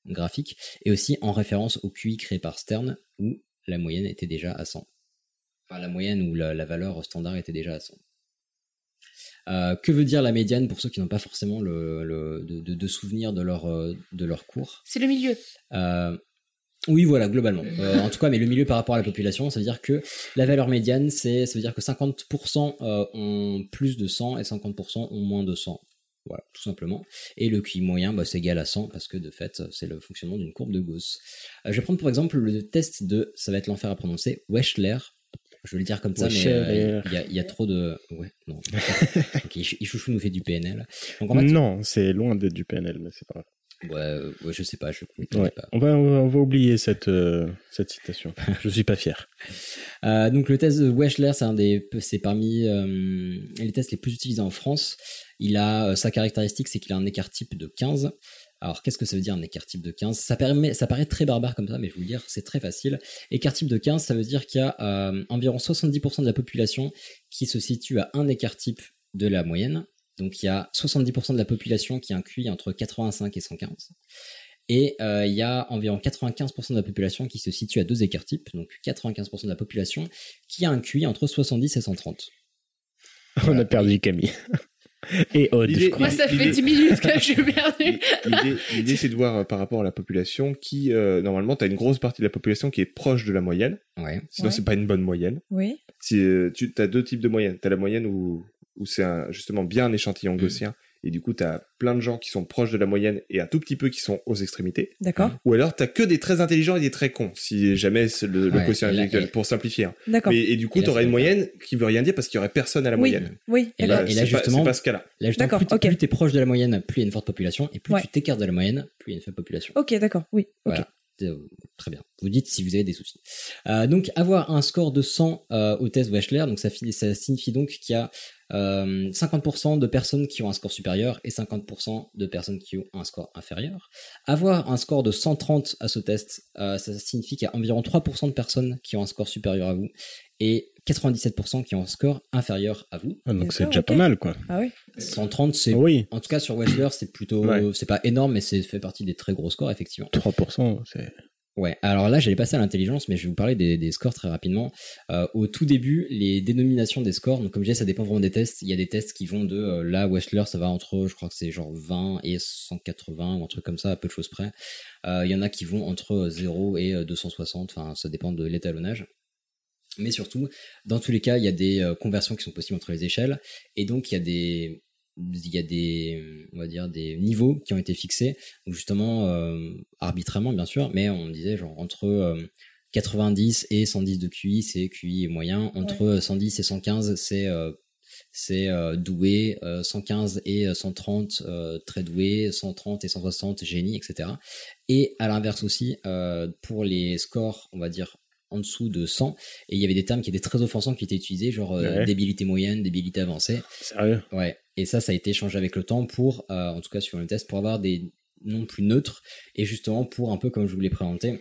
graphique, et aussi en référence au QI créé par Stern où la moyenne était déjà à 100. Enfin, la moyenne ou la, la valeur standard était déjà à 100. Euh, que veut dire la médiane pour ceux qui n'ont pas forcément le, le- de, de, de souvenir de leur, de leur cours? C'est le milieu. Oui, voilà, globalement. Euh, en tout cas, mais le milieu par rapport à la population, ça veut dire que la valeur médiane, c'est, ça veut dire que 50% euh, ont plus de 100 et 50% ont moins de 100. Voilà, tout simplement. Et le QI moyen, bah, c'est égal à 100 parce que de fait, c'est le fonctionnement d'une courbe de Gauss. Euh, je vais prendre pour exemple le test de, ça va être l'enfer à prononcer, Wechsler. Je vais le dire comme ça, mais il y, a- il y a trop de. Ouais, non. Ok, Ichouchou nous fait du PNL. Donc en fait, Non, c'est loin d'être du PNL, mais c'est pas grave. Ouais, euh, ouais, je sais pas, je Ouais. pas. On, va, on, oublier cette, euh, cette citation. Je suis pas fier. Euh, donc le test de Wechsler, c'est un des, c'est parmi euh, les tests les plus utilisés en France. Il a sa caractéristique, c'est qu'il a un écart type de 15. Alors qu'est-ce que ça veut dire un écart type de 15 Ça permet, ça paraît très barbare comme ça, mais je vais vous le dire, c'est très facile. Écart type de 15, ça veut dire qu'il y a environ 70% de la population qui se situe à un écart type de la moyenne. Donc il y a 70% de la population qui a un QI entre 85 et 115. Et euh, il y a environ 95% de la population qui se situe à deux écarts types, donc 95% de la population qui a un QI entre 70 et 130. On a perdu Camille. Et Aude, je crois. Moi, ça fait l'idée- 10 minutes que je suis perdue. L'idée, c'est de voir euh, par rapport à la population qui, euh, normalement, tu as une grosse partie de la population qui est proche de la moyenne. Ouais. Sinon, Ouais. c'est pas une bonne moyenne. Oui. Si, euh, tu as deux types de moyennes. Tu as la moyenne où, où c'est un- justement bien un échantillon gaussien. Et du coup, tu as plein de gens qui sont proches de la moyenne et un tout petit peu qui sont aux extrémités. D'accord. Ou alors, t'as que des très intelligents et des très cons, si jamais c'est le, le Ouais, quotient intellectuel, pour simplifier. hein. D'accord. Mais, et du coup, c'est une moyenne qui veut rien dire parce qu'il y aurait personne à la Oui. moyenne. Oui. Et là, et pas- justement, c'est pas ce cas-là. Là, justement, D'accord, plus, t- ok. plus t'es proche de la moyenne, plus il y a une forte population, et plus Ouais. tu t'écartes de la moyenne, plus il y a une faible population. Ok, d'accord. Oui. Voilà. Euh, Très bien. Vous dites si vous avez des soucis. Euh, donc, avoir un score de 100 euh, au test Wechsler, donc ça, ça signifie donc qu'il y a euh, 50% de personnes qui ont un score supérieur et 50% de personnes qui ont un score inférieur. Avoir un score de 130 à ce test, ça signifie qu'il y a environ 3% de personnes qui ont un score supérieur à vous et 97% qui ont un score inférieur à vous. Ah, donc c'est déjà pas mal, quoi. Ah oui. 130, c'est Oui, en tout cas sur Wechsler, c'est plutôt, Ouais. c'est pas énorme, mais c'est fait partie des très gros scores effectivement. 3%, c'est... Ouais, alors là, j'allais passer à l'intelligence, mais je vais vous parler des, des scores très rapidement. Euh, au tout début, les dénominations des scores, donc comme je disais, ça dépend vraiment des tests. Il y a des tests qui vont de, euh, là, Wechsler, ça va entre, je crois que c'est genre 20 et 180 ou un truc comme ça, à peu de choses près. Euh, il y en a qui vont entre 0 et euh, 260, enfin, ça dépend de l'étalonnage. Mais surtout, dans tous les cas, il y a des euh, conversions qui sont possibles entre les échelles, et donc il y a des, il y a des, on va dire, des niveaux qui ont été fixés, justement euh, arbitrairement bien sûr, mais on disait genre entre euh, 90 et 110 de QI, c'est QI moyen, entre 110 et 115, c'est euh, c'est euh, doué, euh, 115 et euh, 130 euh, très doué, 130 et 160 génie, etc. Et à l'inverse aussi, euh, pour les scores, on va dire en dessous de 100, et il y avait des termes qui étaient très offensants qui étaient utilisés, genre euh, Ouais. débilité moyenne, débilité avancée. Sérieux? Ouais, et ça, ça a été changé avec le temps pour, euh, en tout cas sur le test, pour avoir des noms plus neutres et justement pour un peu comme je vous l'ai présenté,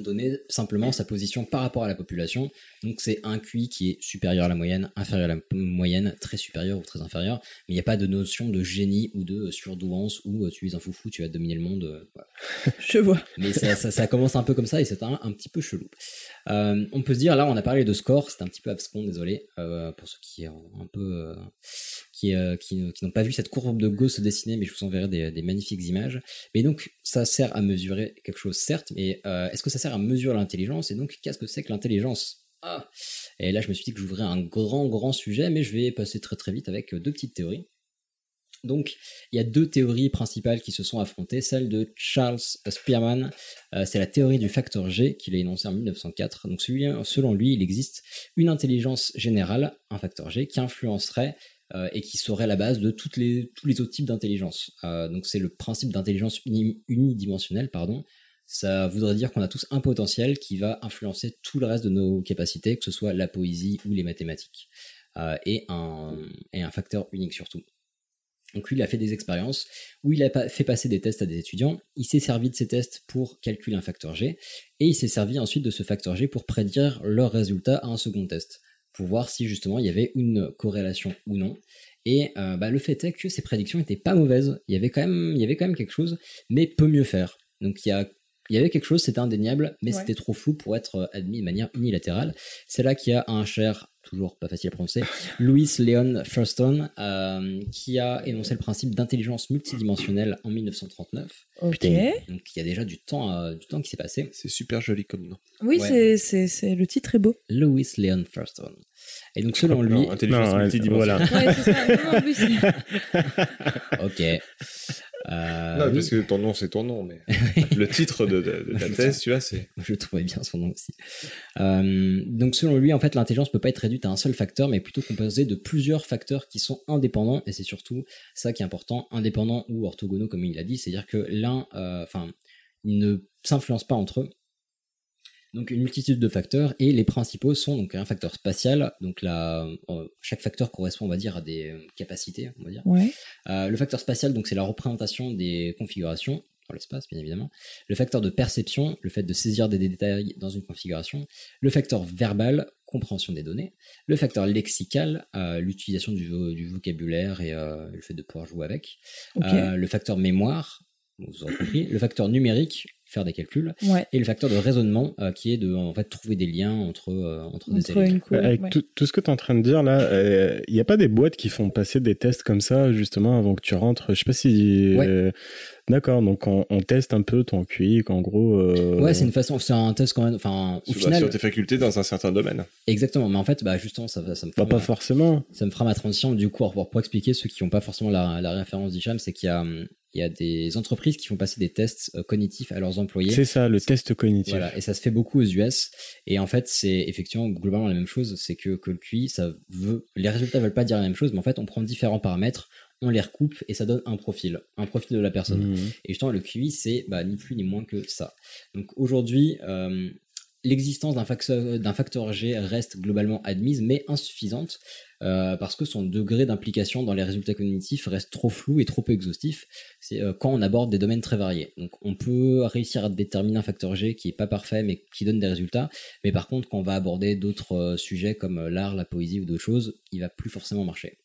donner simplement sa position par rapport à la population. Donc c'est un QI qui est supérieur à la moyenne, inférieur à la moyenne, très supérieur ou très inférieur, mais il n'y a pas de notion de génie ou de surdouance ou euh, tu es un foufou, tu vas dominer le monde. euh, voilà. Je vois. Mais ça, ça, ça commence un peu comme ça et c'est un, un petit peu chelou. Euh, on peut se dire, là, on a parlé de score, c'est un petit peu abscon, désolé, euh, pour ceux qui ont un peu. euh, qui, euh, qui, n'ont pas vu cette courbe de Gauss se dessiner, mais je vous enverrai des, magnifiques images. Mais donc, ça sert à mesurer quelque chose, certes, mais euh, est-ce que ça sert à mesurer l'intelligence? Et donc, qu'est-ce que c'est que l'intelligence? Ah Et là, je me suis dit que j'ouvrais un grand, grand sujet, mais je vais passer très, très vite avec euh, deux petites théories. Donc, il y a deux théories principales qui se sont affrontées. Celle de Charles Spearman, euh, c'est la théorie du facteur G qu'il a énoncée en 1904. Donc, selon lui, il existe une intelligence générale, un facteur G, qui influencerait euh, et qui serait la base de les, tous les autres types d'intelligence. Euh, donc, c'est le principe d'intelligence uni- unidimensionnelle, pardon. Ça voudrait dire qu'on a tous un potentiel qui va influencer tout le reste de nos capacités, que ce soit la poésie ou les mathématiques. Euh, et, un, et un facteur unique surtout. Donc lui, il a fait des expériences où il a fait passer des tests à des étudiants. Il s'est servi de ces tests pour calculer un facteur G et il s'est servi ensuite de ce facteur G pour prédire leurs résultats à un second test pour voir si justement il y avait une corrélation ou non. Et euh, bah, le fait est que ces prédictions n'étaient pas mauvaises. Il y avait quand même, il y avait quand quelque chose, mais peut mieux faire. Donc il y a il y avait quelque chose, c'était indéniable, mais Ouais. c'était trop flou pour être euh, admis de manière unilatérale. C'est là qu'il y a un cher, toujours pas facile à prononcer, Louis Leon Thurston, euh, qui a énoncé le principe d'intelligence multidimensionnelle en 1939. Ok. Donc il y a déjà du temps, euh, du temps qui s'est passé. C'est super joli comme nom. Oui, Ouais. c'est, c'est, c'est, le titre est beau. Louis Leon Thurston. Et donc selon lui, Non, intelligence Non, multidimensionnelle. voilà. Ouais, c'est ça. Non, non, lui, c'est- ok. Euh, non, oui. parce que ton nom, c'est ton nom, mais le titre de, de, de ta thèse, tu vois, c'est. Je trouvais bien son nom aussi. Euh, donc selon lui, en fait, l'intelligence peut pas être réduite à un seul facteur, mais plutôt composée de plusieurs facteurs qui sont indépendants, et c'est surtout ça qui est important, indépendants ou orthogonaux, comme il l'a dit, c'est-à-dire que l'un, euh, enfin, ils ne s'influencent pas entre eux. Donc une multitude de facteurs, et les principaux sont donc un facteur spatial, donc euh, chaque facteur correspond, on va dire, à des euh, capacités, on va dire. Ouais. Euh, le facteur spatial, donc c'est la représentation des configurations dans l'espace, bien évidemment. Le facteur de perception, le fait de saisir des détails dans une configuration. Le facteur verbal, compréhension des données. Le facteur lexical, euh, l'utilisation du, vo- du vocabulaire et le fait de pouvoir jouer avec. Le facteur mémoire, vous aurez compris. Le facteur numérique, faire des calculs, Ouais. et le facteur de raisonnement euh, qui est de en fait trouver des liens entre euh, entre, des éléments. co- Avec ouais. tout, tout ce que tu es en train de dire là, il n'y a pas des boîtes qui font passer des tests comme ça justement avant que tu rentres? Je sais pas si. Ouais. euh, D'accord, donc on, on teste un peu ton QI, qu'en gros. euh, Ouais, c'est une façon, c'est un test quand même. Enfin, au Sur, final, sur tes facultés dans un certain domaine. exactement. Mais en fait, bah justement, ça, ça me Bah, fera pas ma- forcément. ça me fera ma transition du coup pour, pour expliquer ceux qui n'ont pas forcément la, la référence d'Hicham, c'est qu'il y a hum, il y a des entreprises qui font passer des tests euh, cognitifs à leurs employés. C'est ça, le test cognitif. Voilà, et ça se fait beaucoup aux US. Et en fait, c'est effectivement globalement la même chose. C'est que, que le QI, ça veut, les résultats veulent pas dire la même chose, mais en fait, on prend différents paramètres, on les recoupe et ça donne un profil, un profil de la personne. Mhm. Et justement, le QI, c'est bah, ni plus ni moins que ça. Donc aujourd'hui, euh, l'existence d'un facteur, d'un facteur G reste globalement admise, mais insuffisante, euh, parce que son degré d'implication dans les résultats cognitifs reste trop flou et trop peu exhaustif c'est euh, quand on aborde des domaines très variés. Donc on peut réussir à déterminer un facteur G qui est pas parfait, mais qui donne des résultats, mais par contre, quand on va aborder d'autres euh, sujets comme euh, l'art, la poésie ou d'autres choses, il va plus forcément marcher.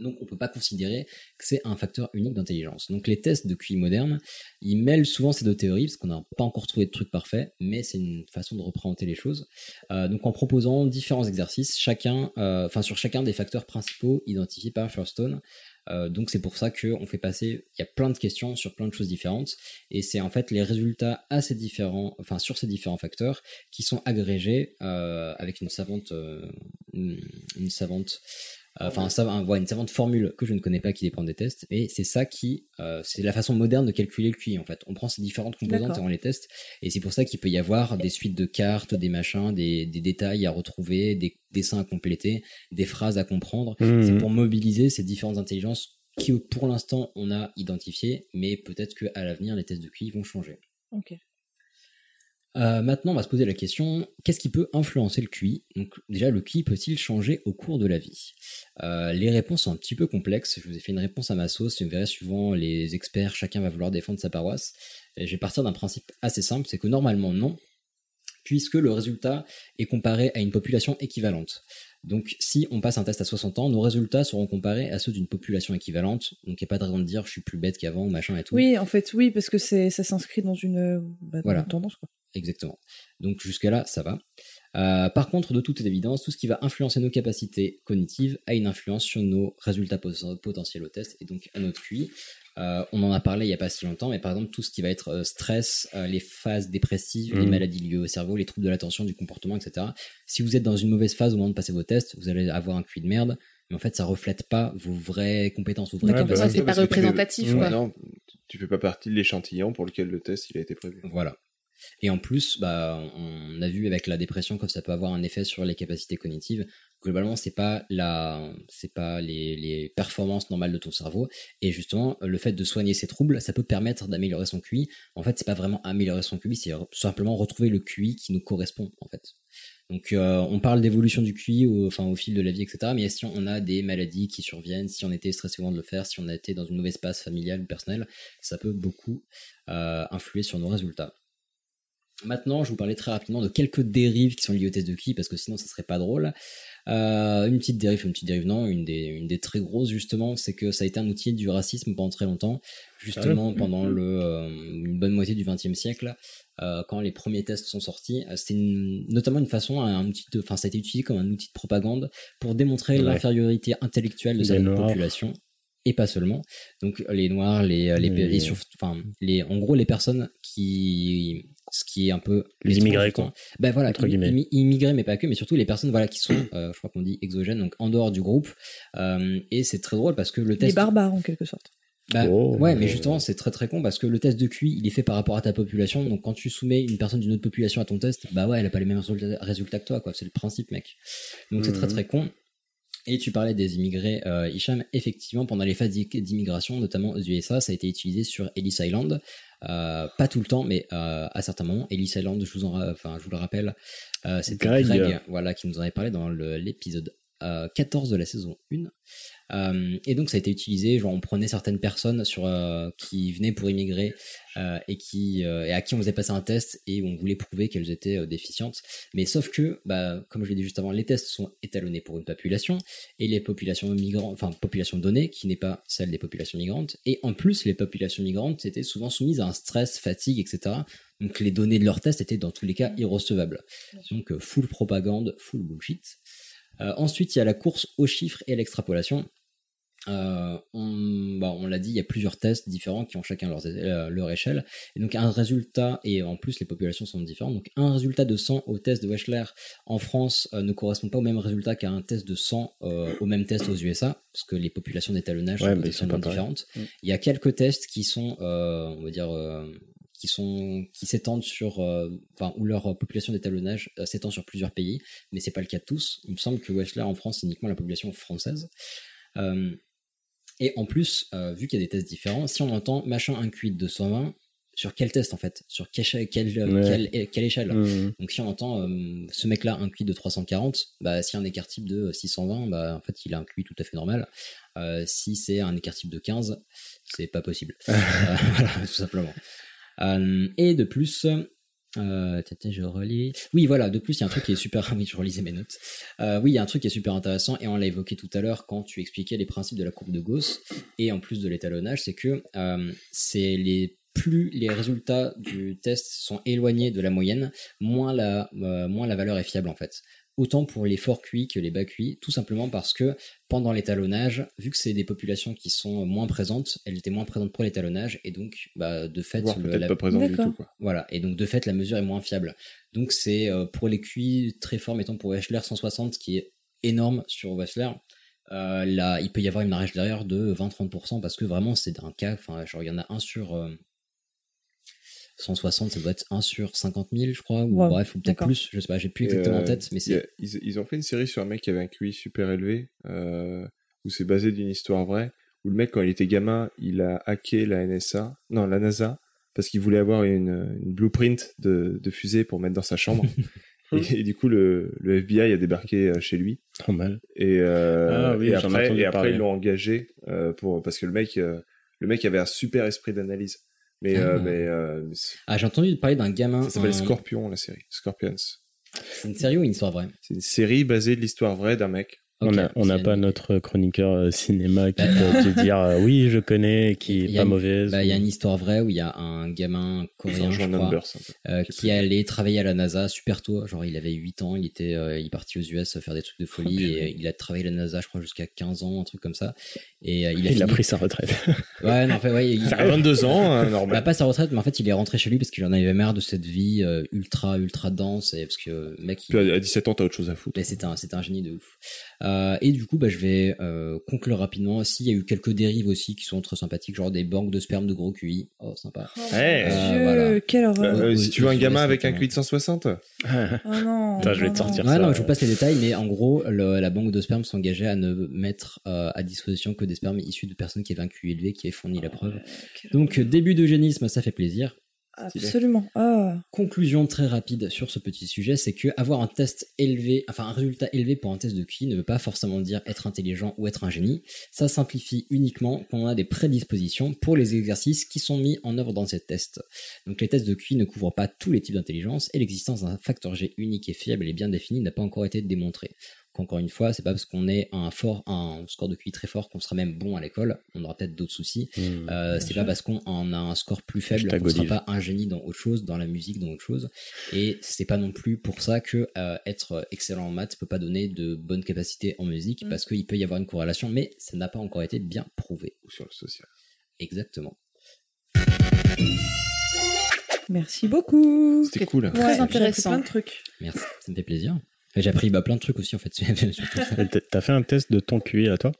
Donc on peut pas considérer que c'est un facteur unique d'intelligence. Donc les tests de QI moderne, ils mêlent souvent ces deux théories, parce qu'on n'a pas encore trouvé de truc parfait, mais c'est une façon de représenter les choses. Euh, donc en proposant différents exercices, chacun, euh, sur chacun des facteurs principaux identifiés par Firestone. Euh, donc c'est pour ça qu'on fait passer, il y a plein de questions sur plein de choses différentes, et c'est en fait les résultats différents, sur ces différents facteurs qui sont agrégés avec une savante, enfin un sav- un- ouais, une savante formule que je ne connais pas qui dépend des tests et c'est ça qui euh, c'est la façon moderne de calculer le QI en fait. On prend ces différentes composantes et on les teste et c'est pour ça qu'il peut y avoir des suites de cartes des machins des, des détails à retrouver des dessins à compléter des phrases à comprendre. C'est pour mobiliser ces différentes intelligences qui pour l'instant on a identifiées mais peut-être que à l'avenir les tests de QI vont changer. Ok. Euh, maintenant, on va se poser la question qu'est-ce qui peut influencer le QI? Donc, déjà, le QI peut-il changer au cours de la vie? Euh, Les réponses sont un petit peu complexes. Je vous ai fait une réponse à ma sauce. Vous verrez, suivant les experts, chacun va vouloir défendre sa paroisse. Et je vais partir d'un principe assez simple c'est que normalement, non, puisque le résultat est comparé à une population équivalente. Donc, si on passe un test à 60 ans, nos résultats seront comparés à ceux d'une population équivalente. Donc, il n'y a pas de raison de dire je suis plus bête qu'avant, machin et tout. Oui, en fait, oui, parce que ça s'inscrit dans une, bah, dans Voilà. une tendance. Quoi. Exactement. Donc jusque-là, ça va. Euh, par contre, de toute évidence, tout ce qui va influencer nos capacités cognitives a une influence sur nos résultats pot- potentiels au test et donc à notre QI. Euh, on en a parlé il n'y a pas si longtemps, mais par exemple tout ce qui va être euh, stress, euh, les phases dépressives, les Mhm. maladies liées au cerveau, les troubles de l'attention, du comportement, etc. Si vous êtes dans une mauvaise phase au moment de passer vos tests, vous allez avoir un QI de merde, mais en fait ça reflète pas vos vraies compétences, vos vraies D'accord, capacités. ouais, c'est pas que tu fais- représentatif, Ouais, quoi. Non, tu fais pas partie de l'échantillon pour lequel le test il a été prévu. Voilà. Et en plus, bah, on a vu avec la dépression que ça peut avoir un effet sur les capacités cognitives. Globalement, c'est pas la, c'est pas les, performances normales de ton cerveau. Et justement, le fait de soigner ces troubles, ça peut permettre d'améliorer son QI. En fait, c'est pas vraiment améliorer son QI, c'est simplement retrouver le QI qui nous correspond, en fait. Donc, euh, on parle d'évolution du QI au fil de la vie, etc. Mais si on a des maladies qui surviennent, si on était stressé avant de le faire, si on a été dans une mauvaise passe familiale ou personnelle, ça peut beaucoup euh, influer sur nos résultats. Maintenant, je vous parlais très rapidement de quelques dérives qui sont liées au test de QI, parce que sinon ça serait pas drôle. Euh, une petite dérive, une petite dérive, non, une des, une des très grosses justement, c'est que ça a été un outil du racisme pendant très longtemps, justement Ah pendant le, euh, une bonne moitié du XXe siècle, euh, quand les premiers tests sont sortis. C'était notamment une façon, un outil de, enfin ça a été utilisé comme un outil de propagande pour démontrer Ouais. l'infériorité intellectuelle de certaines populations et pas seulement. Donc les noirs, les, les, Les- et sur- enfin les, en gros les personnes qui, ce qui est un peu Les immigrés, quoi. Ben voilà, Entre guillemets. immi- immigrés mais pas que, mais surtout les personnes voilà qui sont, euh, je crois qu'on dit exogènes, donc en dehors du groupe. Euh, et c'est très drôle parce que le Les test barbares, en quelque sorte. bah, Oh. ouais, mais justement, c'est très très con parce que le test de QI, il est fait par rapport à ta population. Donc quand tu soumets une personne d'une autre population à ton test, bah ouais, elle a pas les mêmes résultats, que toi, quoi. C'est le principe, mec. Donc c'est très Mhm. très con. Et tu parlais des immigrés, euh, Hicham, effectivement, pendant les phases d'i- d'immigration, notamment aux USA, ça a été utilisé sur Ellis Island. Euh, pas tout le temps, mais euh, à certains moments. Ellis Island, je vous, en, enfin, je vous le rappelle, euh, c'était Greg. Greg, voilà, qui nous en avait parlé dans l'épisode euh, 14 de la saison 1. Euh, et donc ça a été utilisé, genre on prenait certaines personnes sur euh, qui venaient pour immigrer euh, et qui et à qui on faisait passer un test et on voulait prouver qu'elles étaient déficientes. Mais sauf que, bah, comme je l'ai dit juste avant, les tests sont étalonnés pour une population et les populations migrantes, enfin population donnée qui n'est pas celle des populations migrantes. Et en plus, les populations migrantes étaient souvent soumises à un stress, fatigue, etc. Donc les données de leurs tests étaient dans tous les cas irrecevables. Donc full propagande, full bullshit. Euh, ensuite, il y a la course aux chiffres et l'extrapolation. Euh, on bah, on l'a dit, il y a plusieurs tests différents qui ont chacun euh, leur échelle. Et donc un résultat, et en plus les populations sont différentes, donc un résultat de 100 au test de Wechsler en France euh, ne correspond pas au même résultat qu'à un test de 100 euh, au même test aux USA, parce que les populations d'étalonnage Ouais, sont potentiellement pareil. différentes. Mm. Il y a quelques tests qui sont, euh, on va dire, euh, qui sont qui s'étendent sur, euh, enfin, où leur population d'étalonnage euh, s'étend sur plusieurs pays, mais c'est pas le cas de tous. Il me semble que Wechsler en France c'est uniquement la population française. Euh, et en plus, euh, vu qu'il y a des tests différents, si on entend machin un QI de 220, sur quel test en fait? Sur quelle, échelle- quelle, Ouais. quelle, quelle échelle? Mhm. Donc si on entend euh, ce mec-là un QI de 340, bah, si un écart type de 620, bah, en fait il a un QI tout à fait normal. Euh, si c'est un écart type de 15, c'est pas possible. Euh, voilà, tout simplement. Euh, et de plus, euh, je relis. Oui, voilà, de plus, il y a un truc qui est super. Oui, je relisais mes notes. Euh, oui, il y a un truc qui est super intéressant, et on l'a évoqué tout à l'heure quand tu expliquais les principes de la courbe de Gauss, et en plus de l'étalonnage, c'est que euh, c'est les plus les résultats du test sont éloignés de la moyenne, moins la, moins la valeur est fiable en fait. Autant pour les forts QI que les bas QI, tout simplement parce que pendant l'étalonnage, vu que c'est des populations qui sont moins présentes, elles étaient moins présentes pour l'étalonnage, et donc bah, de fait, le- la- pas présentes du tout, quoi. voilà, et donc de fait, la mesure est moins fiable. Donc c'est euh, pour les QI très forts, mettons pour Wechsler 160, qui est énorme sur Wechsler. Euh, là, il peut y avoir une marge derrière de 20-30% parce que vraiment c'est un cas, enfin, genre il y en a un sur euh, 160, ça doit être 1 sur 50 000, je crois, ou Wow, bref, ou peut-être plus, je sais pas, j'ai plus exactement en euh, tête, mais c'est. ils, ils ont fait une série sur un mec qui avait un QI super élevé, euh, où c'est basé d'une histoire vraie, où le mec, quand il était gamin, il a hacké la NSA, non, la NASA, parce qu'il voulait avoir une, une blueprint de, de fusée pour mettre dans sa chambre. et, et du coup, le, le FBI a débarqué euh, chez lui. Et, euh, Ah oui, et ai après, et après ils l'ont engagé euh, pour parce que le mec, euh, le mec avait un super esprit d'analyse. Mais, Ah. euh, mais euh, Ah, j'ai entendu parler d'un gamin. ça s'appelle Scorpion la série, Scorpions. C'est une série ou une histoire vraie? C'est une série basée de l'histoire vraie d'un mec. On a- on n'a pas notre chroniqueur euh, cinéma qui peut te dire euh, oui, je connais, qui est a pas une- mauvaise. bah, Il y a une histoire vraie où il y a un gamin coréen, je crois, Numbers, euh, qui allait travailler à la NASA super tôt. Genre, il avait 8 ans, il était, euh, il est parti aux US faire des trucs de folie Oh, et il a travaillé à la NASA, je crois, jusqu'à 15 ans, un truc comme ça. Et euh, il a, Il a pris sa retraite. Ouais, non, en fait, ouais, il À 22 ans, hein, normal. Bah, pas sa retraite, mais en fait, il est rentré chez lui parce qu'il en avait marre de cette vie euh, ultra, ultra dense et parce que mec, il, Puis à à 17 ans, t'as autre chose à foutre. c'était un, c'était un génie de ouf. Euh, et du coup, bah, je vais euh, conclure rapidement. S'il y a eu quelques dérives aussi qui sont très sympathiques, genre des banques de sperme de gros QI. Oh, sympa. Ouais. Euh, Dieu, quelle horreur. Euh, Aux- si tu veux un gamin avec un. QI de 160 Oh non. Attends, je vais te sortir Ouais, ça. non, je vous passe les détails, mais en gros, le- la banque de sperme s'engageait à ne mettre euh, à disposition que des spermes issus de personnes qui avaient un QI élevé, qui avaient fourni la preuve. Donc, euh, début d'eugénisme, ça fait plaisir. Absolument. Ah. Conclusion très rapide sur ce petit sujet, c'est que avoir un test élevé, enfin un résultat élevé pour un test de QI ne veut pas forcément dire être intelligent ou être un génie. Ça simplifie uniquement qu'on a des prédispositions pour les exercices qui sont mis en œuvre dans ces tests. Donc les tests de QI ne couvrent pas tous les types d'intelligence et l'existence d'un facteur G unique et fiable et bien défini n'a pas encore été démontrée. Donc, encore une fois, c'est pas parce qu'on est un fort, un score de QI très fort qu'on sera même bon à l'école. On aura peut-être d'autres soucis. Mmh. Euh, c'est pas parce qu'on en a un score plus faible qu'on sera pas un génie dans autre chose, dans la musique, dans autre chose. Et c'est pas non plus pour ça que euh, être excellent en maths peut pas donner de bonnes capacités en musique, Mm. parce qu'il peut y avoir une corrélation, mais ça n'a pas encore été bien prouvé. Ou sur le social. Exactement. Merci beaucoup. C'était cool. Ouais, Très appris intéressant. plein de trucs. Merci, ça me fait plaisir. J'ai appris bah, plein de trucs aussi en fait. t'as- T'as fait un test de ton QI à toi?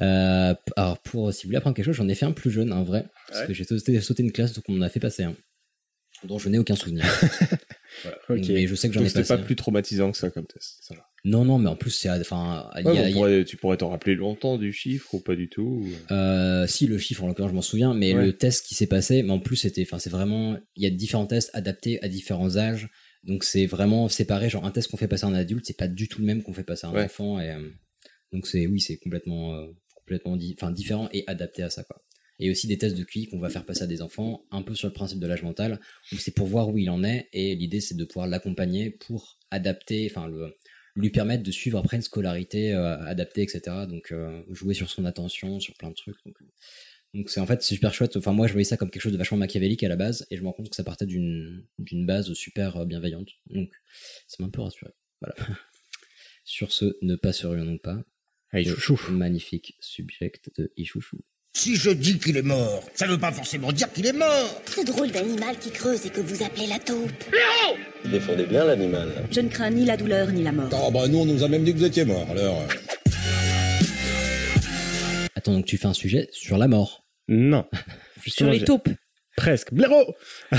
Euh, alors pour si vous voulez apprendre quelque chose, j'en ai fait un plus jeune, un vrai, parce Ouais. que j'ai sauté, sauté une classe donc on en a fait passer un, dont je n'ai aucun souvenir. Voilà. Mais je sais que j'en ai c'était passé. pas un. plus traumatisant que ça comme test. Ça. Non non, mais en plus c'est enfin Ouais, pourrait- tu pourrais t'en rappeler longtemps du chiffre ou pas du tout. ou- Euh, si le chiffre en l'occurrence je m'en souviens, mais Ouais. le test qui s'est passé, mais en plus c'était, enfin c'est vraiment, il y a différents tests adaptés à différents âges, donc c'est vraiment séparé. Genre un test qu'on fait passer à un adulte, c'est pas du tout le même qu'on fait passer à un Ouais. enfant, et euh, donc c'est oui c'est complètement, euh, complètement di- différent et adapté à ça, quoi. Et aussi des tests de QI qu'on va faire passer à des enfants, un peu sur le principe de l'âge mental, où c'est pour voir où il en est, et l'idée c'est de pouvoir l'accompagner pour adapter, enfin le, lui permettre de suivre après une scolarité euh, adaptée, etc. Donc jouer sur son attention, sur plein de trucs. Donc, donc c'est en fait super chouette. Enfin moi je voyais ça comme quelque chose de vachement machiavélique à la base, et je me rends compte que ça partait d'une d'une base super euh, bienveillante. Donc ça m'a un peu rassuré. Voilà. sur ce, ne pas se donc pas. Ah, Le Magnifique subject de Ichouchou. Si je dis qu'il est mort, ça ne veut pas forcément dire qu'il est mort. Ce drôle d'animal qui creuse et que vous appelez la taupe. Vous défendez bien l'animal. Je ne crains ni la douleur ni la mort. Oh bah nous on nous a même dit que vous étiez mort, alors... Attends, donc tu fais un sujet sur la mort Non. Justement, les taupes. Presque. Blaireau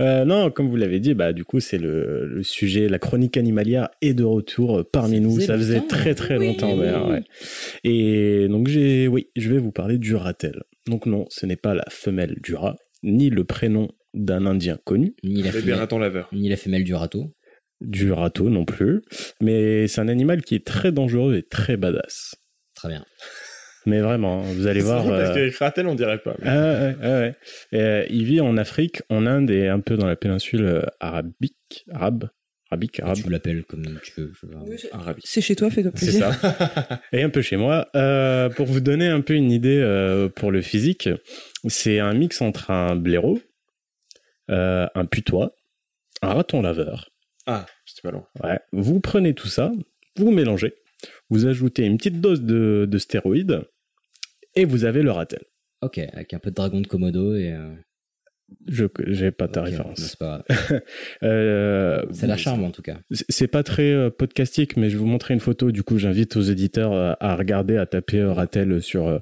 Euh, Non, comme vous l'avez dit, bah du coup c'est le, le sujet, la chronique animalière est de retour euh, parmi nous. faisait Ça faisait longtemps. très très Oui. longtemps d'ailleurs. ouais. Et donc j'ai, oui, je vais vous parler du ratel. Donc non, ce n'est pas la femelle du rat, ni le prénom d'un Indien connu, Ni la, Le femelle, raton laveur. ni la femelle du râteau. du râteau non plus, mais c'est un animal qui est très dangereux et très badass. Très bien. Mais vraiment, vous allez voir. Parce euh, qu'avec Ratel, on dirait pas. mais- Ah ouais, ouais, ouais. Et, euh, il vit en Afrique, en Inde et un peu dans la péninsule euh, arabique, arabe, arabique, arabe. Tu l'appelles comme tu veux. Arabique. C'est chez toi, fais-toi C'est plaisir. ça. et un peu chez moi. Euh, pour vous donner un peu une idée euh, pour le physique, c'est un mix entre un blaireau, euh, un putois, un raton laveur. Ah, c'était pas loin. Ouais. Vous prenez tout ça, vous mélangez, vous ajoutez une petite dose de, de stéroïdes et vous avez le ratel. Ok, avec un peu de dragon de Komodo et. euh, Je j'ai pas ta ok, référence. c'est pas. Euh, C'est la charme en tout cas. C'est- pas très euh, podcastique, mais je vais vous montrer une photo. Du coup, j'invite aux éditeurs euh, à regarder, à taper euh, Ratel sur euh,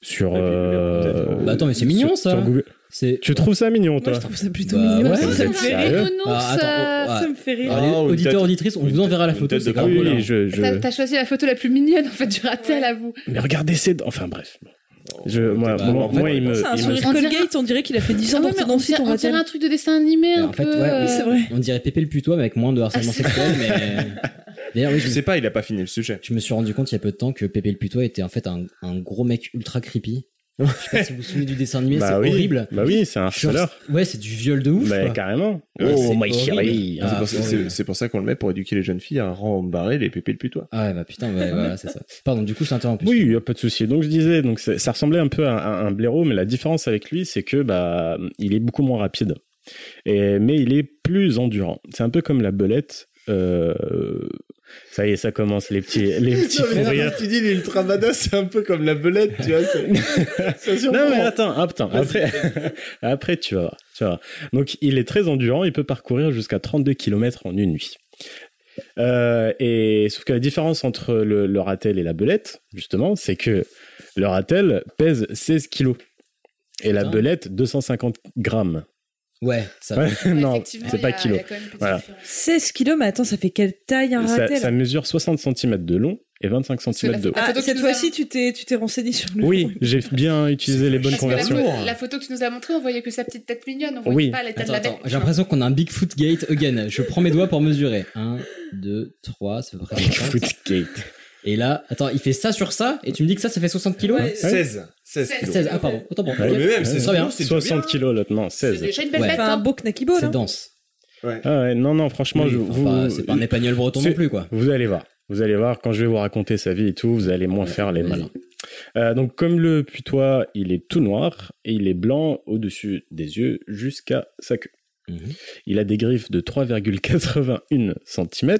sur. euh, Bah attends, mais c'est mignon, sur- ça. sur Google. C'est. Tu trouves ça mignon, Moi, toi je trouve ça plutôt Bah, mignon. ouais, ça, me fait rire. Ah, attends, oh, Ça me fait rire. Ah, peut-être- auditrices, on vous enverra la photo. C'est grave. Oui, Voilà. je, je- T'as t'as choisi la photo la plus mignonne en fait du ratel à vous. Mais regardez ces. Enfin bref. Je, moi, Bah, moi, en fait, moi, il me. C'est un il me- sourire On dirait- Colgate, on dirait qu'il a fait 10 ans Ah ouais, mais on dirait, on dirait un truc de dessin animé un en fait, peu. ouais, oui, euh, c'est vrai. On dirait Pépé le putois, mais avec moins de harcèlement Ah, sexuel, mais. D'ailleurs, oui, Je je, sais pas, il a pas fini le sujet. je me suis rendu compte il y a peu de temps que Pépé le putois était en fait un, un gros mec ultra creepy. Je sais pas si vous vous souvenez du dessin animé, Bah c'est oui. horrible. Bah oui, c'est un harceleur. ouais, c'est du viol de ouf. Bah, quoi. carrément. Ouais, oh, my chérie. Ah, c'est pour, ça- pour qu'on le met pour éduquer les jeunes filles à rembarrer les pépés le putois. Ah ouais, bah putain, ouais, voilà, c'est ça. Pardon, du coup, je t'interromps. Oui, il y a pas de souci. Donc je disais, donc ça ressemblait un peu à, un- un blaireau, mais la différence avec lui, c'est que bah il est beaucoup moins rapide, et mais il est plus endurant. C'est un peu comme la belette. Euh, ça y est, ça commence les petits les petits Non, mais tu dis l'ultra badass, c'est un peu comme la belette, tu vois. Ça. Non mais attends, attends, après, après tu vas voir, tu vas voir. Donc il est très endurant, il peut parcourir jusqu'à 32 km en une nuit. Euh, et sauf que la différence entre le, le ratel et la belette, justement, c'est que le ratel pèse 16 kilos et la belette 250 grammes. Ouais, ça. Ouais, non, c'est pas Voilà. différence. 16 kilos, mais attends, ça fait quelle taille un Ça, ratel ça mesure 60 cm de long et 25 cm de haut. La Ah, cette fois-ci, tu t'es, tu t'es renseigné sur le. Oui, j'ai bien utilisé les bonnes la, conversions. la photo que tu nous as montrée, on voyait que sa petite tête mignonne, on voyait Oui. pas l'état de Attends, la bête. j'ai l'impression qu'on a un Bigfoot Gate again. Je prends mes doigts pour mesurer. 1, 2, 3, c'est à peu près 60. Footgate. Et là, attends, il fait ça sur ça, et tu me dis que ça, ça fait 60 kilos Ouais. 16. 16 kilos. 16, ah pardon, autant pour Ouais, moi. mais même, c'est très bien. c'est 60 kilos l'autre, non, C'est 16. déjà une belle Ouais. bête. Un hein. beau knacky ball. C'est dense. Ah ouais, non, non, franchement, Oui, enfin, c'est pas un épagnol breton C'est- non plus, quoi. Vous allez voir. Vous allez voir, quand je vais vous raconter sa vie et tout, vous allez moins faire les malins. Euh, donc, comme le putois, il est tout noir et il est blanc au-dessus des yeux jusqu'à sa queue. Mhm. Il a des griffes de 3,81 cm.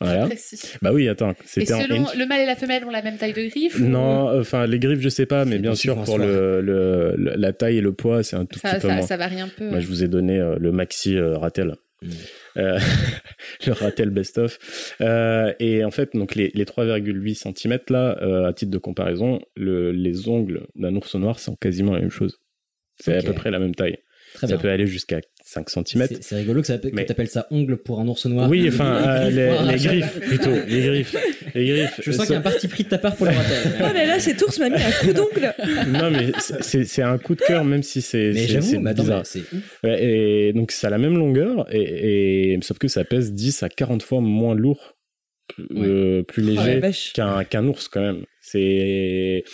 Voilà. Précis. Bah oui, attends, Et c'était selon le mâle et la femelle ont la même taille de griffe ou- Non, enfin, les griffes, je sais pas, mais bien sûr, pour le, le- le- la taille et le poids, c'est un tout ça, petit peu ça, moins. ça varie un peu. Moi, je vous ai donné euh, le maxi euh, Ratel. Mm. Euh, le Ratel best-of. Euh, et en fait, donc les, les 3,8 cm là, euh, à titre de comparaison, le, les ongles d'un ours noir sont quasiment la même chose. C'est à peu près la même taille. Très ça bien. peut aller jusqu'à 5 cm. C'est rigolo que, Mais- t'appelles ça ongle pour un ours noir. Oui, enfin, euh, les, ratel. griffes, plutôt. Les griffes. Les griffes. Je sens Ça- qu'il y a un parti pris de ta part pour le ratel. Oh là là, cet ours m'a mis un coup d'ongle. non, mais c'est un coup de cœur, même si c'est Mais j'avoue, attends, c'est et donc ça a la même longueur, et, et- sauf que ça pèse 10 à 40 fois moins lourd, euh, plus Oh léger qu'un ours quand même. C'est,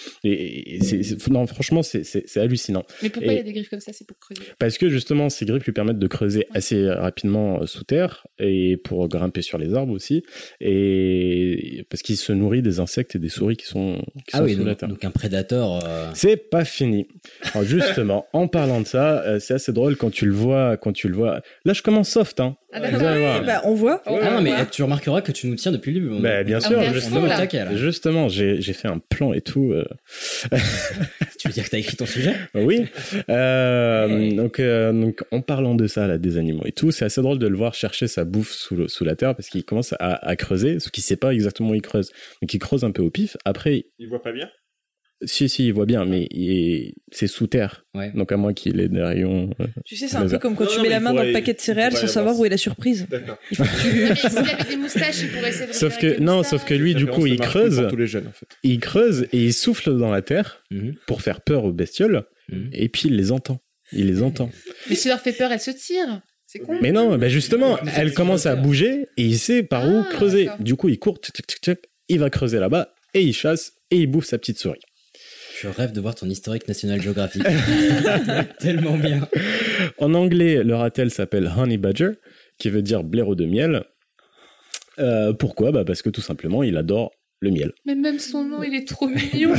non, franchement, c'est- hallucinant. Mais pourquoi il y a des griffes comme ça C'est pour creuser? Parce que justement, ces griffes lui permettent de creuser assez rapidement euh, sous terre et pour grimper sur les arbres aussi. Et parce qu'il se nourrit des insectes et des souris qui sont, qui Ah sont oui, sous la donc, terre. donc un prédateur. euh, C'est pas fini. Alors justement, en parlant de ça, euh, c'est assez drôle quand tu le vois, quand tu le vois. Là, je commence soft, hein. Ah. Bah, on voit. Ah non, mais tu remarqueras que tu nous tiens depuis le début. Bah, bien sûr, Ah, justement, j'ai j'ai fait un plan et tout. euh. Tu veux dire que t'as écrit ton sujet? Oui. Euh, donc, euh, donc, en parlant de ça, là, des animaux et tout, c'est assez drôle de le voir chercher sa bouffe sous, le- sous la terre parce qu'il commence à, à creuser, ce qu'il sait pas exactement où il creuse. Donc, il creuse un peu au pif. Après, Il voit pas bien? Si, si, il voit bien, mais il- c'est sous terre. Ouais. Donc, à moins qu'il ait des rayons. euh, Tu sais, c'est un peu comme quand Non, tu non, mets la main dans le paquet de céréales sans savoir avoir où est la surprise. D'accord. Il faut que tu- Mais s'il avait des moustaches, il pourrait essayer de Sauf que, non, sauf que lui, du coup, il creuse. Pour tous les jeunes, en fait. Il creuse et il souffle dans la terre Mhm. pour faire peur aux bestioles. Mhm. Et puis, il les entend. Il les entend. Mais s'il leur fait peur, elle se tire. C'est con. Mais non, bah justement, elle commence à bouger et il sait par où Ah, creuser. Du coup, il court, il va creuser là-bas et il chasse et il bouffe sa petite souris. Je rêve de voir ton historique National Geographic. Tellement bien. En anglais, le ratel s'appelle Honey Badger, qui veut dire blaireau de miel. Euh, pourquoi? Bah Parce que tout simplement, il adore le miel. Mais même son nom, il est trop mignon.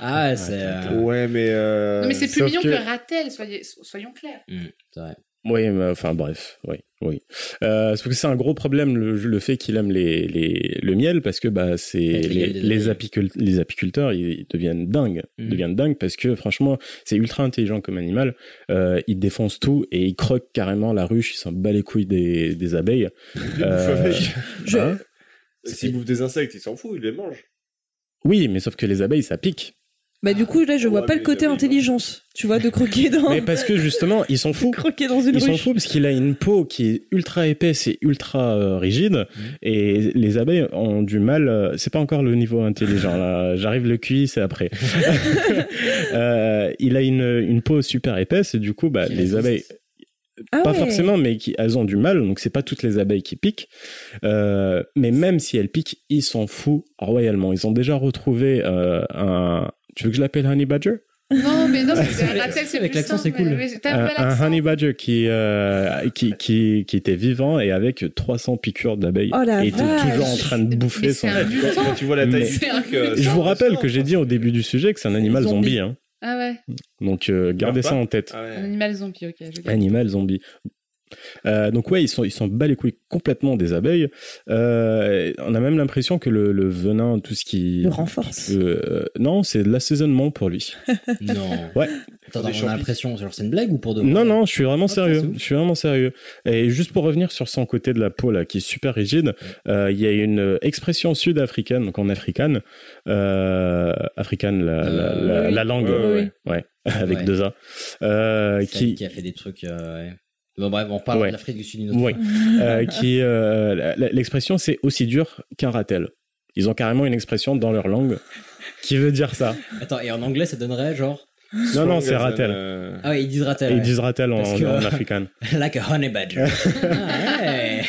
Ah, ouais, c'est. euh, Ouais, mais. euh, Non, mais c'est plus mignon que- que, Ratel, soyez- soyons clairs. hmm, c'est vrai. Oui, mais enfin bref, oui, oui. Euh, parce que c'est un gros problème le, le fait qu'il aime les, les, le miel parce que bah c'est les apicul- les apiculteurs ils, ils deviennent dingues, ils Mhm. deviennent dingues parce que franchement c'est ultra intelligent comme animal. Euh, il défonce tout et il croque carrément la ruche, il s'en bat les couilles des, des abeilles. Euh, Je- hein S'il bouffe des insectes, il s'en fout, il les mange. oui, mais sauf que les abeilles ça pique. Bah, du coup, là, je vois Ouais, pas le côté intelligence, tu vois, de croquer dans, Mais parce que justement ils sont fous. croquer dans une Ils s'en ruche. fout parce qu'il a une peau qui est ultra épaisse et ultra euh, rigide et les abeilles ont du mal. euh, c'est pas encore le niveau intelligent là. J'arrive le QI, c'est après. Euh, il a une, une peau super épaisse et du coup bah Qui les abeilles Ah pas ouais. forcément mais qui elles ont du mal donc c'est pas toutes les abeilles qui piquent Euh, mais même si elles piquent ils s'en foutent royalement ils ont déjà retrouvé euh, un tu veux que je l'appelle honey badger? Non, mais non, c'est Avec- l'accent, c'est cool. mais- mais t'as un, un honey badger qui, euh, qui, qui, qui était vivant et avec 300 piqûres d'abeilles. Oh et était toujours en train de bouffer son. Quand, tu vois la taille euh, Je vous rappelle que j'ai dit au début du sujet que c'est un animal Zombie. zombie. Hein. Ah ouais, Donc euh, gardez pas ça en tête. Ah ouais. un animal zombie, ok. Animal zombie. Euh, donc ouais, ils sont ils sont bat les couilles complètement des abeilles. Euh, on a même l'impression que le, le venin, tout ce qui Le renforce. euh, non, c'est de l'assaisonnement pour lui. Non. Ouais. Attends, on a l'impression, genre c'est une blague ou pour de vrai Non, non, je suis vraiment Ah, sérieux. Je suis vraiment sérieux. Et juste pour revenir sur son côté de la peau là, qui est super rigide, euh, il y a une expression sud-africaine, donc en africaine, euh, africaine, la, la, la, oui. la langue, Ouais, ouais, ouais, avec Ouais. deux A, euh, qui, qui a fait des trucs. euh, ouais. Bon, bref, on parle Ouais. de l'Afrique du Sud une autre oui, fois. euh, qui, euh, l'expression c'est aussi dur qu'un ratel. Ils ont carrément une expression dans leur langue qui veut dire ça. Attends, et en anglais, ça donnerait genre? Non, non, c'est ratel. euh, Ah ouais, ils disent ratel. Ils ouais. disent ratel en, que- en africain. like a honey badger. ah, ouais.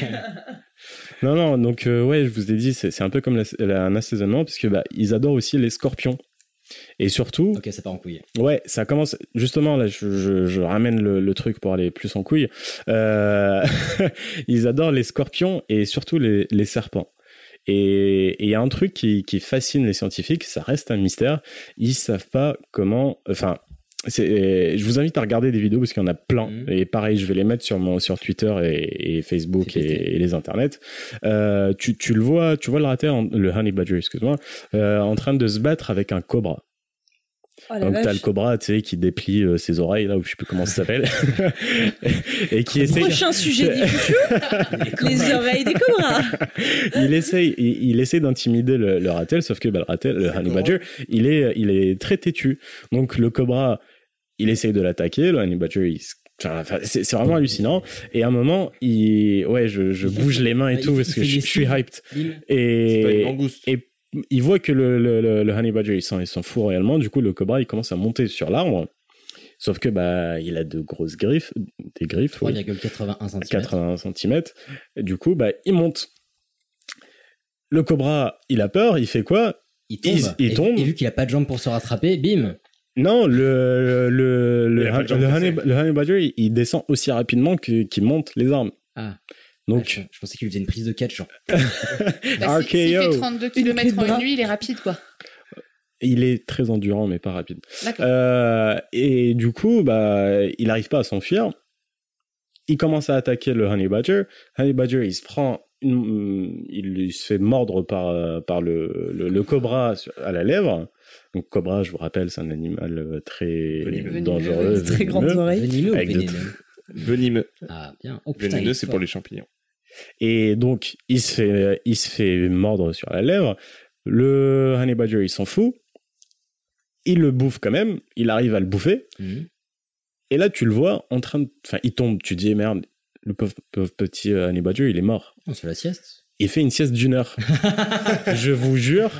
Non, non, donc euh, ouais, je vous ai dit, c'est c'est un peu comme la- la- un assaisonnement, puisque bah, ils adorent aussi les scorpions. Et surtout, Ok, ça part en couille. ouais, ça commence, justement, là, je, je- je ramène le, le truc pour aller plus en couille. Euh, ils adorent les scorpions et surtout les, les serpents. Et il y a un truc qui, qui fascine les scientifiques, ça reste un mystère. Ils savent pas comment, enfin, je vous invite à regarder des vidéos parce qu'il y en a plein. Mhm. Et pareil, je vais les mettre sur mon sur Twitter et, et Facebook et, et les internets. Euh, tu, tu le vois, tu vois le rater, le honey badger, excuse-moi, euh, en train de se battre avec un cobra. Oh Donc t'as le cobra, tu sais, qui déplie euh, ses oreilles là, ou je sais plus comment ça s'appelle, et qui essaye. Prochain sujet des les oreilles des cobras. il essaye, il, il essaie d'intimider le, le ratel, sauf que bah, le ratel, le honey badger, il est, il est très têtu. Donc le cobra, il essaye de l'attaquer, le honey badger, il se- Enfin, enfin, c'est vraiment hallucinant. Et à un moment, il, ouais, je, bouge les mains et il tout parce que je, suis hyped. Il- C'est pas une Et, et il voit que le, le, le, le honey badger, il s'en, il s'en fout royalement. Du coup, le cobra, il commence à monter sur l'arbre. Sauf que, bah, il a de grosses griffes, des griffes, oui. 3,81 cm. 80 cm. Du coup, bah, il monte. Le cobra, il a peur, il fait quoi? Il tombe. Il- il Et- tombe. Et, vu qu'il a pas de jambes pour se rattraper, bim. Non, le, le, le, honey, le honey badger, il, il descend aussi rapidement qu'il monte les armes. Ah. Donc, je, je pensais qu'il faisait une prise de catch, genre. Bah, si- S'il fait RKO. 32 clé de km en une nuit, il est rapide, quoi. il est très endurant, mais pas rapide. D'accord. Euh, et du coup, bah, il n'arrive pas à s'enfuir. Il commence à attaquer le Honey Badger. Honey Badger, il se prend, une- il, il se fait mordre par, euh, par le, le, le cobra à la lèvre. Donc, cobra, je vous rappelle, c'est un animal euh, très Venimeux. dangereux. Très venimeux, grandes oreilles. Venimeux de Venimeux. Ah, bien. Oh putain. il Venimeux, est c'est pour les champignons. Et donc, il se fait, il se fait mordre sur la lèvre. Le Honey Badger, il s'en fout. Il le bouffe quand même. Il arrive à le bouffer. Mhm. Et là, tu le vois en train de. Enfin, il tombe. Tu dis, merde, le pauvre, pauvre petit euh, Honey Badger, il est mort. Se fait la sieste. Il fait une sieste d'une heure. Je vous jure.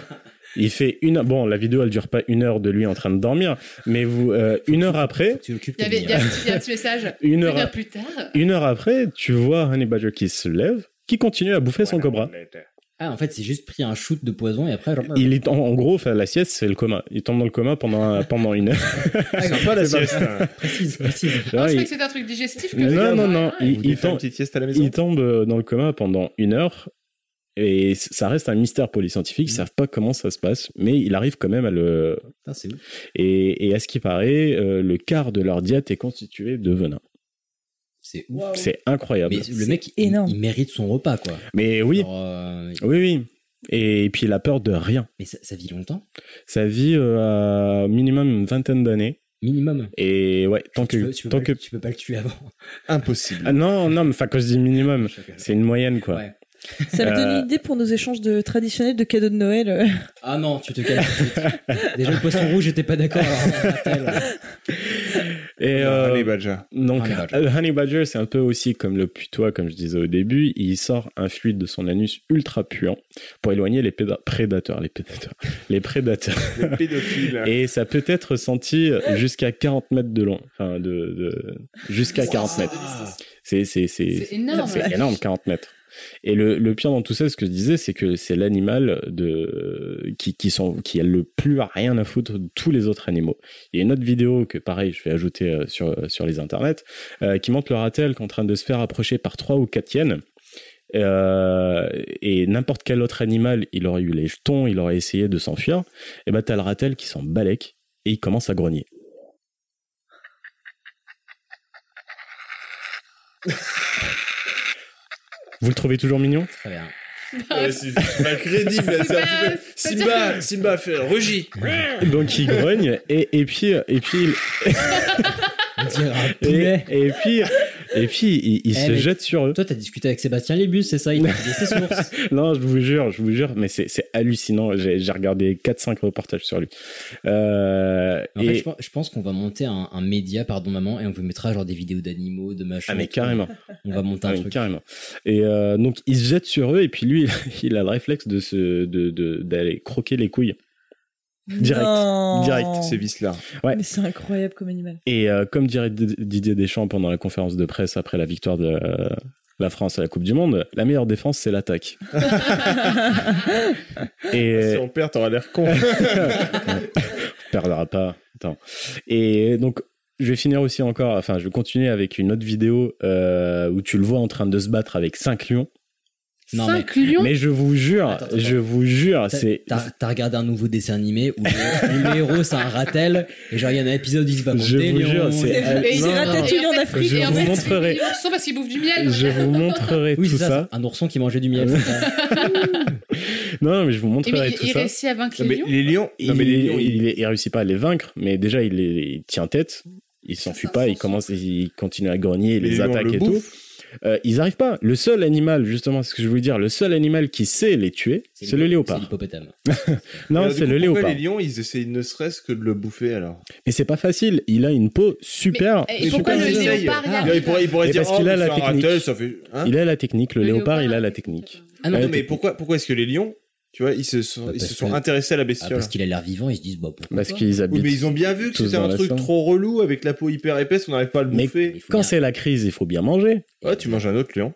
Il fait une. Bon, la vidéo, elle dure pas une heure de lui en train de dormir. Mais vous, euh, une heure après. Tu occupes Il y avait il y a, il y a un petit message. Une heure- plus tard. Une heure après, tu vois Honey Badger qui se lève, qui continue à bouffer son cobra. Ah, en fait, c'est juste pris un shoot de poison et après, genre. Il est en, en gros, enfin, la sieste, c'est le coma. Il tombe dans le coma pendant, pendant une heure. Sympa la sieste. Précise, précise. Ah, je il- que c'était un truc digestif. que Non, non, ouais, non. ouais. Il, une tombe, petite sieste à la maison il tombe euh, dans le coma pendant une heure. Et ça reste un mystère pour les scientifiques. Ils savent pas comment ça se passe, mais il arrive quand même à le. Putain, c'est ouf. Et, et à ce qui paraît, euh, le quart de leur diète est constitué de venin. C'est ouf. C'est incroyable. Mais le mec, énorme. il mérite son repas, quoi. Mais oui, euh, oui, oui. Et puis il a peur de rien. mais ça, ça vit longtemps? Ça vit euh, à minimum une vingtaine d'années. Minimum. Et ouais, tant que, tu, peux, tu, peux tant pas, que le- tu peux pas le tuer avant. Impossible. Ah non, non, mais enfin, quand je dis minimum, c'est une moyenne, quoi. Ouais. Ça me donne Euh, une idée pour nos échanges de traditionnels de cadeaux de Noël. euh. Ah non, tu te calmes. tout de suite. Déjà, le poisson rouge, j'étais pas d'accord. Et Euh, euh, Honey Badger. donc, Honey Badger. le Honey Badger, c'est un peu aussi comme le putois, comme je disais au début. Il sort un fluide de son anus ultra puant pour éloigner les péda- prédateurs, les prédateurs, les prédateurs. Le pédophile. Et ça peut être senti jusqu'à 40 mètres de long. Enfin, de, de jusqu'à 40 mètres. C'est, c'est, c'est, C'est énorme. C'est énorme, 40 mètres. Et le, pire dans tout ça, ce que je disais, c'est que c'est l'animal de qui qui a le plus rien à foutre de tous les autres animaux. Il y a une autre vidéo que pareil, je vais ajouter euh, sur sur les internets, euh, qui montre le ratel qui est en train de se faire approcher par trois ou quatre hyènes. Euh, et n'importe quel autre animal, il aurait eu les jetons, il aurait essayé de s'enfuir. Et ben t'as le ratel qui s'en balèque et il commence à grogner. Vous le trouvez toujours mignon? Très bien. Ouais, c'est pas crédible. là, c'est un petit peu- Simba, Simba fait rugit. Donc il grogne et, et puis et puis il- On dirait un et, et puis et puis il, il Eh, se jette sur eux. Toi, t'as discuté avec Sébastien Lébus, c'est ça? Il t'a dit ses sources. Non, je vous jure, je vous jure, mais c'est c'est hallucinant. J'ai j'ai regardé 4-5 reportages sur lui. Euh, En et fait, je pense, je pense qu'on va monter un, un média, pardon maman, et on vous mettra genre des vidéos d'animaux, de machin. ah mais carrément. On va monter un Ah, mais truc. carrément. Et euh, donc il se jette sur eux et puis lui il a le réflexe de se de de- d'aller croquer les couilles. Direct, Non. direct. C'est vice-là. Ouais. Mais c'est incroyable comme animal. Et euh, comme dirait Didier Deschamps pendant la conférence de presse après la victoire de euh, la France à la Coupe du Monde, la meilleure défense c'est l'attaque. et Si on perd, t'auras l'air con. on perdra pas. Attends. Et donc je vais finir aussi encore, enfin je vais continuer avec une autre vidéo euh, où tu le vois en train de se battre avec cinq lions. Non, Cinq lions Mais je vous jure, Attends, attends. je vous jure, T'as- c'est T'as t'as regardé un nouveau dessin animé où le, le héros c'est un ratel et genre il y a un épisode où il se bat contre Je des vous lions. jure, c'est- Et il Non, Et en Afrique. Je et en vous fait, montrerai. Ils sont parce qu'ils bouffent du miel. je vous montrerai Oui, tout c'est ça, ça. c'est un ourson qui mangeait du miel. c'est ça. Non, mais je vous Et montrerai mais tout il ça. réussit à vaincre les mais lions. les lions, il, non, mais les lions, il, il réussit pas à les vaincre, mais déjà il, les- il tient tête, il s'enfuit pas, il commence, il continue à grogner, il les attaque et tout. Euh, ils arrivent pas. Le seul animal, justement, c'est ce que je voulais dire, le seul animal qui sait les tuer, c'est le C'est léopard. l'hippopotame. Non, c'est le pourquoi léopard. les lions, ils essayent ne serait-ce que de le bouffer alors Mais c'est pas facile. Il a une peau super. Mais, et pourquoi pourquoi le léopard il Ah. il pourrait, il pourrait dire parce oh, qu'il a la c'est technique. ratel, ça fait. Hein Il a la technique. Le, Le léopard, il a la technique. Ah non, Non, mais pourquoi, pourquoi est-ce que les lions, tu vois, ils se sont, Bah, ils se parce sont que- intéressés à la Ah, bestiole parce qu'il a l'air vivant, ils se disent bah pourquoi Parce qu'ils Oui, habitent. mais ils ont bien vu que c'était un truc trop relou avec la peau hyper épaisse, on n'arrive pas à le Mais bouffer. Quand bien- c'est la crise, il faut bien manger. Ouais, tu manges un autre lion.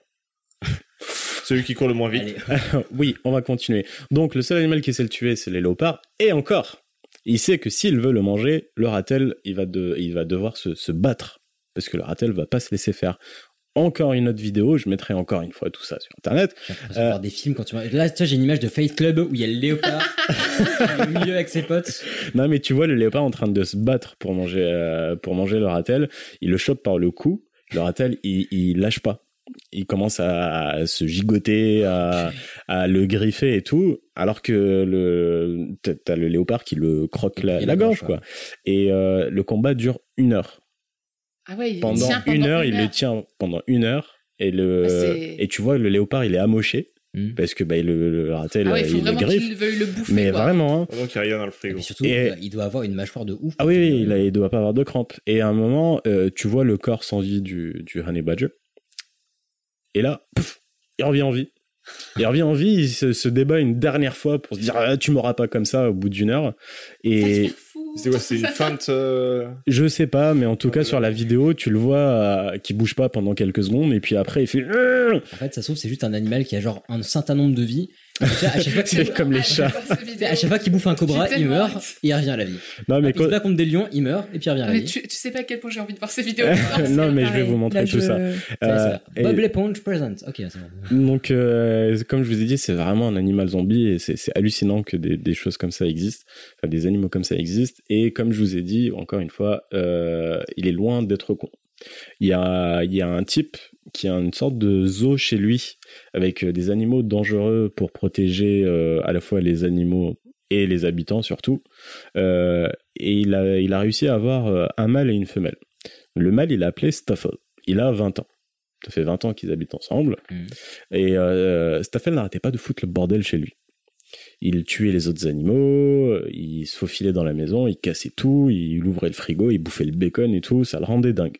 Celui qui court le moins vite. oui, on va continuer. Donc, le seul animal qui sait le tuer, c'est les léopards. Et encore, il sait que s'il veut le manger, le ratel, il va, de, il va devoir se, se battre. Parce que le ratel va pas se laisser faire. Encore une autre vidéo, je mettrai encore une fois tout ça sur internet. J'ai de voir des films quand tu vois. Là, tu j'ai une image de Fight Club où il y a le léopard au milieu avec ses potes. Non, mais tu vois le léopard en train de se battre pour manger, euh, pour manger le ratel. Il le chope par le cou. Le ratel, il, il lâche pas. Il commence à se gigoter, à, à le griffer et tout, alors que le t'as- le léopard qui le croque la, Et la la gorge, gorge, quoi. Et euh, le combat dure une heure. Ah ouais, il Pendant tient une heure, une il le tient pendant une heure. Et le Ah, c'est- et tu vois le léopard, il est amoché Hmm. parce que bah, le, le ratel, Ah ouais, il faut il griffe. le bouffer. Mais quoi. vraiment, hein. Pendant qu'il y a rien dans le frigo. Et surtout, Et- il doit avoir une mâchoire de ouf. Ah oui, oui, il, a- il doit pas avoir de crampes. Et à un moment, euh, tu vois le corps sans vie du, du honey badger. Et là, pouf, il revient en vie. Il revient en vie, il se, se débat une dernière fois pour se dire ah, tu m'auras pas comme ça au bout d'une heure. Et C'est quoi C'est une feinte euh, je sais pas, mais en tout cas sur la vidéo, tu le vois euh, qui bouge pas pendant quelques secondes et puis après il fait En fait, ça se trouve, c'est juste un animal qui a genre un certain nombre de vies. À chaque fois c'est comme les chats. À chaque fois qu'il bouffe un cobra, il meurt et il revient à la vie. Non mais Il se bat contre des lions, il meurt et puis il revient à la Mais vie. tu, tu sais pas à quel point j'ai envie de voir ces vidéos. non mais je vais vous montrer Là, tout je- ça. Euh, et- Bob l'éponge present. Ok, c'est bon. Donc, euh, comme je vous ai dit, c'est vraiment un animal zombie et c'est c'est hallucinant que des, des choses comme ça existent, enfin des animaux comme ça existent. Et comme je vous ai dit, encore une fois, euh, il est loin d'être con. Il y a, il y a un type qui a une sorte de zoo chez lui avec euh, des animaux dangereux pour protéger euh, à la fois les animaux et les habitants surtout. Euh, et il a, il a réussi à avoir un mâle et une femelle. Le mâle, il l'a appelé Staffel. Il a 20 ans. Ça fait 20 ans qu'ils habitent ensemble. Et euh, Staffel n'arrêtait pas de foutre le bordel chez lui. Il tuait les autres animaux, il se faufilait dans la maison, il cassait tout, il ouvrait le frigo, il bouffait le bacon et tout, ça le rendait dingue.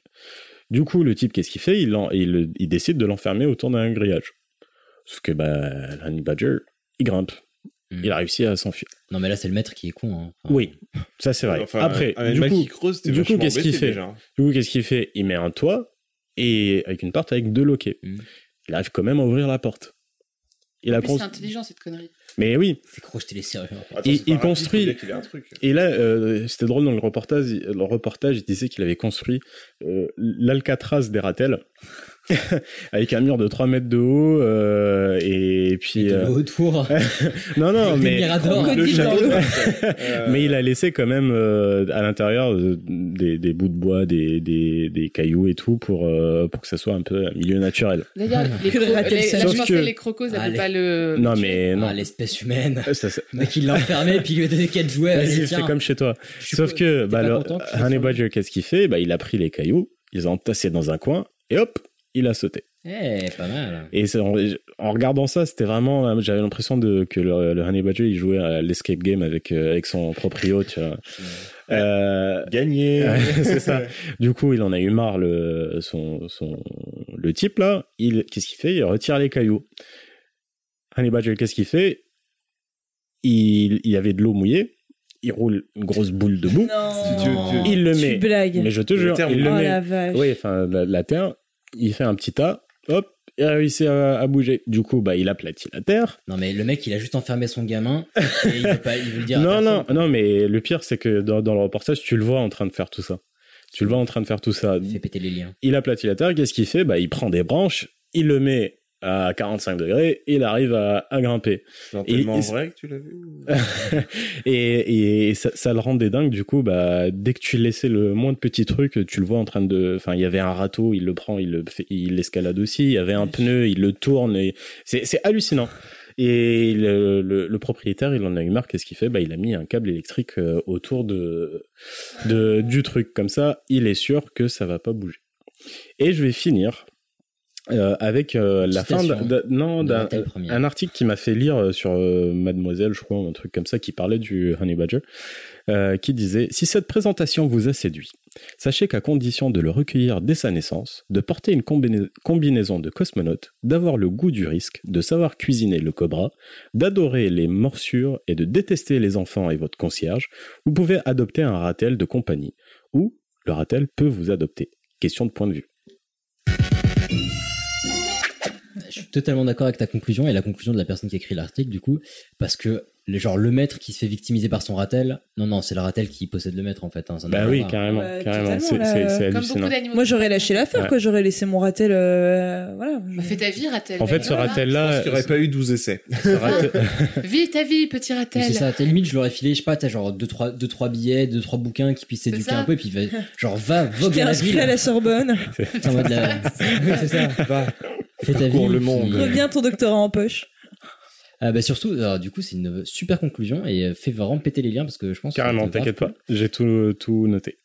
Du coup, le type, qu'est-ce qu'il fait? Il, en- il, il décide de l'enfermer autour d'un grillage. Sauf que bah, le honey badger, il grimpe. Il a réussi à s'enfuir. Non, mais là, c'est le maître qui est con. hein. Enfin, Oui, ça c'est vrai. Enfin, Après, un du animal coup, creuse, t'es du coup qu'est-ce qu'il fait? déjà. Du coup, qu'est-ce qu'il fait? Il met un toit et avec une porte avec deux loquets. Il arrive quand même à ouvrir la porte. Il a c'est intelligent cette connerie. Mais oui. C'est crocheter les serrures. il, il construit. un truc. Et là, euh, c'était drôle dans le reportage. Le reportage, il disait qu'il avait construit euh, l'Alcatraz des ratels avec un mur de 3 mètres de haut euh, et puis de euh, autour. non non mais le château-. Euh, mais il a laissé quand même euh, à l'intérieur euh, des, des bouts de bois, des, des, des cailloux et tout pour euh, pour que ça soit un peu un milieu naturel. D'ailleurs, les, cro- les, sale. là, je Sauf pensais que- les crocos, peut pas le. Non mais non. Ah, l'espèce humaine. Ça, ça- mec, il l'a enfermé, puis il lui a donné quatre jouets. Vas-y, fais comme chez toi. Sauf que bah, qu'il Honey qu'est-ce qu'il fait? Bah, Il a pris les cailloux, il les a entassés dans un coin, et hop, il a sauté. Eh, pas mal. Et c'est- en, en regardant ça, c'était vraiment, j'avais l'impression de que le, le Honey Badger, il jouait à l'escape game avec euh, avec son proprio, tu vois. Euh, Gagné. C'est ça. Du coup, il en a eu marre le son son le type là. Il qu'est-ce qu'il fait? Il retire les cailloux. Honey Badger, qu'est-ce qu'il fait? Il il y avait de l'eau mouillée. Il roule une grosse boule de boue. Non. Il le Tu met. blagues. Mais je te jure, il le Oh met. la vache. Oui, enfin la, la terre. Il fait un petit tas. Hop. Il a réussi à, à bouger. Du coup, bah, il aplatit la terre. Non, mais le mec, il a juste enfermé son gamin. et il veut pas, il veut le dire. non, non, non, mais le pire, c'est que dans, dans le reportage, tu le vois en train de faire tout ça. Tu le vois en train de faire tout ça. Il fait péter les liens. Il aplatit la terre, qu'est-ce qu'il fait? Bah, Il prend des branches, il le met à 45 degrés, il arrive à, à grimper. C'est tellement et- vrai que tu l'as vu et et ça, ça le rendait dingue, du coup, bah, dès que tu laissais le moins de petits trucs, tu le vois en train de... Enfin, il y avait un râteau, il le prend, il le fait- il l'escalade aussi, il y avait un pneu, il le tourne, et c'est c'est hallucinant. Et le, le, le propriétaire, il en a eu marre, qu'est-ce qu'il fait? Bah, Il a mis un câble électrique euh, autour de, de, du truc. Comme ça, il est sûr que ça va pas bouger. Et je vais finir euh, avec euh, la fin non, d'un- Première. un article qui m'a fait lire euh, sur euh, Mademoiselle, je crois, un truc comme ça, qui parlait du Honey Badger, euh, qui disait Si cette présentation vous a séduit, sachez qu'à condition de le recueillir dès sa naissance, de porter une combina- combinaison de cosmonaute, d'avoir le goût du risque, de savoir cuisiner le cobra, d'adorer les morsures et de détester les enfants et votre concierge, vous pouvez adopter un ratel de compagnie, ou le ratel peut vous adopter. Question de point de vue. Suis totalement d'accord avec ta conclusion et la conclusion de la personne qui a écrit l'article, du coup, parce que le, genre, le maître qui se fait victimiser par son ratel, non, non, c'est le ratel qui possède le maître, en fait. hein, ça Bah oui, voir. carrément, Ouais, carrément. C'est là, c'est- hallucinant. Moi, j'aurais lâché l'affaire, Ouais. quoi. J'aurais laissé mon ratel, euh, voilà. Bah, fais ta vie, Ratel. En fait, ce qu'il n'y aurait pas eu 12 essais. ratel- Vis ta vie, petit Ratel. C'est ça, à ta limite, je l'aurais filé, je sais pas, t'as genre 2-3 deux, trois billets, 2-3 bouquins qui puissent s'éduquer ça. un peu, et puis genre va, Je vogue à la inscrit ville. à la Sorbonne. C'est en mode la- Oui, c'est ça. Fais ta vie. Le puis- monde. Reviens ton doctorat en poche. Ah bah surtout, alors, du coup, c'est une super conclusion et euh, fait vraiment péter les liens parce que je pense que Carrément, c'est t'inquiète pas. J'ai tout, tout noté.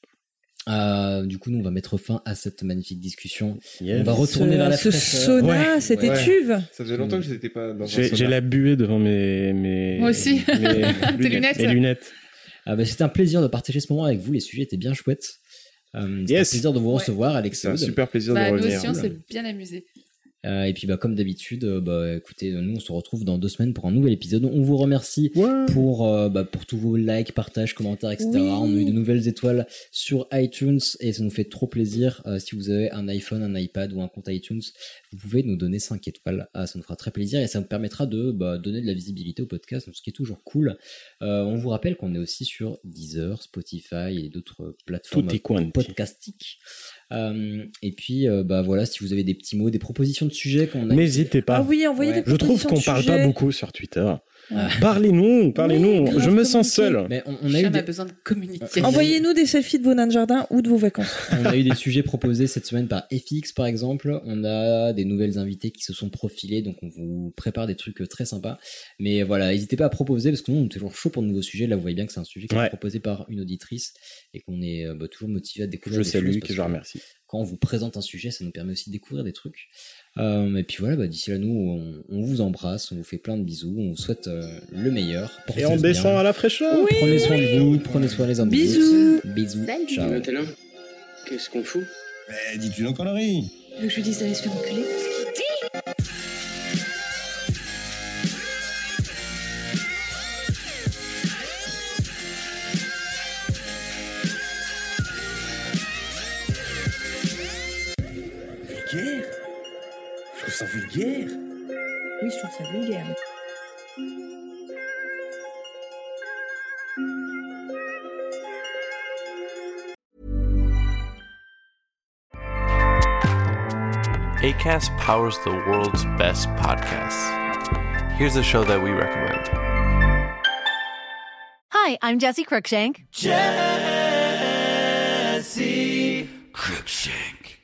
Euh, du coup, nous, on va mettre fin à cette magnifique discussion. Yes. On va retourner Ce- vers la ce sauna, Ouais. cette Ouais. étuve. Ça faisait longtemps que j'étais pas dans un J'ai sauna. j'ai la buée devant mes, mes, Moi aussi. mes Tes lunettes. Mes lunettes. Ah bah, c'était un plaisir de partager ce moment avec vous. Les sujets étaient bien chouettes. Euh, c'était Yes. un plaisir de vous Ouais. recevoir, C'est Alex. un super plaisir Bah, de nous revenir. aussi, on s'est bien amusés. Euh, et puis bah comme d'habitude, euh, bah écoutez, nous on se retrouve dans deux semaines pour un nouvel épisode. On vous remercie pour euh, bah, pour tous vos likes, partages, commentaires, etc. Oui. On a eu de nouvelles étoiles sur iTunes et ça nous fait trop plaisir. Si vous avez un iPhone, un iPad ou un compte iTunes, vous pouvez nous donner 5 étoiles. Ah, ça nous fera très plaisir et ça nous permettra de bah, donner de la visibilité au podcast, ce qui est toujours cool. Euh, on vous rappelle qu'on est aussi sur Deezer, Spotify et d'autres plateformes Tout est quanti. podcastiques. Euh, et puis euh, bah voilà, si vous avez des petits mots, des propositions de sujets qu'on a N'hésitez pas. Ah oui, envoyez Ouais. des Je trouve qu'on parle pas beaucoup sur Twitter. Ah. Parlez-nous, parlez-nous. je me sens seul. Mais on, on a eu Cham des, a besoin de communiquer. Envoyez-nous des selfies de vos nains de jardin ou de vos vacances. on a eu des sujets proposés cette semaine par FX par exemple. On a des nouvelles invités qui se sont profilés, donc on vous prépare des trucs euh, très sympas. Mais voilà, n'hésitez pas à proposer parce que nous on est toujours chaud pour de nouveaux sujets. Là, vous voyez bien que c'est un sujet qui est proposé par une auditrice et qu'on est euh, bah, toujours motivé à découvrir. Je des salue, choses que je remercie. Quand on vous présente un sujet, ça nous permet aussi de découvrir des trucs. Euh, et puis voilà, bah, d'ici là, nous, on, on vous embrasse, on vous fait plein de bisous, on vous souhaite euh, le meilleur. Et descend bien. à la fraîcheur. Prenez soin de vous, prenez soin les uns des Bisous. autres. Bisous. Salut. Ciao. Maintenant, qu'est-ce qu'on fout? Mais dis-tu nos conneries Tu veux que je dise d'aller se faire enculer? Ça vulgaire. Oui, je trouve ça vulgaire. ACAST powers the world's best podcasts. Here's a show that we recommend. Hi, I'm Jesse Cruikshank. Jesse Cruikshank.